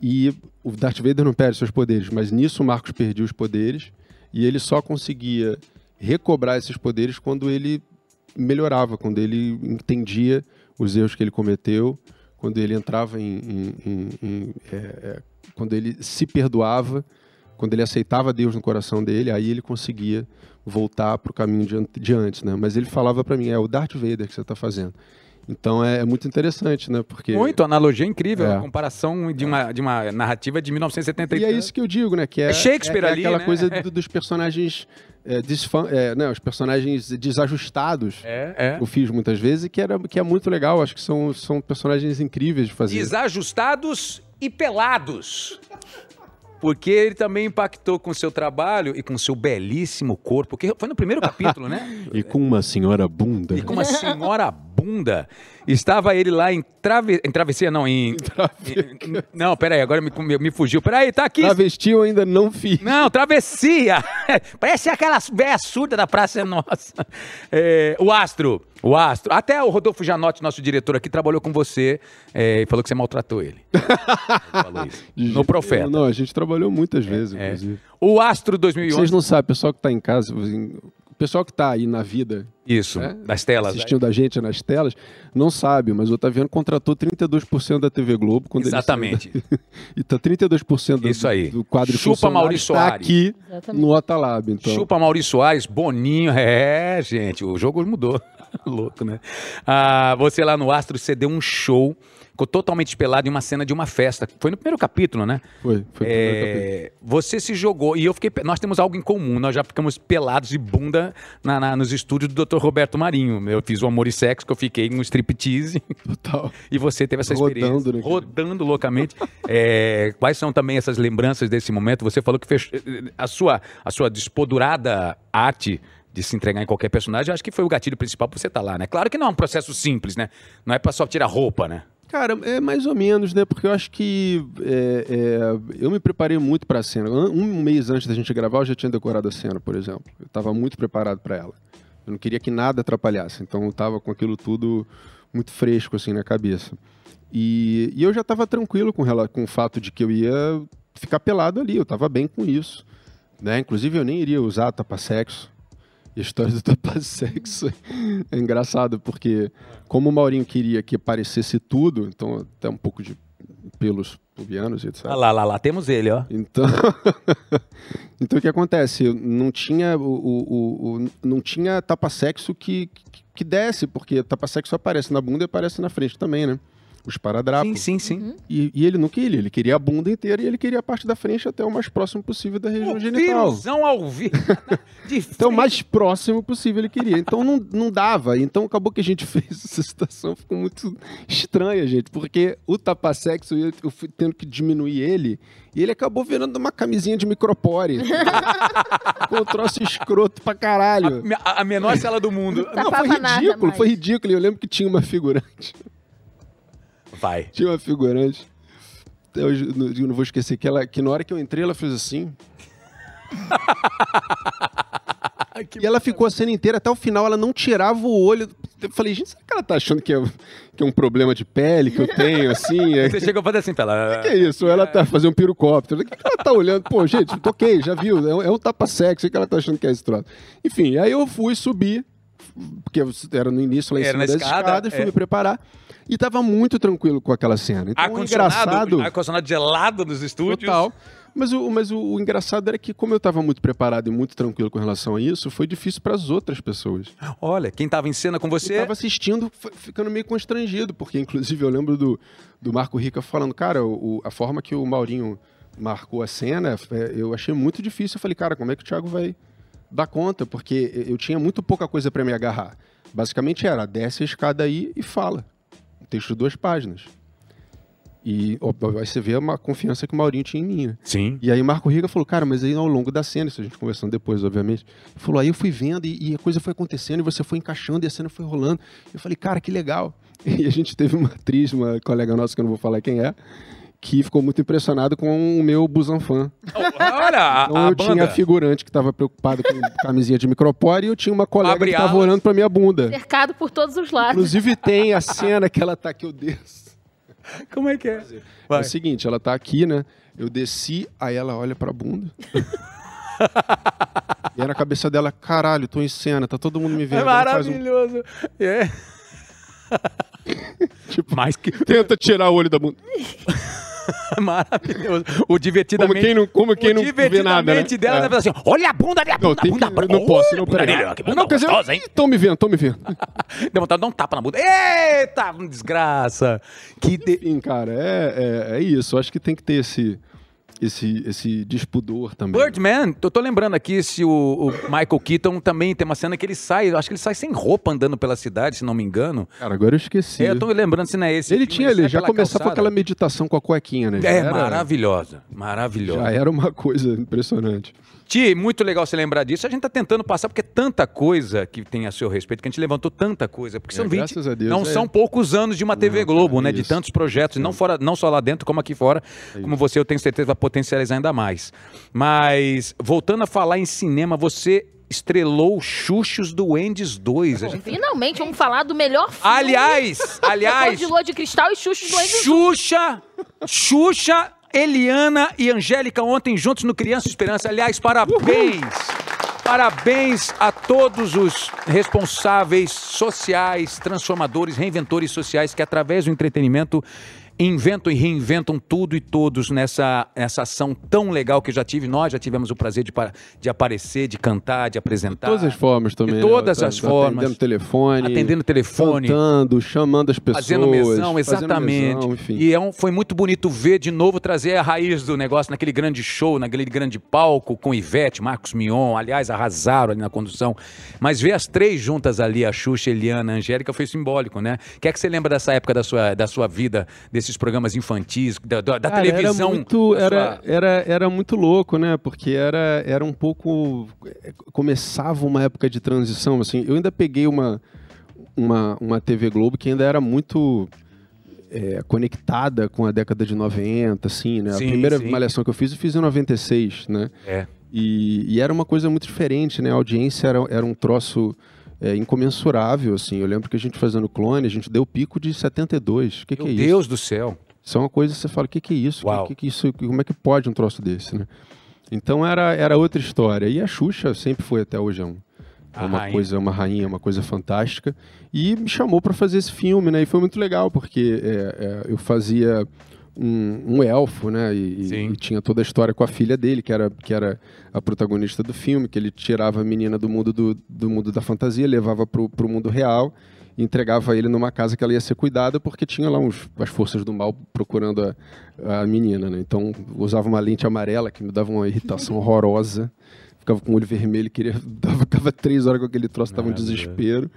E o Darth Vader não perde seus poderes, mas nisso o Marcos perdia os poderes e ele só conseguia recobrar esses poderes quando ele melhorava, quando ele entendia os erros que ele cometeu, quando ele entrava em, em, em, em é, é, quando ele se perdoava, quando ele aceitava Deus no coração dele, aí ele conseguia voltar para o caminho de, de antes, né? Mas ele falava para mim, é o Darth Vader que você está fazendo. Então é, é, muito interessante, né? Porque muito analogia incrível, é. a comparação de uma, de uma narrativa de 1973. E é isso que eu digo, né? Que é, é Shakespeare é, é ali, aquela né? coisa do, dos personagens é, desfan, é, né, os personagens desajustados. É, é. Eu fiz muitas vezes e que, era, que é muito legal. Acho que são, são personagens incríveis de fazer. Desajustados e pelados. Porque ele também impactou com o seu trabalho e com o seu belíssimo corpo, que foi no primeiro capítulo, né? e com uma senhora bunda. E com uma senhora bunda. Estava ele lá em, trave... em travessia, não, em... em... Não, peraí, agora me, me fugiu. Peraí, tá aqui. Travesti eu ainda não fiz. Não, travessia. Parece aquela véia surda da Praça Nossa. É, o Astro, o Astro. Até o Rodolfo Janotti, nosso diretor aqui, trabalhou com você é, e falou que você maltratou ele. falou isso. No Profeta. Não, a gente trabalhou muitas vezes, É. inclusive. O Astro 2011... Vocês não sabem, pessoal que tá em casa, o pessoal que tá aí na vida, Isso, das telas. assistindo a gente nas telas, não sabe, mas o Otaviano contratou 32% da TV Globo quando Exatamente. ele saiu da... e tá 32% do, Isso aí. do quadro Chupa Maurício tá Soares. aqui Exatamente. no Otalab, então. Chupa Maurício Soares, Boninho. É, gente, o jogo mudou. Louco, né? Ah, você lá no Astro, você deu um show, ficou totalmente espelado em uma cena de uma festa. Foi no primeiro capítulo, né? Foi, foi o primeiro capítulo. É, você se jogou, e eu fiquei. Nós temos algo em comum, nós já ficamos pelados de bunda na- na- nos estúdios do Dr. Roberto Marinho. Eu fiz o Amor e Sexo, que eu fiquei em um striptease. Total. E você teve essa Rodando, experiência. né? Rodando loucamente. É, quais são também essas lembranças desse momento? Você falou que fez, a sua, a sua despodurada arte de se entregar em qualquer personagem, eu acho que foi o gatilho principal pra você estar lá, né? Claro que não é um processo simples, né? Não é pra só tirar roupa, né? Cara, é mais ou menos, né? Porque eu acho que é, é, eu me preparei muito pra cena. An- Um mês antes da gente gravar, eu já tinha decorado a cena, por exemplo. Eu estava muito preparado pra ela. Eu não queria que nada atrapalhasse, então eu tava com aquilo tudo muito fresco assim na cabeça. E, e eu já estava tranquilo com, rela- com o fato de que eu ia ficar pelado ali. Eu estava bem com isso, né? Inclusive eu nem iria usar tapa-sexo. E a história do tapa-sexo é engraçado, porque como o Maurinho queria que aparecesse tudo, então até um pouco de pelos pubianos, etc. Olha lá, lá, lá, temos ele, ó. Então, então o que acontece? Não tinha o, o- o- o- não tinha tapa-sexo que, que, que desce, porque tapa-sexo aparece na bunda e aparece na frente também, né? Os paradrapos. Sim, sim, sim. E, e ele não queria, ele queria a bunda inteira e ele queria a parte da frente até o mais próximo possível da região genital. Viruzão ao vivo. Então, o mais próximo possível ele queria. Então, não, não dava. Então, acabou que a gente fez essa situação. Ficou muito estranha, gente. Porque o tapa-sexo, eu, eu fui tendo que diminuir ele. E ele acabou virando uma camisinha de micropore. Ficou um troço escroto pra caralho. a, a menor cela do mundo. Não, foi ridículo, foi ridículo. E Eu lembro que tinha uma figurante. Vai. Tinha uma figurante. Eu não- eu não vou esquecer que ela, que na hora que eu entrei, ela fez assim. e ela ficou a cena inteira, até o final, ela não tirava o olho. Eu falei, gente, será que ela tá achando que é, que é um problema de pele que eu tenho, assim? É, Você chegou a fazer assim pra ela. que é isso? Ela tá fazendo um pirocóptero. O que, que ela tá olhando? Pô, gente, toquei, já viu? É um, é um tapa-sexo. O que ela tá achando que é esse troço? Enfim, aí eu fui subir, porque era no início lá em Era cima na das escada, escadas, fui é. me preparar. E tava muito tranquilo com aquela cena. Então, o engraçado... Ar-condicionado ar-condicionado gelado nos estúdios. Total. Mas, o, mas o, o engraçado era que, como eu estava muito preparado e muito tranquilo com relação a isso, foi difícil para as outras pessoas. Olha, quem tava em cena com Eu você. estava assistindo, ficando meio constrangido, porque, inclusive, eu lembro do, do Marco Rica falando, cara, o, o- a forma que o Maurinho marcou a cena, é, eu achei muito difícil. Eu falei, cara, como é que o Thiago vai dar conta? Porque eu tinha muito pouca coisa para me agarrar. Basicamente era, desce a escada aí e fala. Um texto de duas páginas. E ó, você vê uma confiança que o Maurinho tinha em mim, né? Sim. E aí Marco Riga falou, cara, mas aí ao longo da cena, isso a gente conversando depois, obviamente, falou, aí eu fui vendo e, e a coisa foi acontecendo e você foi encaixando e a cena foi rolando. Eu falei, cara, que legal. E a gente teve uma atriz, uma colega nossa, que eu não vou falar quem é, que ficou muito impressionado com o meu Busanfan. Olha, a, Então a eu tinha banda. a figurante que estava preocupada com camisinha de micropore e eu tinha uma colega Abre que estava olhando pra minha bunda. Cercado por todos os lados. Inclusive tem a cena que ela tá aqui, eu desço. Como é que é? É o seguinte, ela tá aqui, né? Eu desci, aí ela olha pra bunda. e aí na cabeça dela, caralho, tô em cena, tá todo mundo me vendo. É Ela faz um- maravilhoso. É. tipo, Mais que tenta tirar o olho da bunda. maravilhoso. O divertidamente. Como quem não, como quem não vê nada, né? divertidamente dela É. deve assim: olha a bunda dele, a Não, bunda, tem bunda, que, bunda. não posso, não, peraí. dele, que bunda Não, quer dizer, gostosa, hein? Ih, tão me vendo, tão me vendo. Deu vontade de dar um tapa na bunda. Eita, desgraça. Que de... Enfim, cara, é, é, é isso. Acho que tem que ter esse, esse, esse despudor também. Birdman, eu tô lembrando aqui se o, o Michael Keaton também tem uma cena que ele sai, eu acho que ele sai sem roupa andando pela cidade, se não me engano. Cara, agora eu esqueci. É, eu tô lembrando se não é esse. Ele filme, tinha, ele já começava com aquela meditação com a cuequinha, né? Já É, era- maravilhosa, maravilhosa. Já era uma coisa impressionante. Ti, muito legal você lembrar disso. A gente tá tentando passar, porque é tanta coisa que tem a seu respeito, que a gente levantou tanta coisa. Porque É, são 20, graças a Deus, não é. são poucos anos de uma TV Não, Globo, né? De isso. É tantos projetos, não, fora, não só lá dentro, como aqui fora. como você, eu tenho certeza, vai potencializar ainda mais. Mas, voltando a falar em cinema, você estrelou Xuxos do Endes 2. A gente- Finalmente, vamos falar do melhor filme. Aliás, aliás, de Lua de Cristal e do Anjo. Xuxa, Xuxa, Eliana e Angélica ontem juntos no Criança Esperança. Aliás, parabéns. Parabéns a todos os responsáveis sociais, transformadores, reinventores sociais que através do entretenimento inventam e reinventam tudo e todos nessa, nessa ação tão legal que eu já tive. Nós já tivemos o prazer de, de aparecer, de cantar, de apresentar. Todas as formas também. De né? todas Tá- as formas. Atendendo telefone. Atendendo telefone. Cantando, chamando as pessoas. Fazendo mesão, fazendo exatamente. mesão, enfim. e é um- foi muito bonito ver de novo trazer a raiz do negócio naquele grande show, naquele grande palco com Ivete, Marcos Mion, aliás, arrasaram ali na condução. Mas ver as três juntas ali, a Xuxa, Eliana, a Angélica, foi simbólico, né? O que é que você lembra dessa época da sua, da sua vida, desses programas infantis, da, da- da Cara, televisão? Era muito, era, era, era muito louco, né? Porque era, era um pouco. Começava uma época de transição. Assim, eu ainda peguei uma, uma, uma TV Globo que ainda era muito. é, conectada com a década de 90, assim, né? Sim, a primeira sim. malhação que eu fiz, eu fiz em 96, né? É. E, e era uma coisa muito diferente, né? A audiência era, era um troço é, incomensurável, assim. Eu lembro que a gente fazendo clone, a gente deu pico de 72. O que, que é isso? Deus do céu. Isso é uma coisa que você fala, o que, que é isso? Uau. Que, que, que isso? Como é que pode um troço desse, né? Então era, era outra história. E a Xuxa sempre foi até hoje é um- é A uma rainha. coisa, uma rainha, uma coisa fantástica. E me chamou para fazer esse filme, né? E foi muito legal, porque é, é, eu fazia um, um elfo, né? E, e- tinha toda a história com a filha dele, que era, que era a protagonista do filme, que ele tirava a menina do mundo, do, do mundo da fantasia, levava pro, pro mundo real e entregava ele numa casa que ela ia ser cuidada, porque tinha lá uns, as forças do mal procurando a, a menina, né? Então usava uma lente amarela que me dava uma irritação horrorosa. Ficava com o olho vermelho, queria, dava, ficava três horas com aquele troço, tava um desespero.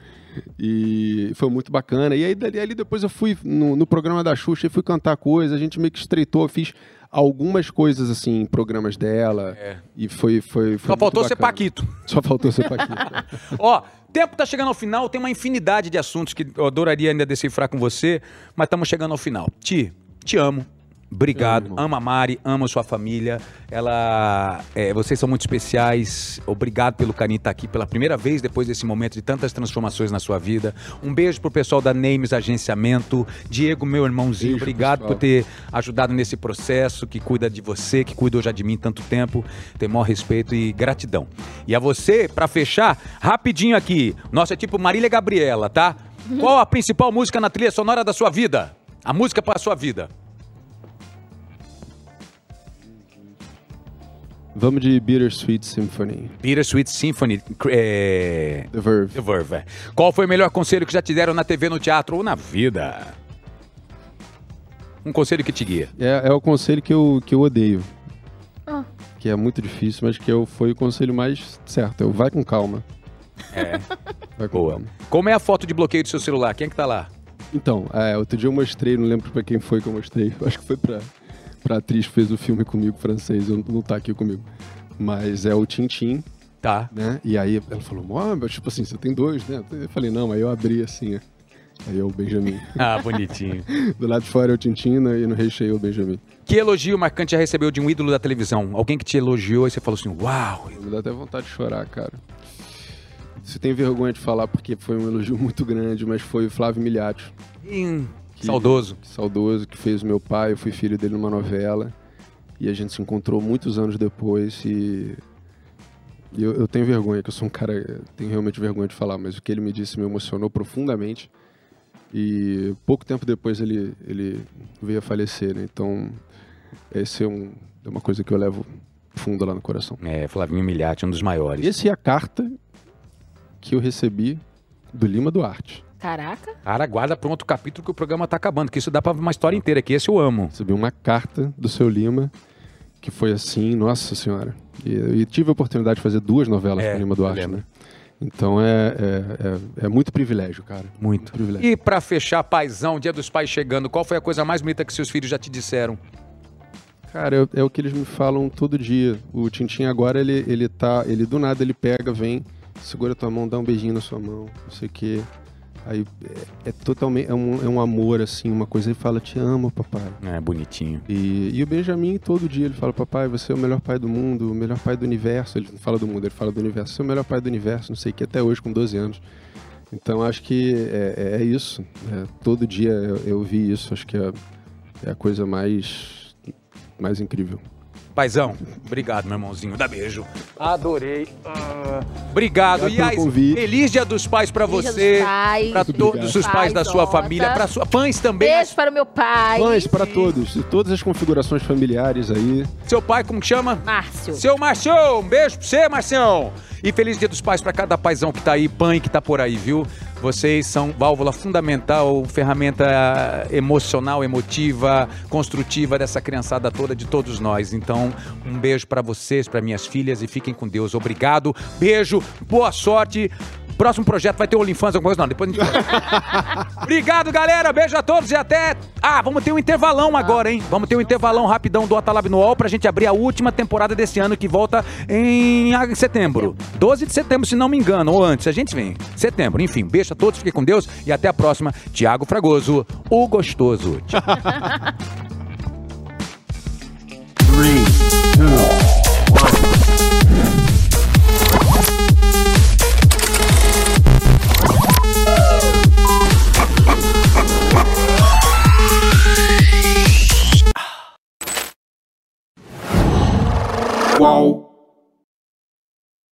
E foi muito bacana. E aí dali, ali depois eu fui no, no programa da Xuxa e fui cantar coisa, a gente meio que estreitou, fiz algumas coisas assim em programas dela. E foi, foi, foi Só faltou ser bacana. Paquito. Só faltou ser Paquito. Ó, tempo tá chegando ao final, tem uma infinidade de assuntos que eu adoraria ainda decifrar com você, mas estamos chegando ao final. Ti, te amo. Obrigado. Ama a Mari, amo sua família. Ela. é, vocês são muito especiais. Obrigado pelo carinho estar aqui pela primeira vez depois desse momento de tantas transformações na sua vida. Um beijo pro pessoal da Names Agenciamento. Diego, meu irmãozinho, Beijo, obrigado pessoal. por ter ajudado nesse processo, que cuida de você, que cuidou já de mim tanto tempo. Tem maior respeito e gratidão. E a você, pra fechar, rapidinho aqui. Nossa, é tipo Marília Gabriela, tá? Qual a principal música na trilha sonora da sua vida? A música para a sua vida. Vamos de Bittersweet Symphony. Bittersweet Symphony. É... The Verve. The Verve. é. Qual foi o melhor conselho que já te deram na TV, no teatro ou na vida? Um conselho que te guia. É, é o conselho que eu, que eu odeio. Ah. Que é muito difícil, mas que eu, foi o conselho mais certo. Eu vai com calma. É. Vai com Boa. calma. Como é a foto de bloqueio do seu celular? Quem é que tá lá? Então, é, outro dia eu mostrei, não lembro pra quem foi que eu mostrei. Acho que foi pra, pra atriz que fez o filme comigo, francês, eu, não tá aqui comigo. Mas é o Tintim. Tá. Né? E aí ela falou, mas tipo assim, você tem dois, né? Eu falei, não, aí eu abri assim, ó. Aí é o Benjamin. Ah, bonitinho. Do lado de fora é o Tintin né, e no recheio é o Benjamin. Que elogio marcante já recebeu de um ídolo da televisão? Alguém que te elogiou e você falou assim, uau! Me dá até vontade de chorar, cara. Você tem vergonha de falar porque foi um elogio muito grande, mas foi o Flávio Miliati. Hum, que, saudoso. Que saudoso, que fez meu pai, eu fui filho dele numa novela. E a gente se encontrou muitos anos depois e eu, eu, tenho vergonha, que eu sou um cara, tenho realmente vergonha de falar, mas o que ele me disse me emocionou profundamente. E pouco tempo depois ele, ele veio a falecer, né? Então, esse é, um, é uma coisa que eu levo fundo lá no coração. É, Flavinho Milhati, um dos maiores. Esse é a carta que eu recebi do Lima Duarte. Caraca. Cara, guarda para um outro capítulo que o programa tá acabando, que isso dá para uma história inteira, que esse eu amo. Recebi uma carta do seu Lima que foi assim, nossa senhora. E, e tive a oportunidade de fazer duas novelas é, com o Lima Duarte, né? Então é, é, é, é, muito privilégio, cara. Muito. muito privilégio. E para fechar, paizão, Dia dos Pais chegando, qual foi a coisa mais bonita que seus filhos já te disseram? Cara, é, é o que eles me falam todo dia. O Tintin agora, ele, ele tá. Ele do nada ele pega, vem, segura tua mão, dá um beijinho na sua mão, não sei o quê. Aí é, é, totalmente é um, é um amor assim, uma coisa ele fala te amo, papai. É bonitinho. E, e o Benjamin todo dia ele fala papai, você é o melhor pai do mundo, o melhor pai do universo. Ele não fala do mundo, ele fala do universo. Você é o melhor pai do universo, não sei o que até hoje com 12 anos. Então acho que é, é isso. É, todo dia eu, eu, vi isso. Acho que é, é a coisa mais mais incrível. Paizão, obrigado, meu irmãozinho. Dá beijo. Adorei. Uh, obrigado. e aí, feliz Dia dos Pais para você, para todos os pais da sua família, para sua fãs também. Beijo para o meu pai. Fãs para todos, e todas as configurações familiares aí. Seu pai como que chama? Márcio. Seu Márcio, um beijo para você, Marcião. E feliz Dia dos Pais para cada paizão que tá aí, pai que tá por aí, viu? Vocês são válvula fundamental, ferramenta emocional, emotiva, construtiva dessa criançada toda, de todos nós. Então, um beijo para vocês, para minhas filhas e fiquem com Deus. Obrigado, beijo, boa sorte. Próximo projeto vai ter OnlyFans, alguma coisa? Não, depois a gente Obrigado, galera. Beijo a todos e até. Ah, vamos ter um intervalão agora, hein? Vamos ter um intervalão rapidão do Atalab no UOL pra gente abrir a última temporada desse ano que volta em setembro. 12 de setembro, se não me engano, ou antes. A gente vem. Setembro. Enfim, beijo a todos, fiquem com Deus e até a próxima. Tiago Fragoso, o gostoso. Three, two, Qual